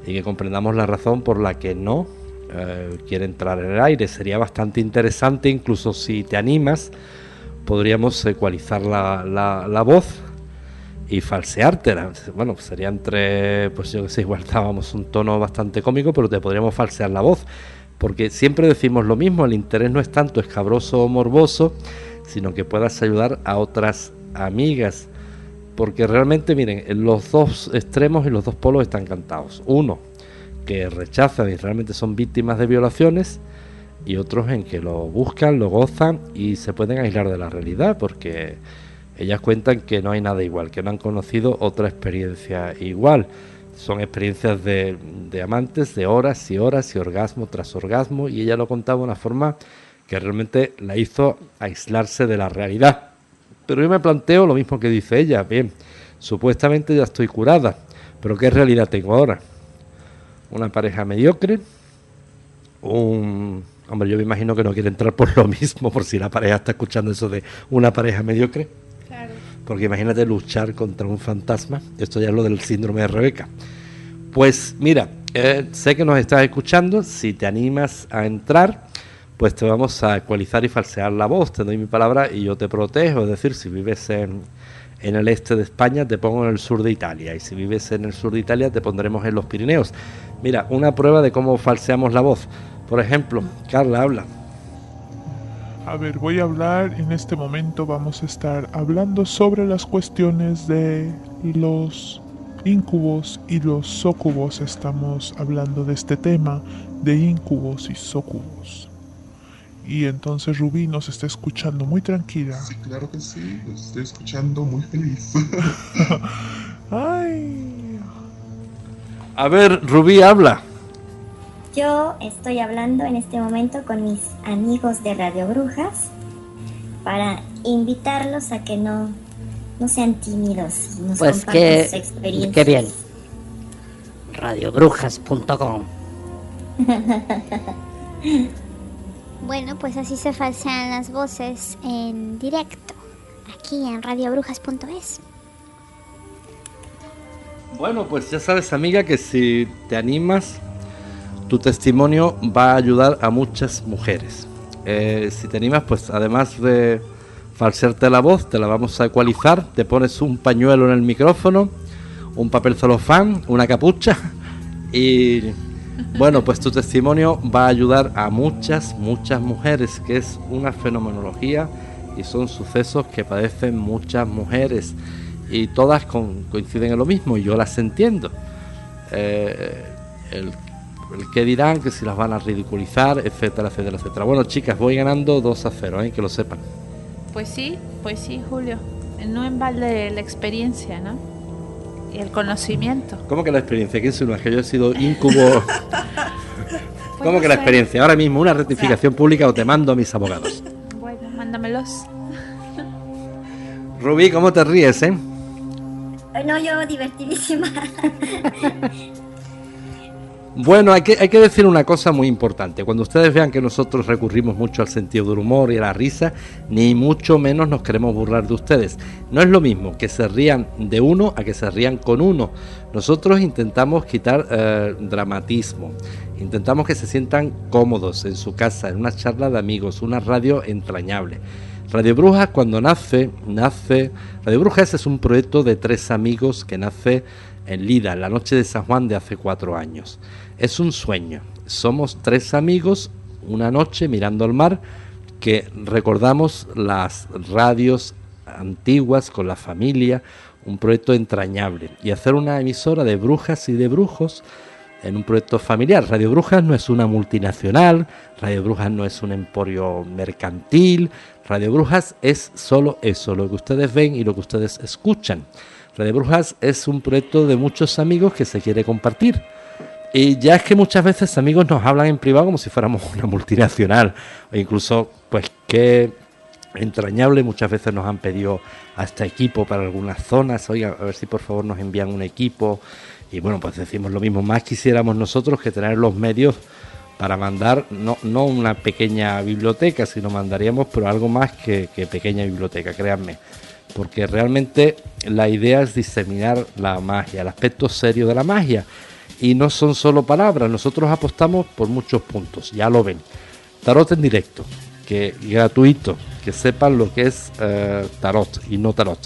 que comprendamos la razón por la que no quiere entrar en el aire. Sería bastante interesante, incluso si te animas, podríamos ecualizar la, la voz y falseártela. Bueno, sería entre, pues yo que sé, igual estábamos un tono bastante cómico, pero te podríamos falsear la voz. Porque siempre decimos lo mismo, el interés no es tanto escabroso o morboso, sino que puedas ayudar a otras amigas. Porque realmente, miren, en los dos extremos y los dos polos están cantados. Uno, que rechazan y realmente son víctimas de violaciones, y otros en que lo buscan, lo gozan y se pueden aislar de la realidad, porque ellas cuentan que no hay nada igual, que no han conocido otra experiencia igual. Son experiencias de, amantes de horas y horas y orgasmo tras orgasmo y ella lo contaba de una forma que realmente la hizo aislarse de la realidad. Pero yo me planteo lo mismo que dice ella, bien, supuestamente ya estoy curada, pero ¿qué realidad tengo ahora? Una pareja mediocre, un... Hombre, yo me imagino que no quiere entrar por lo [LAUGHS] mismo, por si la pareja está escuchando eso de una pareja mediocre porque imagínate luchar contra un fantasma. Esto ya es lo del síndrome de Rebeca. Pues mira, eh, sé que nos estás escuchando. Si te animas a entrar, pues te vamos a ecualizar y falsear la voz. Te doy mi palabra y yo te protejo. Es decir, si vives en, en el este de España, te pongo en el sur de Italia. Y si vives en el sur de Italia, te pondremos en los Pirineos. Mira, una prueba de cómo falseamos la voz. Por ejemplo, Carla, habla. A ver, voy a hablar, en este momento vamos a estar hablando sobre las cuestiones de los incubos y los socubos. Estamos hablando de este tema de incubos y socubos. Y entonces Rubí nos está escuchando muy tranquila. Sí, claro que sí, los estoy escuchando muy feliz. [LAUGHS] Ay. A ver, Rubí, habla. Yo estoy hablando en este momento con mis amigos de Radio Brujas para invitarlos a que no, no sean tímidos y nos pues que, sus experiencias. Qué bien. Radiobrujas.com [LAUGHS] Bueno, pues así se falsean las voces en directo, aquí en radiobrujas.es. Bueno, pues ya sabes, amiga, que si te animas tu testimonio va a ayudar a muchas mujeres. Eh, si te animas, pues además de falsearte la voz, te la vamos a ecualizar, te pones un pañuelo en el micrófono, un papel celofán, una capucha y bueno, pues tu testimonio va a ayudar a muchas, muchas mujeres, que es una fenomenología y son sucesos que padecen muchas mujeres y todas coinciden en lo mismo y yo las entiendo. Eh, el que dirán, que si las van a ridiculizar, etcétera, etcétera, etcétera. Bueno, chicas, voy ganando 2 a 0, ¿eh? que lo sepan. Pues sí, pues sí, Julio. No en balde la experiencia, ¿no? Y el conocimiento. ¿Cómo que la experiencia? ¿Quién se lo que yo he sido incubo? [LAUGHS] ¿Cómo que la experiencia? Ahora mismo una rectificación pública o te mando a mis abogados. Bueno, mándamelos. Rubí, ¿cómo te ríes, eh? No, yo divertidísima. [LAUGHS] Bueno, hay que, decir una cosa muy importante. Cuando ustedes vean que nosotros recurrimos mucho al sentido del humor y a la risa, ni mucho menos nos queremos burlar de ustedes. No es lo mismo que se rían de uno a que se rían con uno. Nosotros intentamos quitar eh, dramatismo, intentamos que se sientan cómodos en su casa, en una charla de amigos, una radio entrañable. Radio Brujas cuando nace, nace... Radio Brujas es un proyecto de tres amigos que nace en Lida, la noche de San Juan de hace cuatro años. Es un sueño. Somos tres amigos, una noche mirando al mar, que recordamos las radios antiguas con la familia, un proyecto entrañable. Y hacer una emisora de brujas y de brujos en un proyecto familiar. Radio Brujas no es una multinacional, Radio Brujas no es un emporio mercantil, Radio Brujas es solo eso, lo que ustedes ven y lo que ustedes escuchan. Radio Brujas es un proyecto de muchos amigos que se quiere compartir. Y ya es que muchas veces amigos nos hablan en privado como si fuéramos una multinacional. O incluso, pues qué entrañable, muchas veces nos han pedido hasta equipo para algunas zonas. Oiga, a ver si por favor nos envían un equipo. Y bueno, pues decimos lo mismo. Más quisiéramos nosotros que tener los medios para mandar no, no una pequeña biblioteca, sino mandaríamos pero algo más que, que pequeña biblioteca, créanme porque realmente la idea es diseminar la magia, el aspecto serio de la magia. Y no son solo palabras, nosotros apostamos por muchos puntos, ya lo ven. Tarot en directo, que gratuito, que sepan lo que es eh, tarot y no tarot.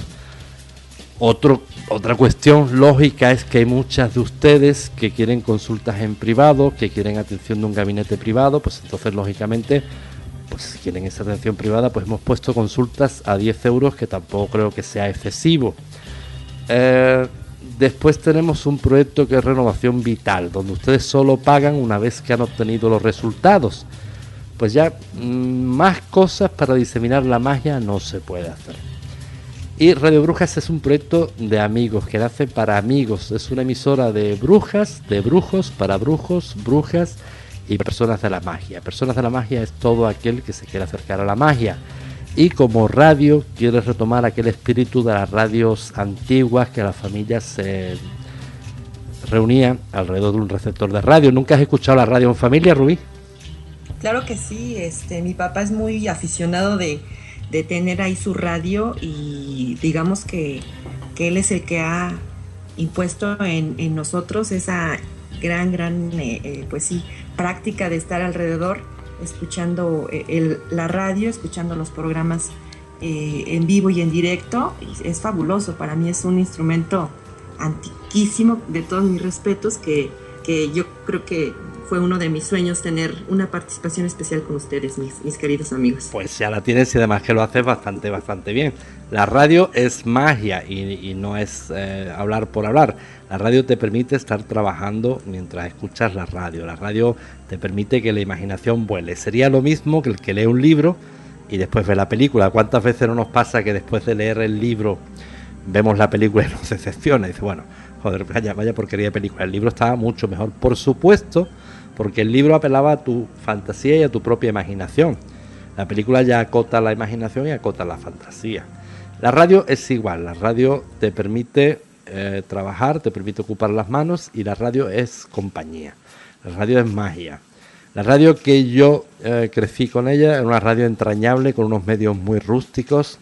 Otra cuestión lógica es que hay muchas de ustedes que quieren consultas en privado, que quieren atención de un gabinete privado, pues entonces lógicamente pues si quieren esa atención privada, pues hemos puesto consultas a 10 euros, que tampoco creo que sea excesivo. Eh, después tenemos un proyecto que es Renovación Vital, donde ustedes solo pagan una vez que han obtenido los resultados. Pues ya mm, más cosas para diseminar la magia no se puede hacer. Y Radio Brujas es un proyecto de amigos que nace para amigos. Es una emisora de brujas, de brujos, para brujos, brujas y personas de la magia. Personas de la magia es todo aquel que se quiere acercar a la magia. Y como radio quiere retomar aquel espíritu de las radios antiguas que la familia se reunía alrededor de un receptor de radio. ¿Nunca has escuchado la radio en familia, Rubí? Claro que sí, este, mi papá es muy aficionado de, tener ahí su radio y digamos que, él es el que ha impuesto en, en nosotros esa gran, gran, eh, eh, pues sí, práctica de estar alrededor, escuchando eh, la radio, escuchando los programas en vivo y en directo. es fabuloso, para mí es un instrumento antiquísimo, de todos mis respetos, que, que yo creo que fue uno de mis sueños tener una participación especial con ustedes, mis, mis queridos amigos. Pues ya la tienes y además que lo haces bastante, bastante bien. La radio es magia y, no es eh, hablar por hablar. La radio te permite estar trabajando mientras escuchas la radio. La radio te permite que la imaginación vuele. Sería lo mismo que el que lee un libro y después ve la película. ¿Cuántas veces no nos pasa que después de leer el libro vemos la película y nos [LAUGHS] decepciona? Y dice, bueno, joder, vaya, vaya porquería de película. El libro estaba mucho mejor, por supuesto, porque el libro apelaba a tu fantasía y a tu propia imaginación. La película ya acota la imaginación y acota la fantasía. La radio es igual, la radio te permite eh, trabajar, te permite ocupar las manos y la radio es compañía. La radio es magia. La radio que yo eh, crecí con ella era una radio entrañable con unos medios muy rústicos.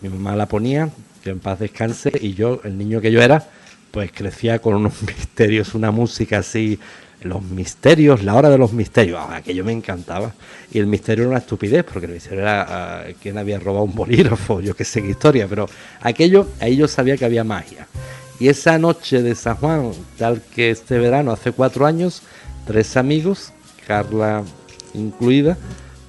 Mi mamá la ponía, que en paz descanse, y yo, el niño que yo era, pues crecía con unos [LAUGHS] misterios, una música así los misterios, la hora de los misterios, ah, aquello me encantaba. Y el misterio era una estupidez, porque el misterio era ah, quién había robado un bolígrafo, yo qué sé qué historia, pero aquello, ahí yo sabía que había magia. Y esa noche de San Juan, tal que este verano, hace cuatro años, tres amigos, Carla incluida,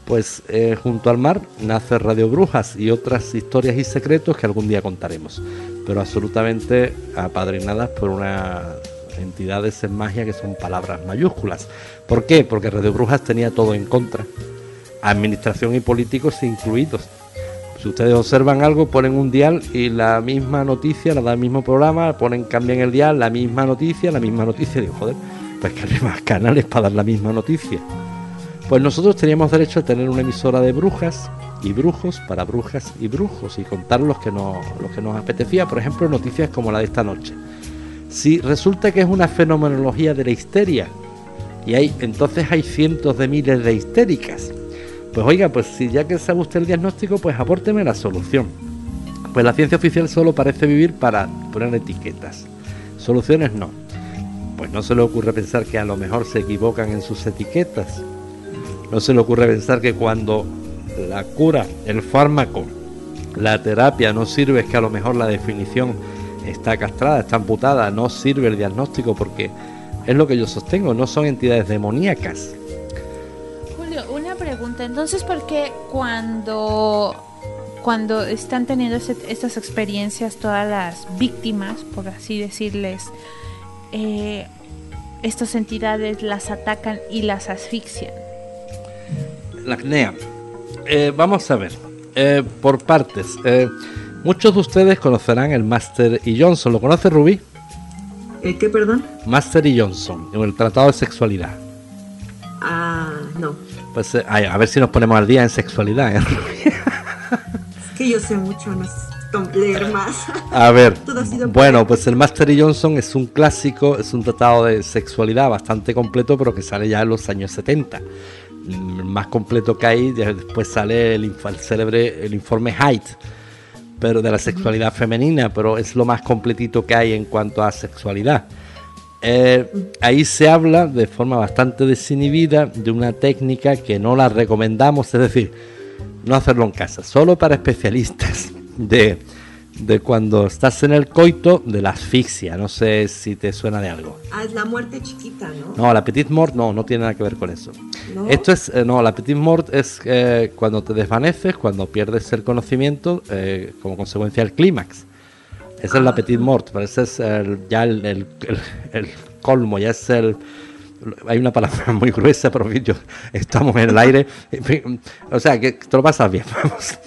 pues eh, junto al mar nace Radio Brujas y otras historias y secretos que algún día contaremos, pero absolutamente apadrinadas por una entidades en magia que son palabras mayúsculas. ¿Por qué? Porque Radio Brujas tenía todo en contra, administración y políticos incluidos. Si ustedes observan algo, ponen un dial y la misma noticia la da el mismo programa, ponen, cambian el dial, la misma noticia, la misma noticia. Digo, joder, pues que hay más canales para dar la misma noticia. Pues nosotros teníamos derecho a tener una emisora de brujas y brujos para brujas y brujos y contar los que, nos, los que nos apetecía, por ejemplo, noticias como la de esta noche. Si resulta que es una fenomenología de la histeria, Y hay, entonces hay cientos de miles de histéricas. Pues oiga, pues si ya que sabe usted el diagnóstico, pues apórteme la solución. Pues la ciencia oficial solo parece vivir para poner etiquetas. Soluciones no. Pues no se le ocurre pensar que a lo mejor se equivocan en sus etiquetas. No se le ocurre pensar que cuando la cura, el fármaco, la terapia no sirve, es que a lo mejor la definición está castrada, está amputada, no sirve el diagnóstico porque es lo que yo sostengo, no son entidades demoníacas. Una pregunta, entonces, ¿por qué cuando, cuando están teniendo estas experiencias todas las víctimas, por así decirles, eh, estas entidades las atacan y las asfixian? La acnea. Eh, vamos a ver, eh, por partes. muchos de ustedes conocerán el Master y Johnson. ¿Lo conoce Rubí? ¿El qué, perdón? Master y Johnson, en el Tratado de Sexualidad. Ah, no. Pues eh, a, ver si nos ponemos al día en sexualidad. ¿eh? [LAUGHS] es que yo sé mucho, no sé leer más. A ver, [LAUGHS] bueno, pues el Master y Johnson es un clásico, es un tratado de sexualidad bastante completo, pero que sale ya en los años 70. Mm, más completo que ahí, después sale el, el célebre el informe Height pero de la sexualidad femenina, pero es lo más completito que hay en cuanto a sexualidad. Eh, ahí se habla de forma bastante desinhibida de una técnica que no la recomendamos, es decir, no hacerlo en casa, solo para especialistas [LAUGHS] de de cuando estás en el coito de la asfixia. No sé si te suena de algo. Ah, es la muerte chiquita, ¿no? No, la petit mort no, no tiene nada que ver con eso. Esto es, eh, no, la petit mort es eh, cuando te desvaneces, cuando pierdes el conocimiento eh, como consecuencia del clímax. Es ah. petit mort, pero ese es ya el, el, el, colmo, ya es el, hay una palabra muy gruesa, pero yo, estamos en el aire. o sea, que te lo pasas bien. Vamos.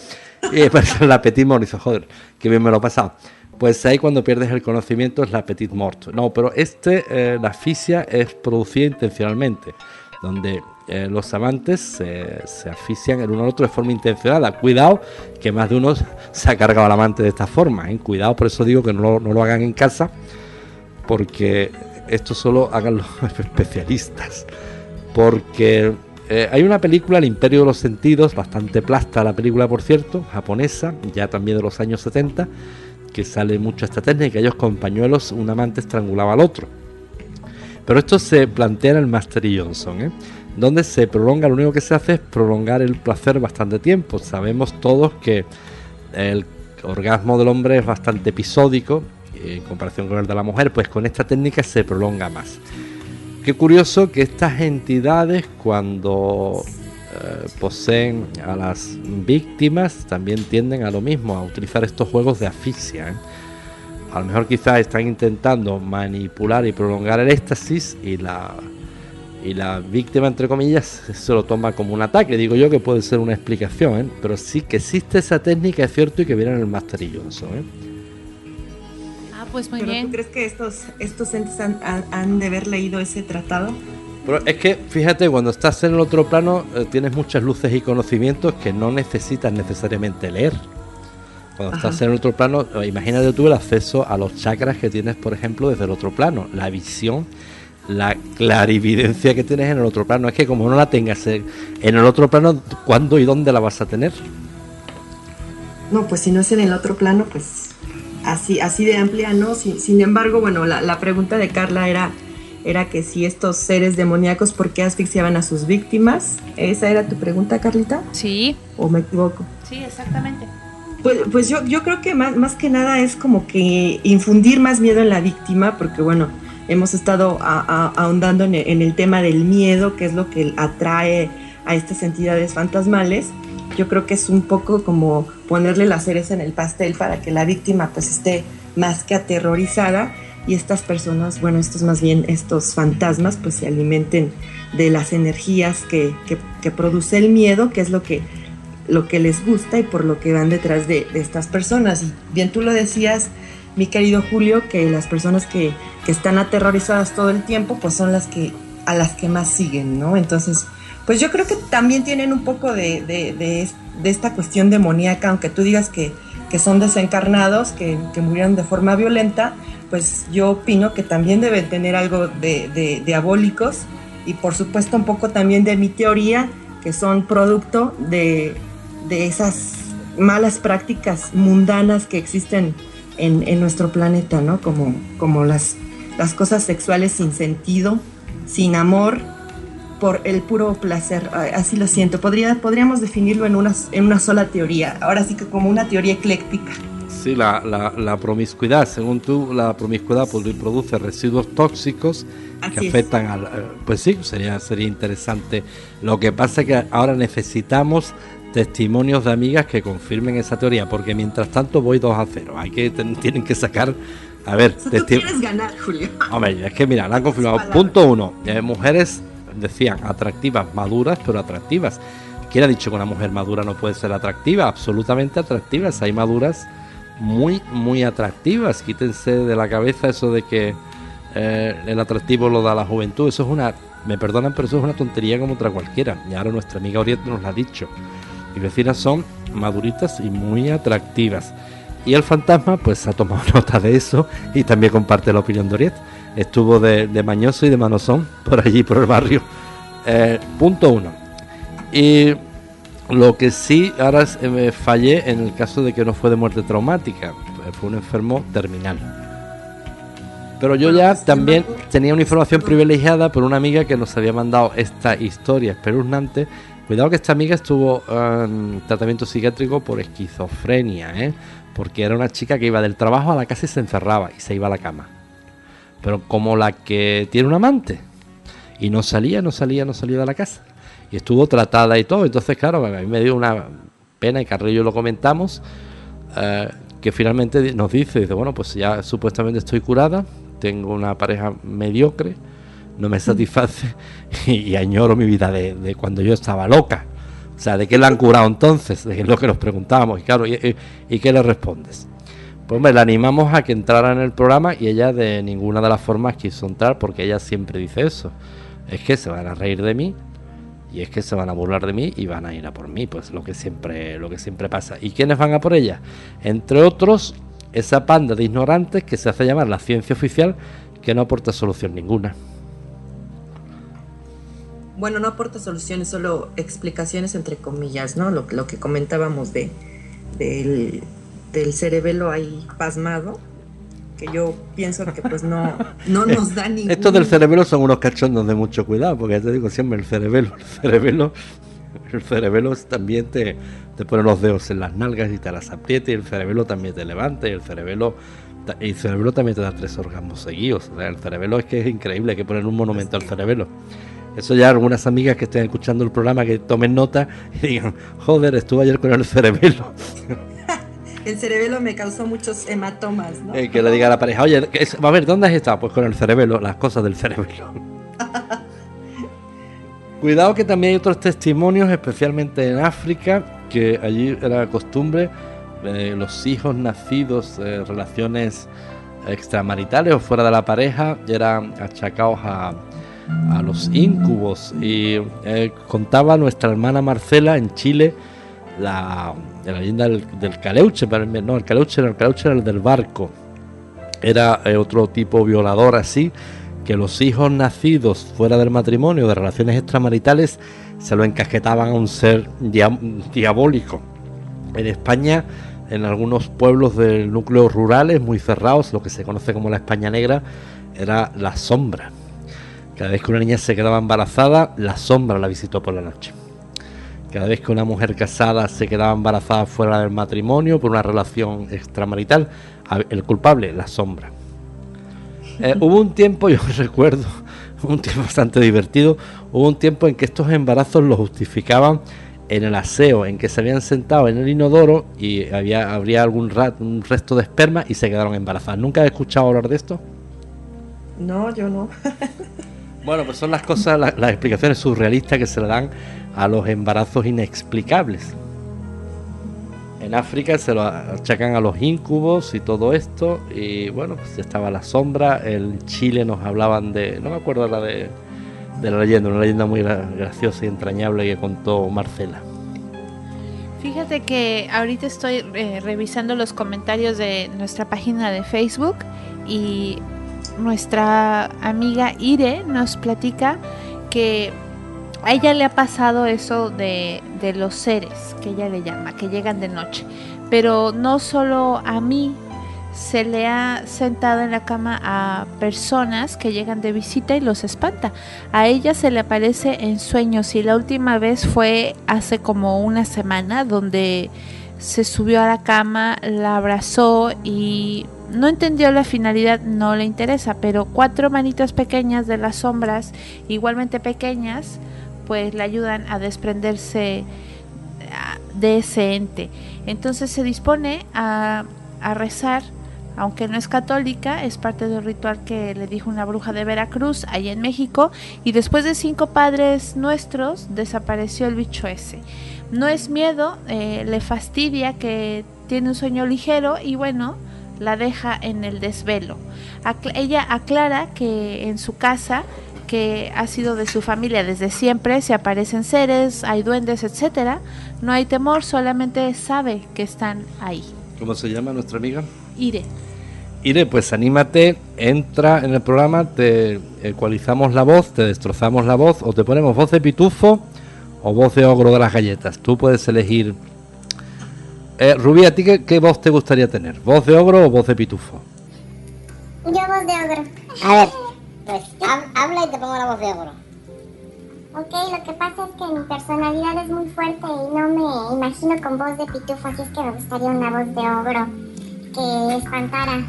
Y pues la petit mort, dice, joder, qué bien me lo he pasado. Pues ahí cuando pierdes el conocimiento es la petit mort. No, pero este, eh, la asfixia es producida intencionalmente, donde eh, los amantes se, se asfixian el uno al otro de forma intencionada. Cuidado, que más de uno se ha cargado al amante de esta forma. ¿eh? Cuidado, por eso digo que no, lo hagan en casa, porque esto solo hagan los [LAUGHS] especialistas. Porque eh, hay una película, El Imperio de los Sentidos, bastante plasta la película, por cierto, japonesa, ya también de los años 70, que sale mucho esta técnica. Ellos con pañuelos, un amante estrangulaba al otro. Pero esto se plantea en el Master Johnson, ¿eh? Donde se prolonga, lo único que se hace es prolongar el placer bastante tiempo. Sabemos todos que el orgasmo del hombre es bastante episódico en comparación con el de la mujer, pues con esta técnica se prolonga más. Qué curioso que estas entidades cuando eh, poseen a las víctimas también tienden a lo mismo, a utilizar estos juegos de asfixia. ¿eh? A lo mejor quizás están intentando manipular y prolongar el éxtasis y la, y la víctima, entre comillas, [LAUGHS] se lo toma como un ataque. Digo yo que puede ser una explicación, ¿eh? pero sí que existe esa técnica, es cierto, y que viene en el Master y pues muy bien. ¿Tú crees que estos, estos entes han, de haber leído ese tratado? Pero es que, fíjate, cuando estás en el otro plano eh, tienes muchas luces y conocimientos que no necesitas necesariamente leer. Cuando estás en el otro plano, eh, imagínate tú el acceso a los chakras que tienes, por ejemplo, desde el otro plano, la visión, la clarividencia que tienes en el otro plano. Es que como no la tengas en el otro plano, ¿cuándo y dónde la vas a tener? No, pues si no es en el otro plano, pues así, así de amplia, ¿no? Sin, embargo, bueno, la, pregunta de Carla era, era que si estos seres demoníacos, ¿por qué asfixiaban a sus víctimas? ¿Esa era tu pregunta, Carlita? Sí. ¿O me equivoco? Sí, exactamente. Pues, pues yo, yo creo que más, más que nada es como que infundir más miedo en la víctima, porque bueno, hemos estado ahondando en en el tema del miedo, que es lo que atrae a estas entidades fantasmales yo creo que es un poco como ponerle la cereza en el pastel para que la víctima pues esté más que aterrorizada y estas personas, bueno, estos más bien, estos fantasmas pues se alimenten de las energías que, produce el miedo, que es lo que, lo que les gusta y por lo que van detrás de, estas personas. Y bien tú lo decías, mi querido Julio, que las personas que, que están aterrorizadas todo el tiempo pues son las que a las que más siguen, ¿no? Entonces, pues yo creo que también tienen un poco de, esta cuestión demoníaca, aunque tú digas que, son desencarnados, que, murieron de forma violenta, pues yo opino que también deben tener algo de, diabólicos y por supuesto un poco también de mi teoría, que son producto de, esas malas prácticas mundanas que existen en, nuestro planeta, ¿no? Como, como las, las cosas sexuales sin sentido, sin amor, por el puro placer. Así lo siento. Podría, podríamos definirlo en una, en una sola teoría. Ahora sí que como una teoría ecléctica. Sí, la, la, promiscuidad, según tú, la promiscuidad produce residuos tóxicos que afectan al... Eh, pues sí, sería, sería interesante. Lo que pasa es que ahora necesitamos testimonios de amigas que confirmen esa teoría, porque mientras tanto voy 2 a 0. Hay que, tienen que sacar... A ver, tú quieres ganar, Julio. Hombre, es que mira, la han confirmado. Punto uno, eh, mujeres, decían, atractivas, maduras, pero atractivas. ¿Quién ha dicho que una mujer madura no puede ser atractiva? Absolutamente atractivas. Hay maduras muy, muy atractivas. Quítense de la cabeza eso de que eh, el atractivo lo da la juventud. Eso es una, me perdonan, pero eso es una tontería como otra cualquiera. Y ahora nuestra amiga Oriente nos lo ha dicho. Mis vecinas son maduritas y muy atractivas. Y el fantasma, pues ha tomado [LAUGHS] nota de eso y también comparte la opinión de Oriente. Estuvo de, de mañoso y de manosón por allí, por el barrio. Eh, punto uno. Y lo que sí, ahora me fallé en el caso de que no fue de muerte traumática, fue un enfermo terminal. Pero yo ya también tenía una información privilegiada por una amiga que nos había mandado esta historia espeluznante. Cuidado que esta amiga estuvo en tratamiento psiquiátrico por esquizofrenia, ¿eh? porque era una chica que iba del trabajo a la casa y se encerraba y se iba a la cama. Pero como la que tiene un amante y no salía, no salía, no salía de la casa y estuvo tratada y todo. Entonces, claro, a mí me dio una pena y Carrillo lo comentamos, eh, que finalmente nos dice, dice, bueno, pues ya supuestamente estoy curada, tengo una pareja mediocre, no me satisface [LAUGHS] y, añoro mi vida de, cuando yo estaba loca. O sea, ¿de qué la han curado entonces? [LAUGHS] De lo que nos preguntábamos. Y claro, ¿y, qué le respondes? Pues me la animamos a que entrara en el programa y ella de ninguna de las formas quiso entrar porque ella siempre dice eso. Es que se van a reír de mí, y es que se van a burlar de mí y van a ir a por mí, pues lo que siempre, lo que siempre pasa. ¿Y quiénes van a por ella? Entre otros, esa panda de ignorantes que se hace llamar la ciencia oficial, que no aporta solución ninguna. Bueno, no aporta soluciones, solo explicaciones entre comillas, ¿no? Lo, lo que comentábamos de, del, del cerebelo ahí pasmado que yo pienso que pues no, no [LAUGHS] nos da ningún... Estos del cerebelo son unos cachondos de mucho cuidado, porque ya te digo siempre el cerebelo, el cerebelo, el cerebelo también te, te pone los dedos en las nalgas y te las aprieta y el cerebelo también te levanta y el cerebelo el cerebelo también te da tres orgasmos seguidos. el cerebelo es que es increíble, hay que poner un monumento al cerebelo. Eso ya algunas amigas que estén escuchando el programa que tomen nota y digan, joder, estuve ayer con el cerebelo. [LAUGHS] el cerebelo me causó muchos hematomas, ¿no? Eh, que le diga a la pareja, oye, a ver, ¿dónde has estado? Pues con el cerebelo, las cosas del cerebelo. [LAUGHS] Cuidado que también hay otros testimonios, especialmente en África, que allí era costumbre eh, los hijos nacidos en relaciones extramaritales o fuera de la pareja eran achacados a, a los incubos. Y eh, contaba nuestra hermana Marcela en Chile la, la leyenda del, caleuche, no, el caleuche, el caleuche era el del barco. Era eh, otro tipo violador así, que los hijos nacidos fuera del matrimonio, de relaciones extramaritales, se lo encajetaban a un ser diabólico. En España, en algunos pueblos del núcleo rurales muy cerrados, lo que se conoce como la España negra, era la sombra. Cada vez que una niña se quedaba embarazada, la sombra la visitó por la noche. Cada vez que una mujer casada se quedaba embarazada fuera del matrimonio por una relación extramarital, el culpable, la sombra. Eh, [LAUGHS] hubo un tiempo, yo [LAUGHS] recuerdo, un tiempo bastante divertido, hubo un tiempo en que estos embarazos los justificaban en el aseo, en que se habían sentado en el inodoro y había, habría algún un resto de esperma y se quedaron embarazadas. ¿Nunca he escuchado hablar de esto? No, yo no. [LAUGHS] bueno, pues son las cosas, las explicaciones surrealistas que se le dan a los embarazos inexplicables. En África se lo achacan a los incubos y todo esto. Y bueno, pues estaba la sombra. En Chile nos hablaban de. No me acuerdo la de, de la leyenda, una leyenda muy graciosa y entrañable que contó Marcela. Fíjate que ahorita estoy eh, revisando los comentarios de nuestra página de Facebook y nuestra amiga Ire nos platica que a ella le ha pasado eso de, de los seres, que ella le llama, que llegan de noche. Pero no solo a mí, se le ha sentado en la cama a personas que llegan de visita y los espanta. A ella se le aparece en sueños y la última vez fue hace como una semana donde se subió a la cama, la abrazó y no entendió la finalidad, no le interesa, pero cuatro manitas pequeñas de las sombras, igualmente pequeñas, pues le ayudan a desprenderse de ese ente. Entonces se dispone a, rezar aunque no es católica, es parte del ritual que le dijo una bruja de Veracruz, ahí en México, y después de cinco padres nuestros, desapareció el bicho ese. No es miedo, eh, le fastidia que tiene un sueño ligero y bueno, la deja en el desvelo. ella aclara que en su casa que ha sido de su familia desde siempre, se aparecen seres, hay duendes, etcétera. No hay temor, solamente sabe que están ahí. ¿Cómo se llama nuestra amiga? Ire. Ire, pues anímate, entra en el programa, te ecualizamos la voz, te destrozamos la voz, o te ponemos voz de pitufo o voz de ogro de las galletas. Tú puedes elegir. Eh, Rubí, ¿a ti qué, voz te gustaría tener? ¿Voz de ogro o voz de pitufo? Yo voz de ogro. A ver, pues habla y te pongo la voz de ogro. Ok, lo que pasa es que mi personalidad es muy fuerte y no me imagino con voz de pitufo, así es que me gustaría una voz de ogro que espantara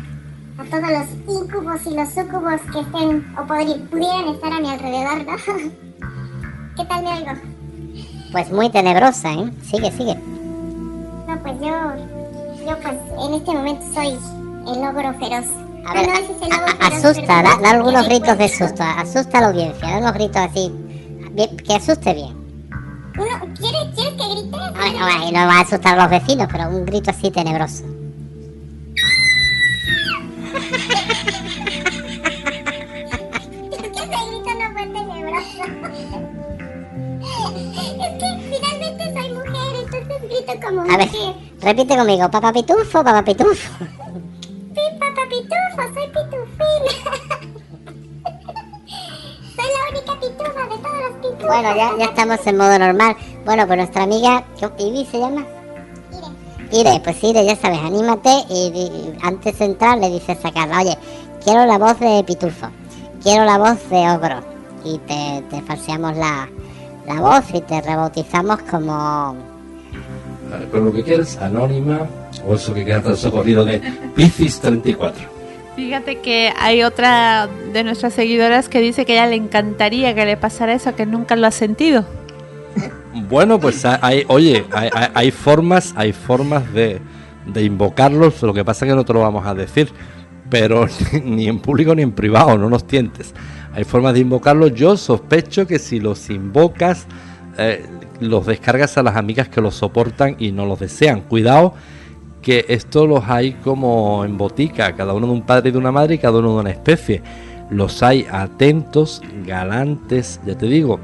a todos los incubos y los sucubos que estén o pudieran estar a mi alrededor, ¿no? [LAUGHS] ¿Qué tal me oigo? Pues muy tenebrosa, ¿eh? Sigue, sigue. No, pues yo, yo pues en este momento soy el ogro feroz. A ver, asusta, da, algunos gritos de susto, asusta a la audiencia, da unos gritos así, que asuste bien. ¿quieres, ¿Quieres que grite? Bueno, bueno, no va a asustar a los vecinos, pero un grito así tenebroso. A ver, repite conmigo, papá pitufo, papá pitufo. Sí, papá pitufo, soy pitufina. soy la única pitufa de todos los pitufos. Bueno, ya, ya estamos en modo normal. Bueno, pues nuestra amiga, ¿Ivy se llama? Ire. Ire, pues Ire, ya sabes, anímate y, antes de entrar le dices a Carla, oye, quiero la voz de pitufo, quiero la voz de ogro. Y te, te falseamos la, la voz y te rebautizamos como con lo que quieras, anónima o eso que queda tan socorrido de Piscis 34. Fíjate que hay otra de nuestras seguidoras que dice que a ella le encantaría que le pasara eso, que nunca lo ha sentido. Bueno, pues hay, oye, hay, formas, hay formas de, de, invocarlos, lo que pasa es que no te lo vamos a decir, pero [LAUGHS] ni en público ni en privado, no nos tientes. Hay formas de invocarlos, yo sospecho que si los invocas, eh, los descargas a las amigas que los soportan y no los desean. Cuidado que esto los hay como en botica, cada uno de un padre y de una madre y cada uno de una especie. Los hay atentos, galantes, ya te digo.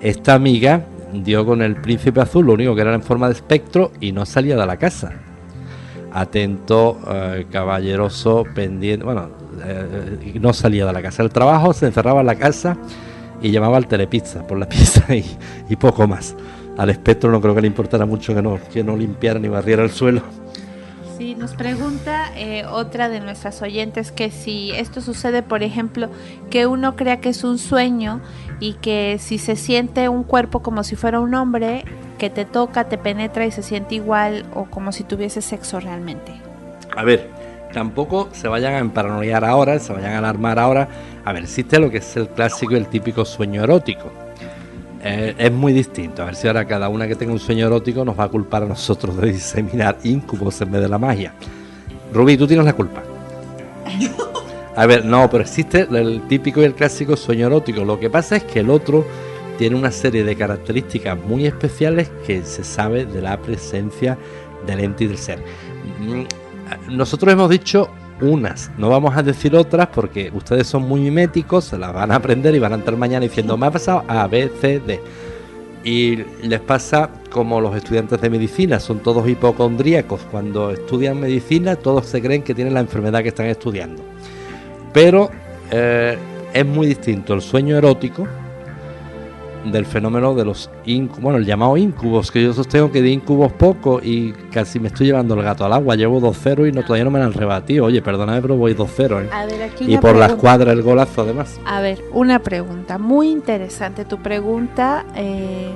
Esta amiga dio con el príncipe azul, lo único que era en forma de espectro y no salía de la casa. Atento, eh, caballeroso, pendiente, bueno, eh, no salía de la casa. El trabajo se encerraba en la casa y llamaba al telepizza por la [LAUGHS] pizza y, y, poco más. Al espectro no creo que le importara mucho que no, que no limpiara ni barriera el suelo. Sí, nos pregunta eh, otra de nuestras oyentes que si esto sucede, por ejemplo, que uno crea que es un sueño y que si se siente un cuerpo como si fuera un hombre, que te toca, te penetra y se siente igual o como si tuviese sexo realmente. A ver, tampoco se vayan a paranoiar ahora, se vayan a alarmar ahora. A ver, existe lo que es el clásico y el típico sueño erótico. Eh, es muy distinto. A ver si ahora cada una que tenga un sueño erótico nos va a culpar a nosotros de diseminar incubos en vez de la magia. Rubí, tú tienes la culpa. A ver, no, pero existe el típico y el clásico sueño erótico. Lo que pasa es que el otro tiene una serie de características muy especiales que se sabe de la presencia del ente y del ser. Nosotros hemos dicho unas, no vamos a decir otras porque ustedes son muy miméticos, se las van a aprender y van a entrar mañana diciendo, me ha pasado A, B, C, D. Y les pasa como los estudiantes de medicina, son todos hipocondríacos. Cuando estudian medicina, todos se creen que tienen la enfermedad que están estudiando. Pero eh, es muy distinto el sueño erótico del fenómeno de los incubos, bueno, el llamado incubos, que yo sostengo que de incubos poco y casi me estoy llevando el gato al agua. Llevo 2-0 y no, todavía no me han rebatido. Oye, perdóname, pero voy 2-0. ¿eh? A ver, aquí y por la pregunta. escuadra el golazo, además. A ver, una pregunta. Muy interesante tu pregunta, eh,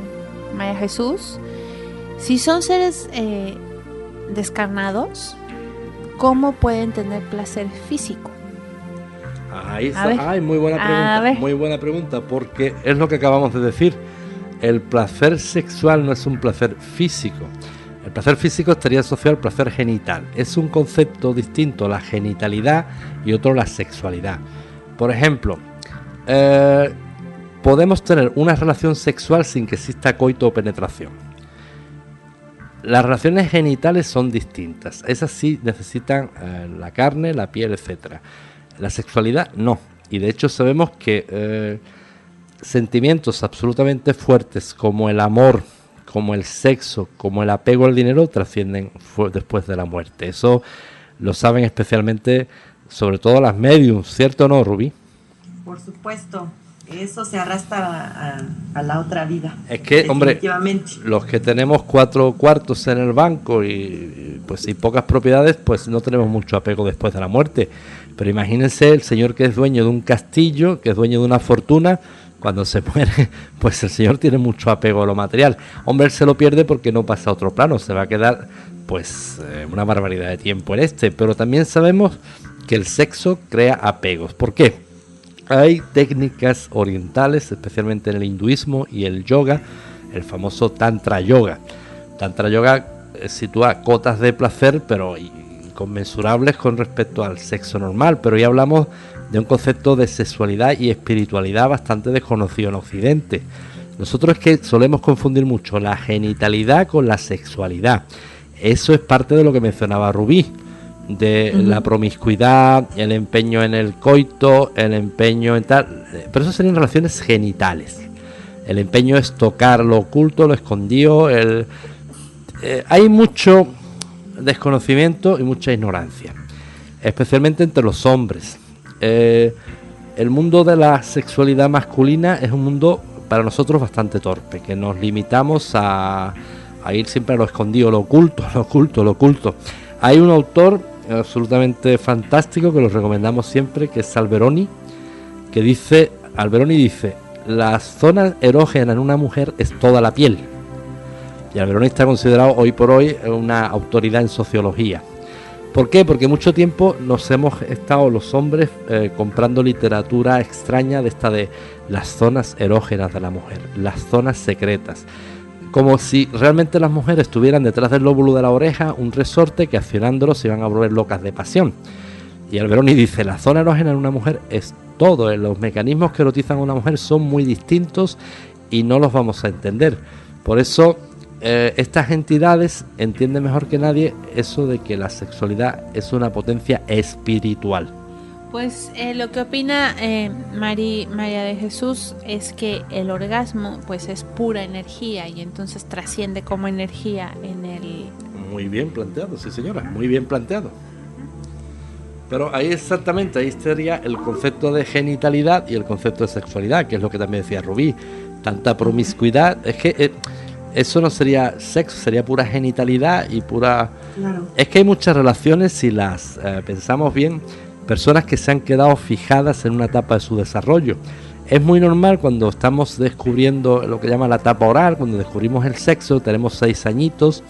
María Jesús. Si son seres eh, descarnados, ¿cómo pueden tener placer físico? Ahí está. Ay, muy buena pregunta. Muy buena pregunta, porque es lo que acabamos de decir. El placer sexual no es un placer físico. El placer físico estaría asociado al placer genital. Es un concepto distinto, la genitalidad y otro la sexualidad. Por ejemplo, eh, podemos tener una relación sexual sin que exista coito o penetración. Las relaciones genitales son distintas. Esas sí necesitan eh, la carne, la piel, etcétera. La sexualidad no. Y de hecho sabemos que eh, sentimientos absolutamente fuertes como el amor, como el sexo, como el apego al dinero trascienden después de la muerte. Eso lo saben especialmente, sobre todo las mediums, ¿cierto o no, Rubí? Por supuesto, eso se arrastra a, a la otra vida. Es que, hombre, los que tenemos cuatro cuartos en el banco y pues y pocas propiedades, pues no tenemos mucho apego después de la muerte. Pero imagínense el señor que es dueño de un castillo, que es dueño de una fortuna, cuando se [LAUGHS] muere, pues el señor tiene mucho apego a lo material. Hombre, él se lo pierde porque no pasa a otro plano, se va a quedar pues eh, una barbaridad de tiempo en este. Pero también sabemos que el sexo crea apegos. ¿Por qué? Hay técnicas orientales, especialmente en el hinduismo y el yoga, el famoso Tantra Yoga. Tantra Yoga eh, sitúa cotas de placer, pero inconmensurables con respecto al sexo normal. Pero hoy hablamos de un concepto de sexualidad y espiritualidad bastante desconocido en Occidente. Nosotros es que solemos confundir mucho la genitalidad con la sexualidad. Eso es parte de lo que mencionaba Rubí, de la promiscuidad, el empeño en el coito, el empeño en tal. Pero eso serían relaciones genitales. El empeño es tocar lo oculto, lo escondido. El, eh, hay mucho desconocimiento y mucha ignorancia, especialmente entre los hombres. Eh, el mundo de la sexualidad masculina es un mundo para nosotros bastante torpe, que nos limitamos a, ir siempre a lo escondido, lo oculto, [LAUGHS] lo oculto, lo oculto. Hay un autor absolutamente fantástico que lo recomendamos siempre, que es Alberoni, que dice, Alberoni dice, la zona erógena en una mujer es toda la piel. Y Alberoni está considerado hoy por hoy una autoridad en sociología. ¿Por qué? Porque mucho tiempo nos hemos estado los hombres eh, comprando literatura extraña de esta de las zonas erógenas de la mujer, las zonas secretas. Como si realmente las mujeres tuvieran detrás del lóbulo de la oreja un resorte que accionándolo se iban a volver locas de pasión. Y Alberoni dice, la zona erógena en una mujer es todo, eh, los mecanismos que erotizan a una mujer son muy distintos y no los vamos a entender. Por eso eh, estas entidades entienden mejor que nadie eso de que la sexualidad es una potencia espiritual. Pues eh, lo que opina eh, Mari- María de Jesús es que el orgasmo pues es pura energía y entonces trasciende como energía en el... Muy bien planteado, sí señora, muy bien planteado. Pero ahí exactamente, ahí estaría el concepto de genitalidad y el concepto de sexualidad, que es lo que también decía Rubí. Tanta promiscuidad, es que eh, eso no sería sexo, sería pura genitalidad y pura... Claro. Es que hay muchas relaciones, si las eh, pensamos bien, personas que se han quedado fijadas en una etapa de su desarrollo. Es muy normal cuando estamos descubriendo lo que llama la etapa oral, cuando descubrimos el sexo, tenemos seis añitos,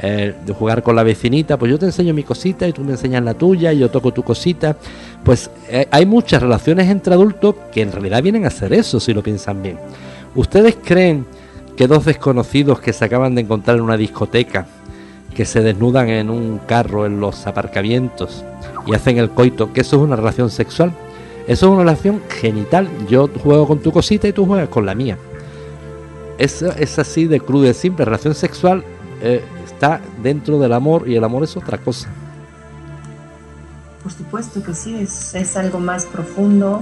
eh, de jugar con la vecinita, pues yo te enseño mi cosita y tú me enseñas la tuya y yo toco tu cosita. Pues eh, hay muchas relaciones entre adultos que en realidad vienen a hacer eso, si lo piensan bien. ¿Ustedes creen que dos desconocidos que se acaban de encontrar en una discoteca, que se desnudan en un carro en los aparcamientos y hacen el coito, que eso es una relación sexual? Eso es una relación genital. Yo juego con tu cosita y tú juegas con la mía. Eso es así de crudo y simple. Relación sexual eh, está dentro del amor y el amor es otra cosa. Por supuesto que sí, es, es algo más profundo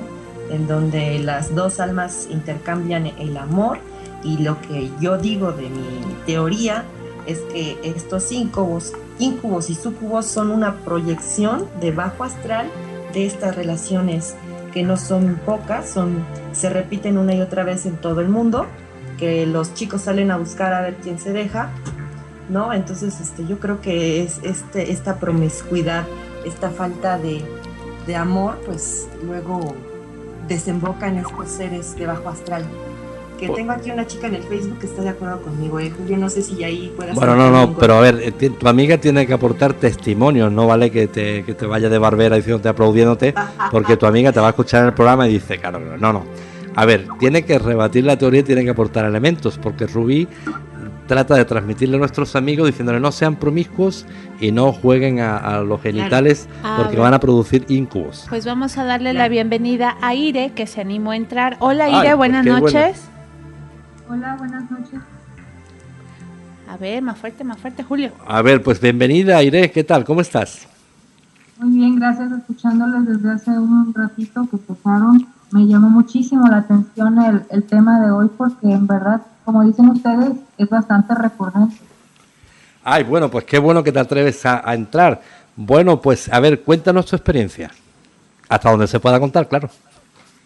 en donde las dos almas intercambian el amor y lo que yo digo de mi teoría es que estos incubos, incubos y sucubos son una proyección de bajo astral de estas relaciones que no son pocas, son, se repiten una y otra vez en todo el mundo que los chicos salen a buscar a ver quién se deja, ¿no? Entonces, este, yo creo que es este, esta promiscuidad, esta falta de, de amor, pues luego desemboca en estos seres de bajo astral que tengo aquí una chica en el Facebook que está de acuerdo conmigo, eh, Julio, no sé si ahí puedas... Bueno, no, no, pero a ver, eh, tu amiga tiene que aportar testimonios, no vale que te, que te vaya de barbera diciéndote, aplaudiéndote, [LAUGHS] porque tu amiga te va a escuchar en el programa y dice, claro, no, no. A ver, tiene que rebatir la teoría y tiene que aportar elementos, porque Rubí trata de transmitirle a nuestros amigos diciéndole no sean promiscuos y no jueguen a, los genitales porque van a producir incubos. Pues vamos a darle la bienvenida a Ire, que se animó a entrar. Hola Ire, buenas noches. Hola, buenas noches. A ver, más fuerte, más fuerte, Julio. A ver, pues bienvenida, Aire, ¿qué tal? ¿Cómo estás? Muy bien, gracias, escuchándoles desde hace un ratito que pasaron. Me llamó muchísimo la atención el, el tema de hoy porque en verdad, como dicen ustedes, es bastante recurrente. Ay, bueno, pues qué bueno que te atreves a, a entrar. Bueno, pues a ver, cuéntanos tu experiencia. Hasta donde se pueda contar, claro.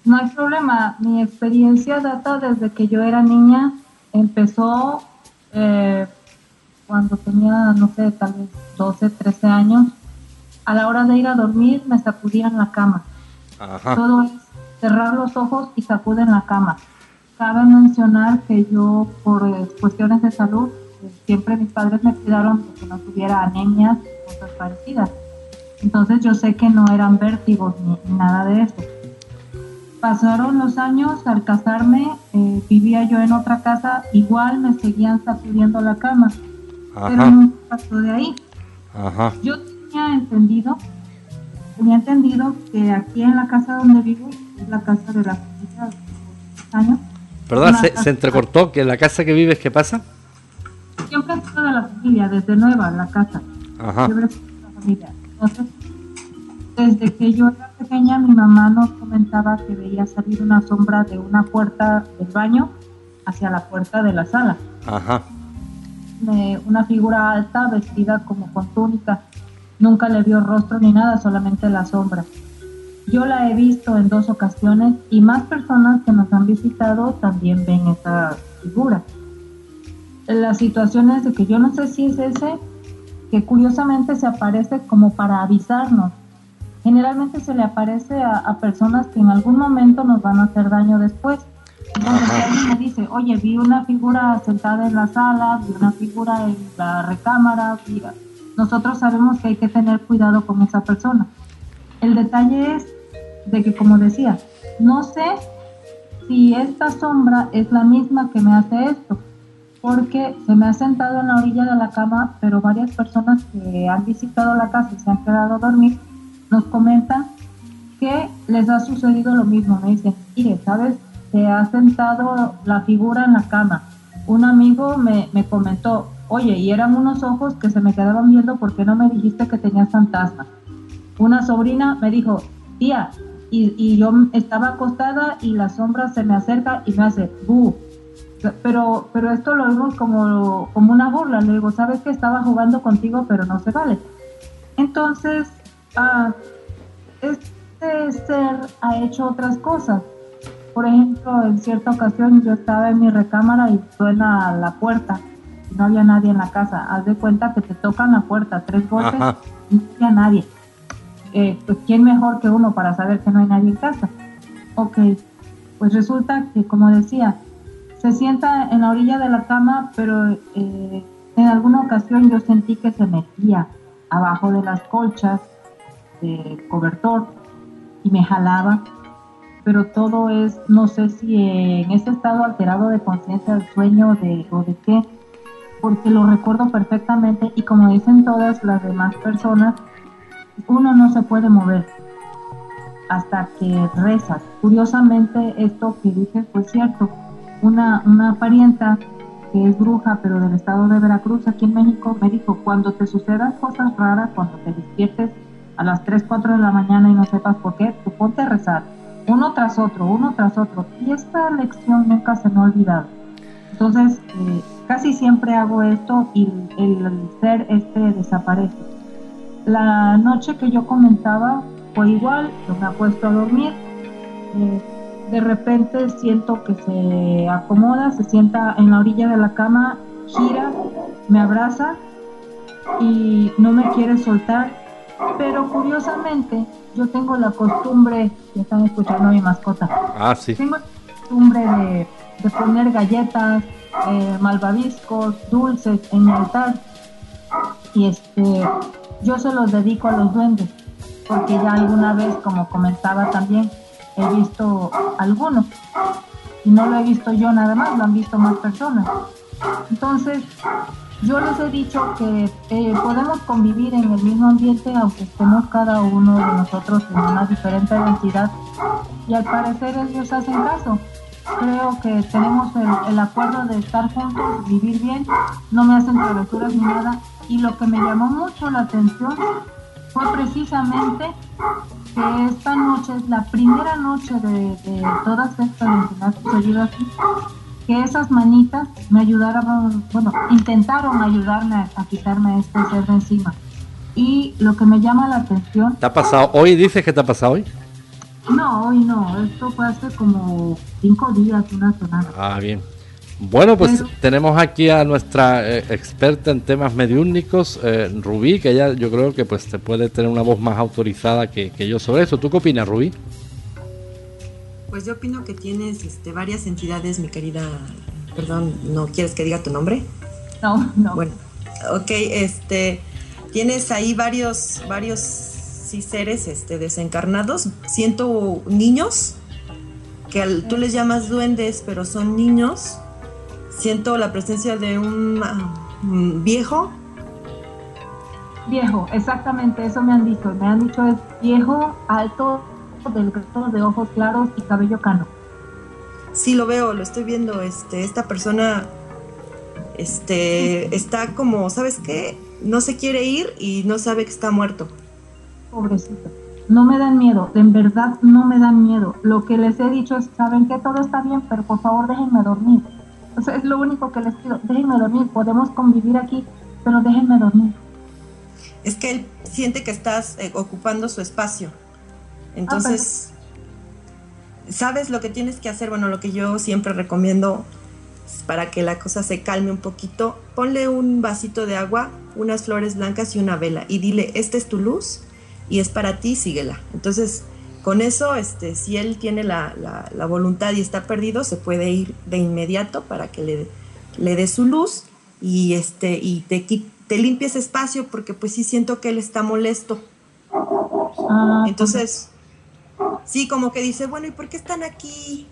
No hay problema. Mi experiencia data desde que yo era niña. Empezó eh, cuando tenía, no sé, tal vez 12, 13 años. A la hora de ir a dormir me sacudían la cama. Todo es cerrar los ojos y sacuden la cama. Cabe mencionar que yo, por eh, cuestiones de salud, eh, siempre mis padres me cuidaron que no tuviera anemias cosas parecidas. Entonces yo sé que no eran vértigos ni nada de eso pasaron los años, al casarme, eh, vivía yo en otra casa, igual me seguían sacudiendo la cama, pero no pasó de ahí. Yo tenía entendido, tenía entendido que aquí en la casa donde vivo, es la casa de la familia de años. Perdón, se, entrecortó, que la casa que vives, ¿qué pasa? Siempre he sido de la familia, desde nueva, la casa. Ajá. Siempre he sido de la familia. Entonces, desde que yo era pequeña, mi mamá nos comentaba que veía salir una sombra de una puerta del baño hacia la puerta de la sala. Ajá. una figura alta, vestida como con túnica. Nunca le vio rostro ni nada, solamente la sombra. Yo la he visto en dos ocasiones y más personas que nos han visitado también ven esa figura. La situación es de que yo no sé si es ese, que curiosamente se aparece como para avisarnos generalmente se le aparece a, personas que en algún momento nos van a hacer daño después. Entonces alguien me dice, oye, vi una figura sentada en la sala, vi una figura en la recámara, nosotros sabemos que hay que tener cuidado con esa persona. El detalle es de que, como decía, no sé si esta sombra es la misma que me hace esto, porque se me ha sentado en la orilla de la cama, pero varias personas que han visitado la casa y se han quedado a dormir, nos comentan que les ha sucedido lo mismo. Me dicen, mire, ¿sabes? Se ha sentado la figura en la cama. Un amigo me, me comentó, oye, y eran unos ojos que se me quedaban viendo porque no me dijiste que tenías fantasma. Una sobrina me dijo, tía, y, y, yo estaba acostada y la sombra se me acerca y me hace, bu. Pero, pero esto lo vimos como, como una burla. Le digo, sabes que estaba jugando contigo, pero no se vale. Entonces, ah, este ser ha hecho otras cosas. Por ejemplo, en cierta ocasión yo estaba en mi recámara y suena la puerta y no había nadie en la casa. Haz de cuenta que te tocan la puerta tres golpes y no había nadie. Eh, pues quién mejor que uno para saber que no hay nadie en casa. Ok, pues resulta que como decía, se sienta en la orilla de la cama, pero eh, en alguna ocasión yo sentí que se metía abajo de las colchas cobertor y me jalaba, pero todo es, no sé si en ese estado alterado de conciencia, del sueño de, o de qué, porque lo recuerdo perfectamente y como dicen todas las demás personas, uno no se puede mover hasta que rezas. Curiosamente, esto que dije fue cierto. Una, una parienta que es bruja, pero del estado de Veracruz, aquí en México, me dijo, cuando te sucedan cosas raras, cuando te despiertes a las 3, 4 de la mañana y no sepas por qué, tú ponte a rezar, uno tras otro, uno tras otro. Y esta lección nunca se me ha olvidado. Entonces, eh, casi siempre hago esto y el, ser este desaparece. La noche que yo comentaba fue igual, yo me apuesto a dormir. Eh, de repente siento que se acomoda, se sienta en la orilla de la cama, gira, me abraza y no me quiere soltar. Pero curiosamente, yo tengo la costumbre, ya están escuchando a mi mascota. Ah, sí. Tengo la costumbre de, de poner galletas, eh, malvaviscos, dulces en mi altar. Y este, yo se los dedico a los duendes, porque ya alguna vez, como comentaba también, he visto algunos. Y no lo he visto yo nada más, lo han visto más personas. Entonces, yo les he dicho que eh, podemos convivir en el mismo ambiente aunque estemos cada uno de nosotros en una diferente identidad y al parecer ellos hacen caso. Creo que tenemos el, el acuerdo de estar juntos, vivir bien, no me hacen travesuras ni nada y lo que me llamó mucho la atención fue precisamente que esta noche es la primera noche de, todas estas entidades sucedido aquí que esas manitas me ayudaron, bueno, intentaron ayudarme a, a, quitarme este ser de encima. Y lo que me llama la atención... ¿Te ha pasado hoy? ¿Dices que te ha pasado hoy? No, hoy no. Esto fue hace como cinco días, una semana. Ah, bien. Bueno, pues Pero, tenemos aquí a nuestra eh, experta en temas mediúnicos, eh, Rubí, que ella yo creo que pues te puede tener una voz más autorizada que, que yo sobre eso. ¿Tú qué opinas, Rubí? Pues yo opino que tienes este, varias entidades, mi querida. Perdón, ¿no quieres que diga tu nombre? No, no. Bueno, ok, este. Tienes ahí varios, varios sí, seres este, desencarnados. Siento niños, que al, tú les llamas duendes, pero son niños. Siento la presencia de un, um, viejo. Viejo, exactamente, eso me han dicho. Me han dicho es viejo, alto, de ojos claros y cabello cano. Sí, lo veo, lo estoy viendo. Este, esta persona este, está como, ¿sabes qué? No se quiere ir y no sabe que está muerto. Pobrecito. No me dan miedo, en verdad no me dan miedo. Lo que les he dicho es, saben que todo está bien, pero por favor déjenme dormir. O sea, es lo único que les pido, déjenme dormir, podemos convivir aquí, pero déjenme dormir. Es que él siente que estás eh, ocupando su espacio. Entonces, ah, ¿sabes lo que tienes que hacer? Bueno, lo que yo siempre recomiendo para que la cosa se calme un poquito, ponle un vasito de agua, unas flores blancas y una vela y dile, esta es tu luz y es para ti, síguela. Entonces, con eso, este, si él tiene la, la, la voluntad y está perdido, se puede ir de inmediato para que le, le dé su luz y, este, y te, te limpie ese espacio porque pues sí siento que él está molesto. Ah, Entonces, sí, como que dice, bueno, ¿y por qué están aquí?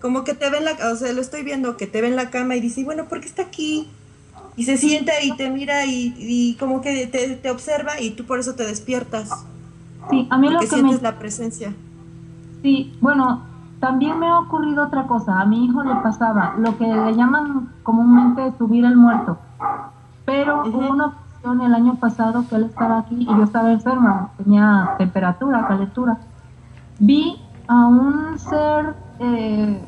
Como que te ven la, o sea, lo estoy viendo, que te ve en la cama y dice, bueno, ¿por qué está aquí? Y se sienta y te mira y, y como que te, te, observa y tú por eso te despiertas. Sí, a mí lo que me... sientes la presencia. Sí, bueno, también me ha ocurrido otra cosa. A mi hijo le pasaba lo que le llaman comúnmente subir el muerto. Pero uh -huh. hubo una ocasión el año pasado que él estaba aquí y yo estaba enferma, tenía temperatura, calentura. Vi a un ser eh,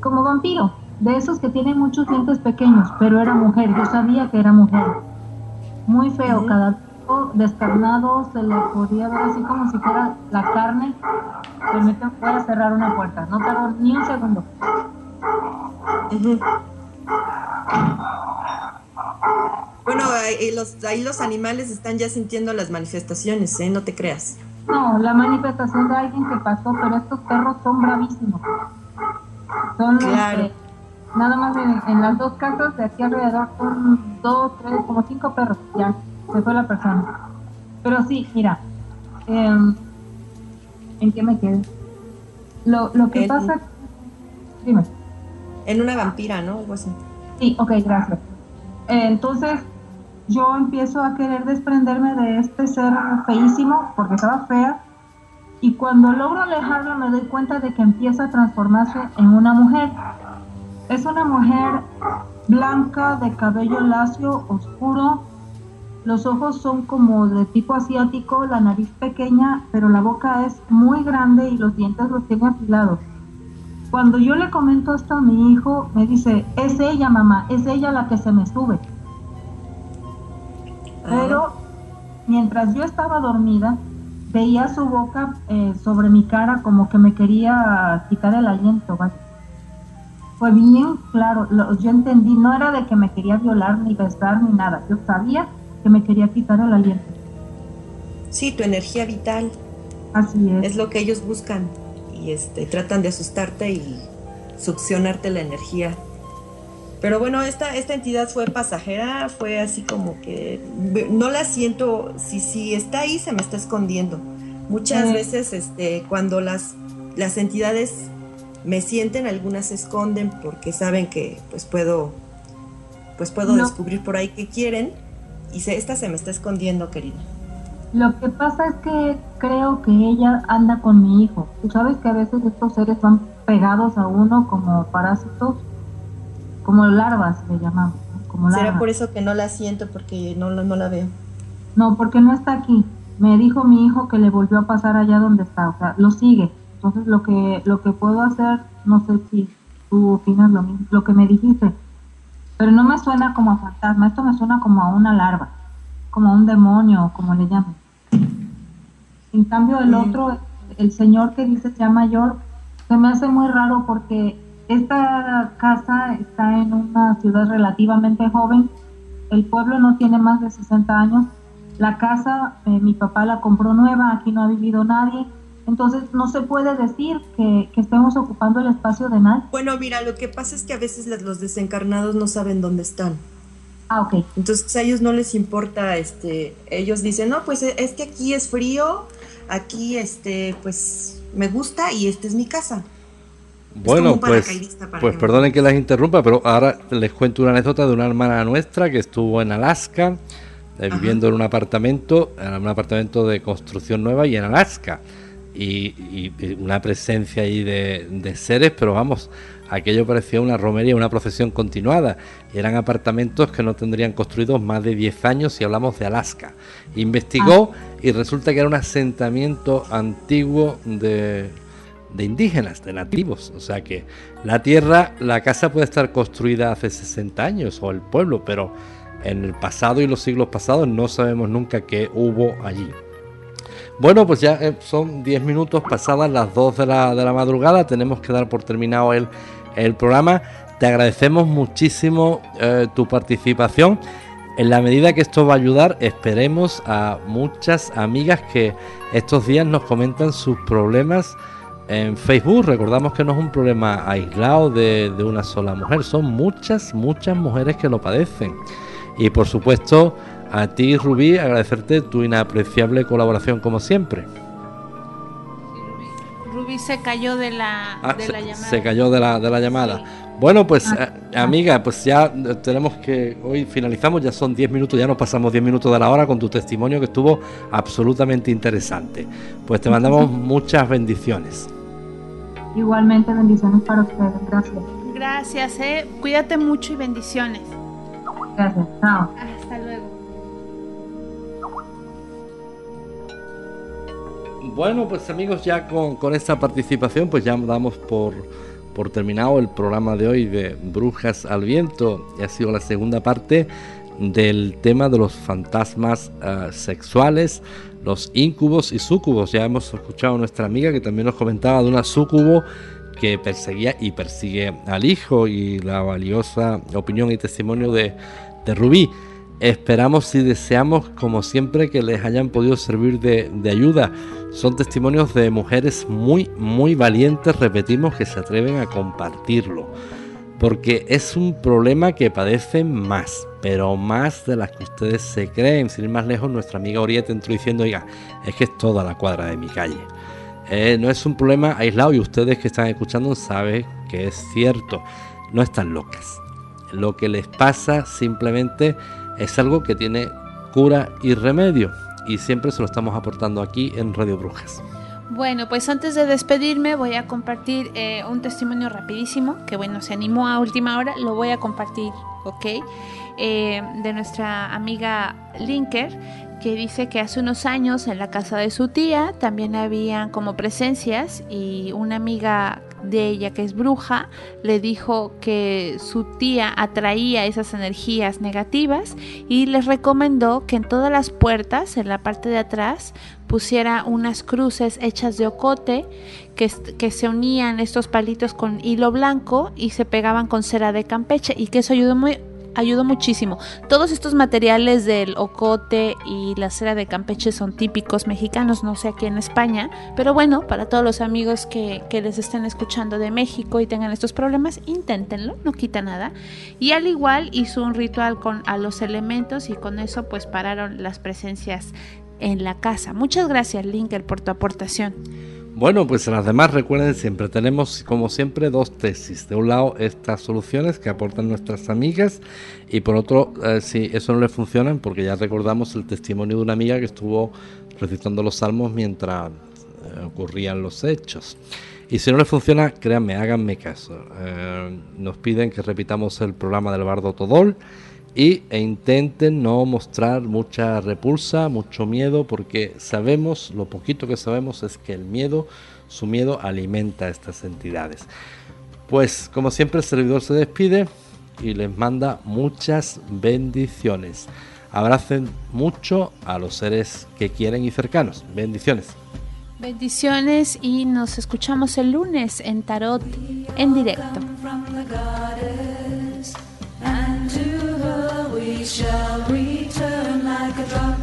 como vampiro, de esos que tienen muchos dientes pequeños, pero era mujer, yo sabía que era mujer. Muy feo, cada descarnado se le podía ver así como si fuera la carne. Permítame, voy a cerrar una puerta, no tardó ni un segundo. Bueno, ahí los, ahí los animales están ya sintiendo las manifestaciones, ¿eh? No te creas. No, la manifestación de alguien que pasó, pero estos perros son bravísimos. Son claro. los que, nada más en, en, las dos casas de aquí alrededor son dos, tres, como cinco perros. Ya, se fue la persona. Pero sí, mira, eh, ¿en qué me quedé? Lo, lo que pasa... Dime. En una vampira, ¿no? Algo así. Sí, ok, gracias. Entonces, yo empiezo a querer desprenderme de este ser feísimo, porque estaba fea, y cuando logro alejarlo me doy cuenta de que empieza a transformarse en una mujer. Es una mujer blanca, de cabello lacio, oscuro, los ojos son como de tipo asiático, la nariz pequeña, pero la boca es muy grande y los dientes los tiene afilados. Cuando yo le comento esto a mi hijo, me dice, es ella mamá, es ella la que se me sube. Pero mientras yo estaba dormida, veía su boca eh, sobre mi cara como que me quería quitar el aliento. Fue bien claro, yo entendí, no era de que me quería violar ni besar ni nada, yo sabía que me quería quitar el aliento. Sí, tu energía vital. Así es. Es lo que ellos buscan y este, tratan de asustarte y succionarte la energía. Pero bueno, esta, esta entidad fue pasajera, fue así como que no la siento, si, si está ahí se me está escondiendo. Muchas veces este, cuando las, las entidades me sienten, algunas se esconden porque saben que pues puedo, pues puedo descubrir por ahí qué quieren y se, esta se me está escondiendo, querida. Lo que pasa es que creo que ella anda con mi hijo. Tú sabes que a veces estos seres van pegados a uno como parásitos, como larvas le llamamos. Como ¿Será por eso que no la siento porque no, no la veo? No, porque no está aquí. Me dijo mi hijo que le volvió a pasar allá donde está, o sea, lo sigue. Entonces lo que lo que puedo hacer, no sé si tú opinas lo mismo, lo que me dijiste, pero no me suena como a fantasma, esto me suena como a una larva, como a un demonio, como le llaman. En cambio el otro, el señor que dice ya mayor, se me hace muy raro porque esta casa está en una ciudad relativamente joven, el pueblo no tiene más de 60 años, la casa eh, mi papá la compró nueva, aquí no ha vivido nadie, entonces no se puede decir que, estemos ocupando el espacio de nadie. Bueno, mira, lo que pasa es que a veces los desencarnados no saben dónde están. Ah, ok. Entonces a ellos no les importa, este, ellos dicen, no, pues es que aquí es frío, aquí, este, pues me gusta y esta es mi casa. Bueno, pues, pues perdonen que las interrumpa, pero ahora les cuento una anécdota de una hermana nuestra que estuvo en Alaska, eh, viviendo en un apartamento, en un apartamento de construcción nueva y en Alaska. Y, una presencia ahí de, seres, pero vamos, aquello parecía una romería, una procesión continuada. Eran apartamentos que no tendrían construidos más de 10 años si hablamos de Alaska. Investigó ah. y resulta que era un asentamiento antiguo de, de indígenas, de nativos. O sea que la tierra, la casa puede estar construida hace 60 años o el pueblo, pero en el pasado y los siglos pasados no sabemos nunca qué hubo allí. Bueno, pues ya eh, son 10 minutos pasadas las 2 de la, de la madrugada, tenemos que dar por terminado el, el programa. Te agradecemos muchísimo eh, tu participación. En la medida que esto va a ayudar, esperemos a muchas amigas que estos días nos comentan sus problemas en Facebook. Recordamos que no es un problema aislado de, de una sola mujer, son muchas, muchas mujeres que lo padecen. Y por supuesto, a ti, Rubí, agradecerte tu inapreciable colaboración como siempre. Rubí se cayó de la, ah, llamada. Se cayó de la, de la llamada. Bueno, pues ah. eh, amiga, pues ya tenemos que, hoy finalizamos, ya son 10 minutos, ya nos pasamos 10 minutos de la hora con tu testimonio que estuvo absolutamente interesante. Pues te mandamos [LAUGHS] muchas bendiciones. Igualmente bendiciones para ustedes, gracias. Gracias, eh. cuídate mucho y bendiciones. Gracias, chao. Hasta luego. Bueno, pues amigos, ya con, esta participación, pues ya damos por, por terminado el programa de hoy de Brujas al Viento. Y ha sido la segunda parte del tema de los fantasmas eh, sexuales, los incubos y sucubos. Ya hemos escuchado a nuestra amiga que también nos comentaba de una sucubo que perseguía y persigue al hijo y la valiosa opinión y testimonio de, de Rubí. Esperamos y deseamos, como siempre, que les hayan podido servir de, ayuda. Son testimonios de mujeres muy, muy valientes, repetimos, que se atreven a compartirlo. Porque es un problema que padecen más, pero más de las que ustedes se creen. Sin ir más lejos, nuestra amiga Orieta entró diciendo, oiga, es que es toda la cuadra de mi calle. Eh, no es un problema aislado y ustedes que están escuchando saben que es cierto. No están locas. Lo que les pasa simplemente es algo que tiene cura y remedio y siempre se lo estamos aportando aquí en Radio Brujas. Bueno, pues antes de despedirme voy a compartir eh, un testimonio rapidísimo, que bueno, se animó a última hora, lo voy a compartir, ¿ok? Eh, de nuestra amiga Linker, que dice que hace unos años en la casa de su tía también habían como presencias y una amiga de ella, que es bruja, le dijo que su tía atraía esas energías negativas y les recomendó que en todas las puertas, en la parte de atrás, pusiera unas cruces hechas de ocote que, se unían estos palitos con hilo blanco y se pegaban con cera de campeche y que eso ayudó muy, ayudó muchísimo. Todos estos materiales del ocote y la cera de Campeche son típicos mexicanos, no sé aquí en España, pero bueno, para todos los amigos que, que les estén escuchando de México y tengan estos problemas, inténtenlo, no quita nada. Y al igual hizo un ritual con a los elementos y con eso pues pararon las presencias en la casa. Muchas gracias Linker por tu aportación. Bueno, pues las demás recuerden siempre tenemos como siempre dos tesis. De un lado estas soluciones que aportan nuestras amigas y por otro eh, si eso no le funciona porque ya recordamos el testimonio de una amiga que estuvo recitando los salmos mientras eh, ocurrían los hechos. Y si no le funciona, créanme, háganme caso. Eh, nos piden que repitamos el programa del Bardo Todol y, e intenten no mostrar mucha repulsa, mucho miedo, porque sabemos, lo poquito que sabemos es que el miedo, su miedo alimenta a estas entidades. Pues como siempre el servidor se despide y les manda muchas bendiciones. Abracen mucho a los seres que quieren y cercanos. Bendiciones. Bendiciones y nos escuchamos el lunes en Tarot en directo. Shall return like a drop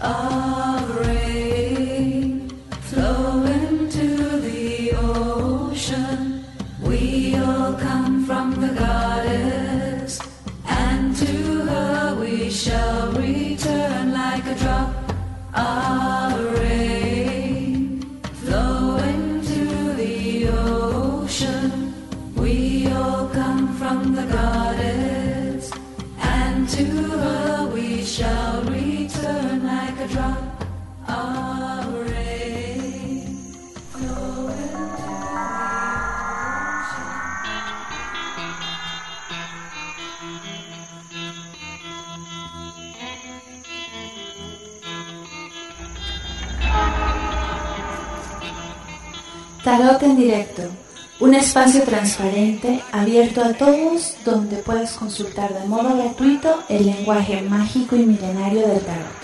of rain flowing to the ocean. We all come from the goddess, and to her we shall return like a drop of rain shall return like a drop of rain. Tarot en directo un espacio transparente abierto a todos donde puedes consultar de modo gratuito el lenguaje mágico y milenario del tarot.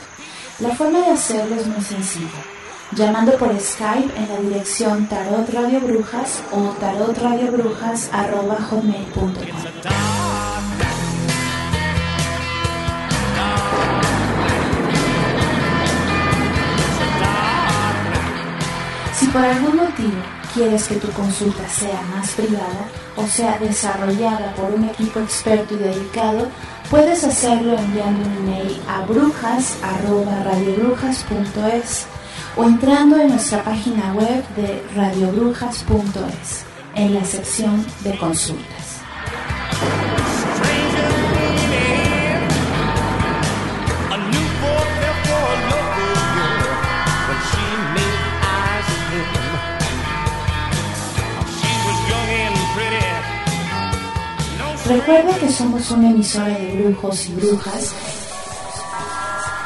La forma de hacerlo es muy sencilla, llamando por Skype en la dirección Tarot Radio Brujas o tarotradiobrujas.com. Si por algún motivo quieres que tu consulta sea más privada o sea desarrollada por un equipo experto y dedicado, puedes hacerlo enviando un email a brujas.radiobrujas.es o entrando en nuestra página web de radiobrujas.es en la sección de consultas. Recuerda que somos una emisora de brujos y brujas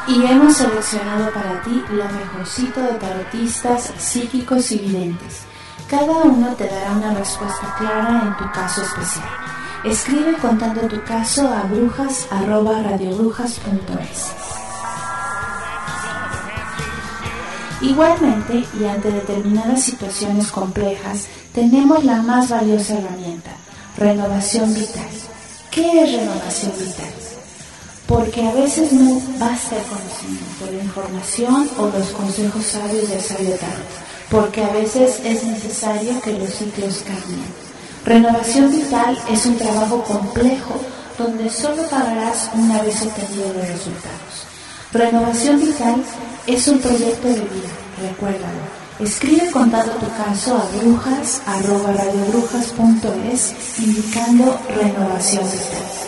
y hemos seleccionado para ti lo mejorcito de tarotistas, psíquicos y videntes. Cada uno te dará una respuesta clara en tu caso especial. Escribe contando tu caso a brujas.radiobrujas.es. Igualmente, y ante determinadas situaciones complejas, tenemos la más valiosa herramienta, Renovación vital. ¿Qué es renovación vital? Porque a veces no basta el conocimiento, la información o los consejos sabios del sabio porque a veces es necesario que los ciclos cambien. Renovación vital es un trabajo complejo donde solo pagarás una vez obtenido los resultados. Renovación vital es un proyecto de vida, recuérdalo Escribe contando tu caso a brujas indicando renovación vital.